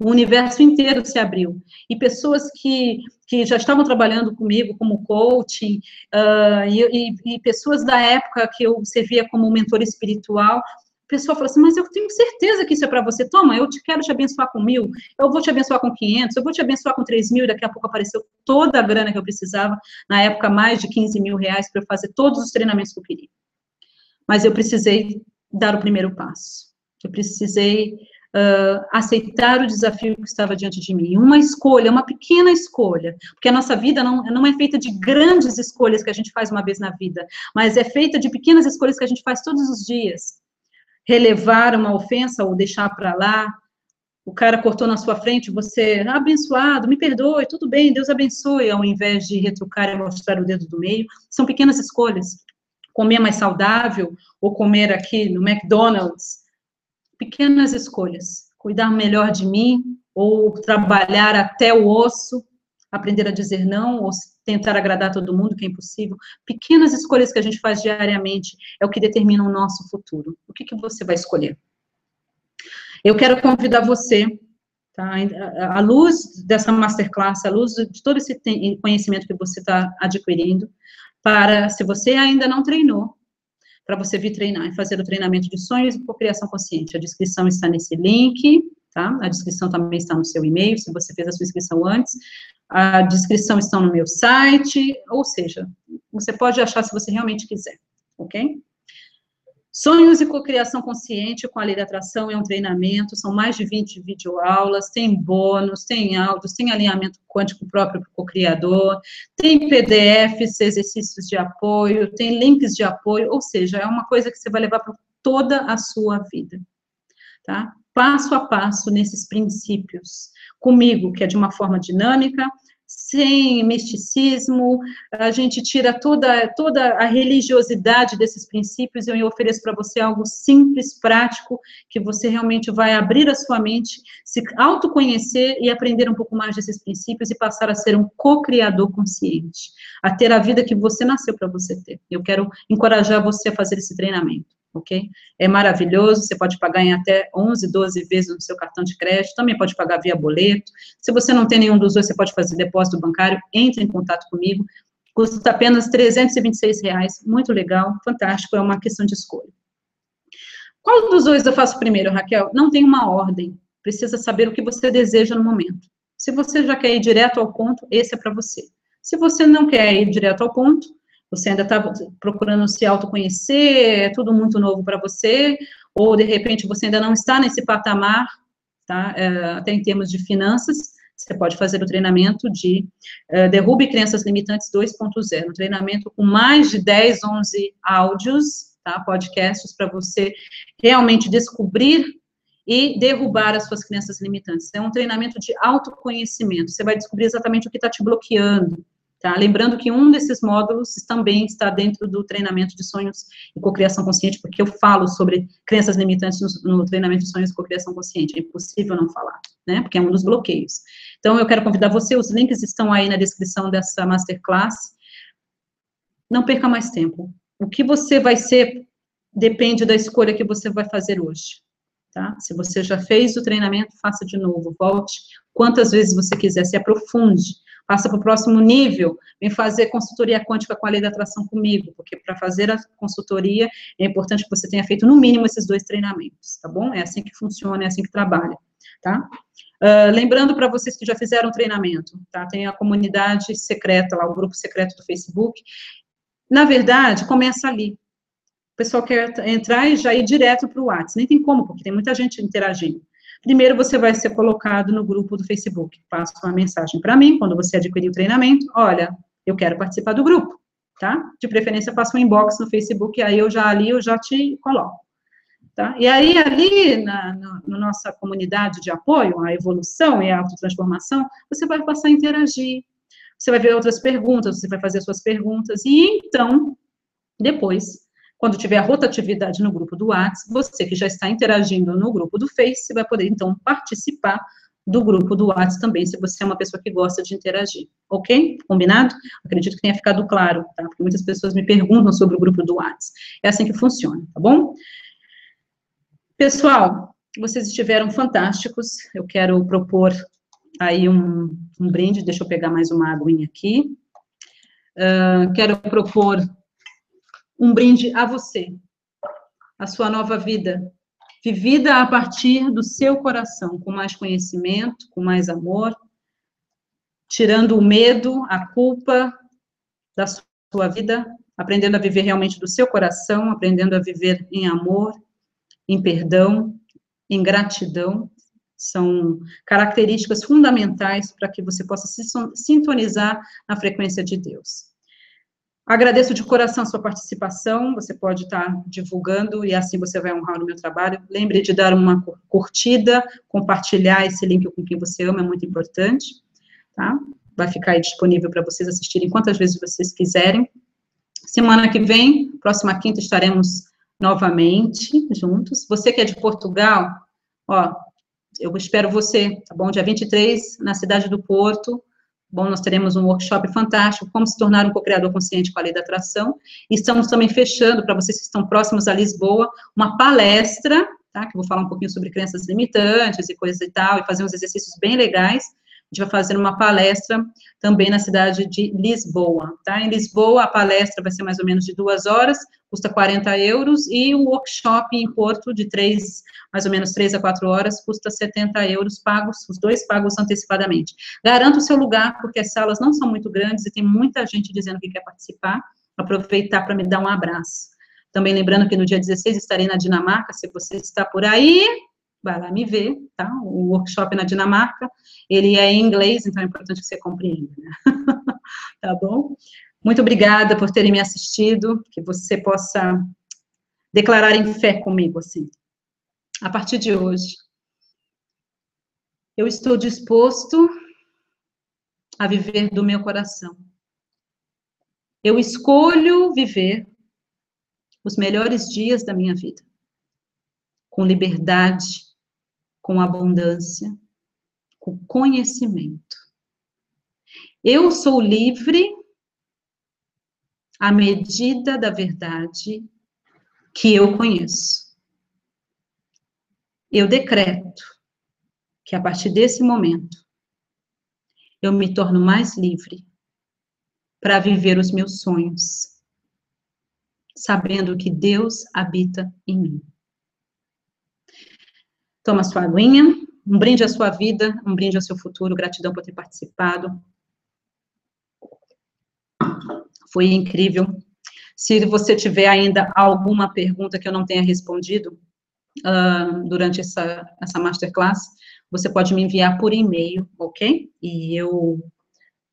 o universo inteiro se abriu. E pessoas que, que já estavam trabalhando comigo como coaching, uh, e, e, e, pessoas da época que eu servia como mentor espiritual, o pessoal falou assim, mas eu tenho certeza que isso é para você. Toma, eu te quero te abençoar com mil, eu vou te abençoar com 500, eu vou te abençoar com 3 mil, e daqui a pouco apareceu toda a grana que eu precisava, na época mais de 15 mil reais para eu fazer todos os treinamentos que eu queria. Mas eu precisei dar o primeiro passo. Eu precisei uh, aceitar o desafio que estava diante de mim. Uma escolha, uma pequena escolha, porque a nossa vida não, não é feita de grandes escolhas que a gente faz uma vez na vida, mas é feita de pequenas escolhas que a gente faz todos os dias. Relevar uma ofensa ou deixar para lá, o cara cortou na sua frente, você, ah, abençoado, me perdoe, tudo bem, Deus abençoe, ao invés de retrucar e mostrar o dedo do meio, são pequenas escolhas. Comer mais saudável, ou comer aqui no McDonald's, pequenas escolhas. Cuidar melhor de mim, ou trabalhar até o osso, aprender a dizer não, ou tentar agradar todo mundo, que é impossível. Pequenas escolhas que a gente faz diariamente é o que determina o nosso futuro. O que, que você vai escolher? Eu quero convidar você, tá? à luz dessa masterclass, à luz de todo esse conhecimento que você está adquirindo, para, se você ainda não treinou, para você vir treinar e fazer o treinamento de sonhos e cocriação consciente. A descrição está nesse link, tá? A descrição também está no seu e-mail, se você fez a sua inscrição antes. A descrição está no meu site, ou seja, você pode achar se você realmente quiser, ok? Sonhos e cocriação consciente com a lei da atração é um treinamento, são mais de 20 videoaulas, tem bônus, tem áudios, tem alinhamento quântico próprio para o cocriador, tem PDFs, exercícios de apoio, tem links de apoio, ou seja, é uma coisa que você vai levar para toda a sua vida, tá? Passo a passo nesses princípios, comigo, que é de uma forma dinâmica, sem misticismo, a gente tira toda, toda a religiosidade desses princípios e eu ofereço para você algo simples, prático, que você realmente vai abrir a sua mente, se autoconhecer e aprender um pouco mais desses princípios e passar a ser um co-criador consciente, a ter a vida que você nasceu para você ter. Eu quero encorajar você a fazer esse treinamento ok? É maravilhoso, você pode pagar em até 11, 12 vezes no seu cartão de crédito, também pode pagar via boleto. Se você não tem nenhum dos dois, você pode fazer depósito bancário, entre em contato comigo. Custa apenas 326 reais, muito legal, fantástico, é uma questão de escolha. Qual dos dois eu faço primeiro, Raquel? Não tem uma ordem, precisa saber o que você deseja no momento. Se você já quer ir direto ao ponto, esse é para você. Se você não quer ir direto ao ponto, você ainda está procurando se autoconhecer, é tudo muito novo para você, ou de repente você ainda não está nesse patamar, tá? É, até em termos de finanças, você pode fazer o treinamento de é, Derrube Crenças Limitantes 2.0, um treinamento com mais de 10, 11 áudios, tá? podcasts, para você realmente descobrir e derrubar as suas crenças limitantes. É um treinamento de autoconhecimento, você vai descobrir exatamente o que está te bloqueando, Tá? Lembrando que um desses módulos também está dentro do treinamento de sonhos e cocriação consciente, porque eu falo sobre crenças limitantes no, no treinamento de sonhos e cocriação consciente. É impossível não falar, né? Porque é um dos bloqueios. Então, eu quero convidar você, os links estão aí na descrição dessa masterclass. Não perca mais tempo. O que você vai ser depende da escolha que você vai fazer hoje. Tá? Se você já fez o treinamento, faça de novo, volte quantas vezes você quiser, se aprofunde passa para o próximo nível, vem fazer consultoria quântica com a lei da atração comigo, porque para fazer a consultoria é importante que você tenha feito no mínimo esses dois treinamentos, tá bom? É assim que funciona, é assim que trabalha, tá? Uh, lembrando para vocês que já fizeram treinamento, tá? Tem a comunidade secreta lá, o grupo secreto do Facebook. Na verdade, começa ali. O pessoal quer entrar e já ir direto para o WhatsApp. Nem tem como, porque tem muita gente interagindo. Primeiro, você vai ser colocado no grupo do Facebook. Passa uma mensagem para mim, quando você adquirir o treinamento, olha, eu quero participar do grupo, tá? De preferência, faça um inbox no Facebook, aí eu já ali, eu já te coloco. Tá? E aí, ali, na, na, na nossa comunidade de apoio à evolução e à autotransformação, você vai passar a interagir, você vai ver outras perguntas, você vai fazer suas perguntas, e então, depois, quando tiver rotatividade no grupo do WhatsApp, você que já está interagindo no grupo do Face, vai poder, então, participar do grupo do WhatsApp também, se você é uma pessoa que gosta de interagir, ok? Combinado? Acredito que tenha ficado claro, tá? Porque muitas pessoas me perguntam sobre o grupo do WhatsApp. É assim que funciona, tá bom? Pessoal, vocês estiveram fantásticos. Eu quero propor aí um, um brinde. Deixa eu pegar mais uma aguinha aqui. Uh, quero propor um brinde a você, a sua nova vida, vivida a partir do seu coração, com mais conhecimento, com mais amor, tirando o medo, a culpa da sua vida, aprendendo a viver realmente do seu coração, aprendendo a viver em amor, em perdão, em gratidão, são características fundamentais para que você possa se sintonizar na frequência de Deus. Agradeço de coração a sua participação, você pode estar divulgando e assim você vai honrar o meu trabalho. Lembre de dar uma curtida, compartilhar esse link com quem você ama, é muito importante, tá? Vai ficar aí disponível para vocês assistirem quantas vezes vocês quiserem. Semana que vem, próxima quinta, estaremos novamente juntos. Você que é de Portugal, ó, eu espero você, tá bom? Dia 23, na cidade do Porto, Bom, nós teremos um workshop fantástico, como se tornar um co-criador consciente com a lei da atração. Estamos também fechando, para vocês que estão próximos a Lisboa, uma palestra, tá? Que eu vou falar um pouquinho sobre crenças limitantes e coisas e tal, e fazer uns exercícios bem legais. Gente vai fazer uma palestra também na cidade de Lisboa, tá? Em Lisboa, a palestra vai ser mais ou menos de duas horas, custa 40 euros, e o workshop em Porto, de três, mais ou menos três a quatro horas, custa 70 euros, pagos, os dois pagos antecipadamente. Garanto o seu lugar, porque as salas não são muito grandes e tem muita gente dizendo que quer participar, aproveitar para me dar um abraço. Também lembrando que no dia 16 estarei na Dinamarca, se você está por aí, vai lá me ver, tá? O workshop na Dinamarca, ele é em inglês, então é importante que você compreenda, né? (laughs) tá bom? Muito obrigada por terem me assistido, que você possa declarar em fé comigo, assim. A partir de hoje, eu estou disposto a viver do meu coração. Eu escolho viver os melhores dias da minha vida, com liberdade, com abundância, com conhecimento. Eu sou livre à medida da verdade que eu conheço. Eu decreto que a partir desse momento eu me torno mais livre para viver os meus sonhos, sabendo que Deus habita em mim. Toma sua aguinha, um brinde à sua vida, um brinde ao seu futuro, gratidão por ter participado. Foi incrível. Se você tiver ainda alguma pergunta que eu não tenha respondido uh, durante essa, essa masterclass, você pode me enviar por e-mail, ok? E eu,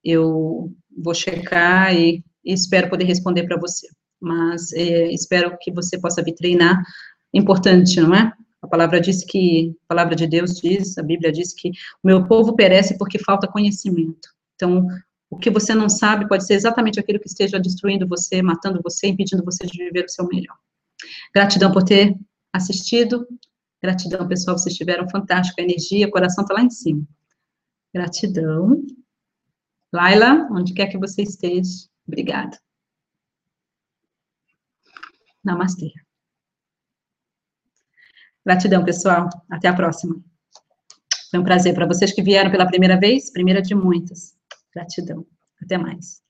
eu vou checar e, e espero poder responder para você. Mas é, espero que você possa vir treinar. Importante, não é? A palavra diz que, a palavra de Deus diz, a Bíblia diz que o meu povo perece porque falta conhecimento. Então, O que você não sabe pode ser exatamente aquilo que esteja destruindo você, matando você, impedindo você de viver o seu melhor. Gratidão por ter assistido. Gratidão, pessoal, vocês tiveram fantástica energia, o coração está lá em cima. Gratidão. Laila, onde quer que você esteja, obrigada. Namastê. Gratidão, pessoal. Até a próxima. Foi um prazer para vocês que vieram pela primeira vez, primeira de muitas. Gratidão. Até mais.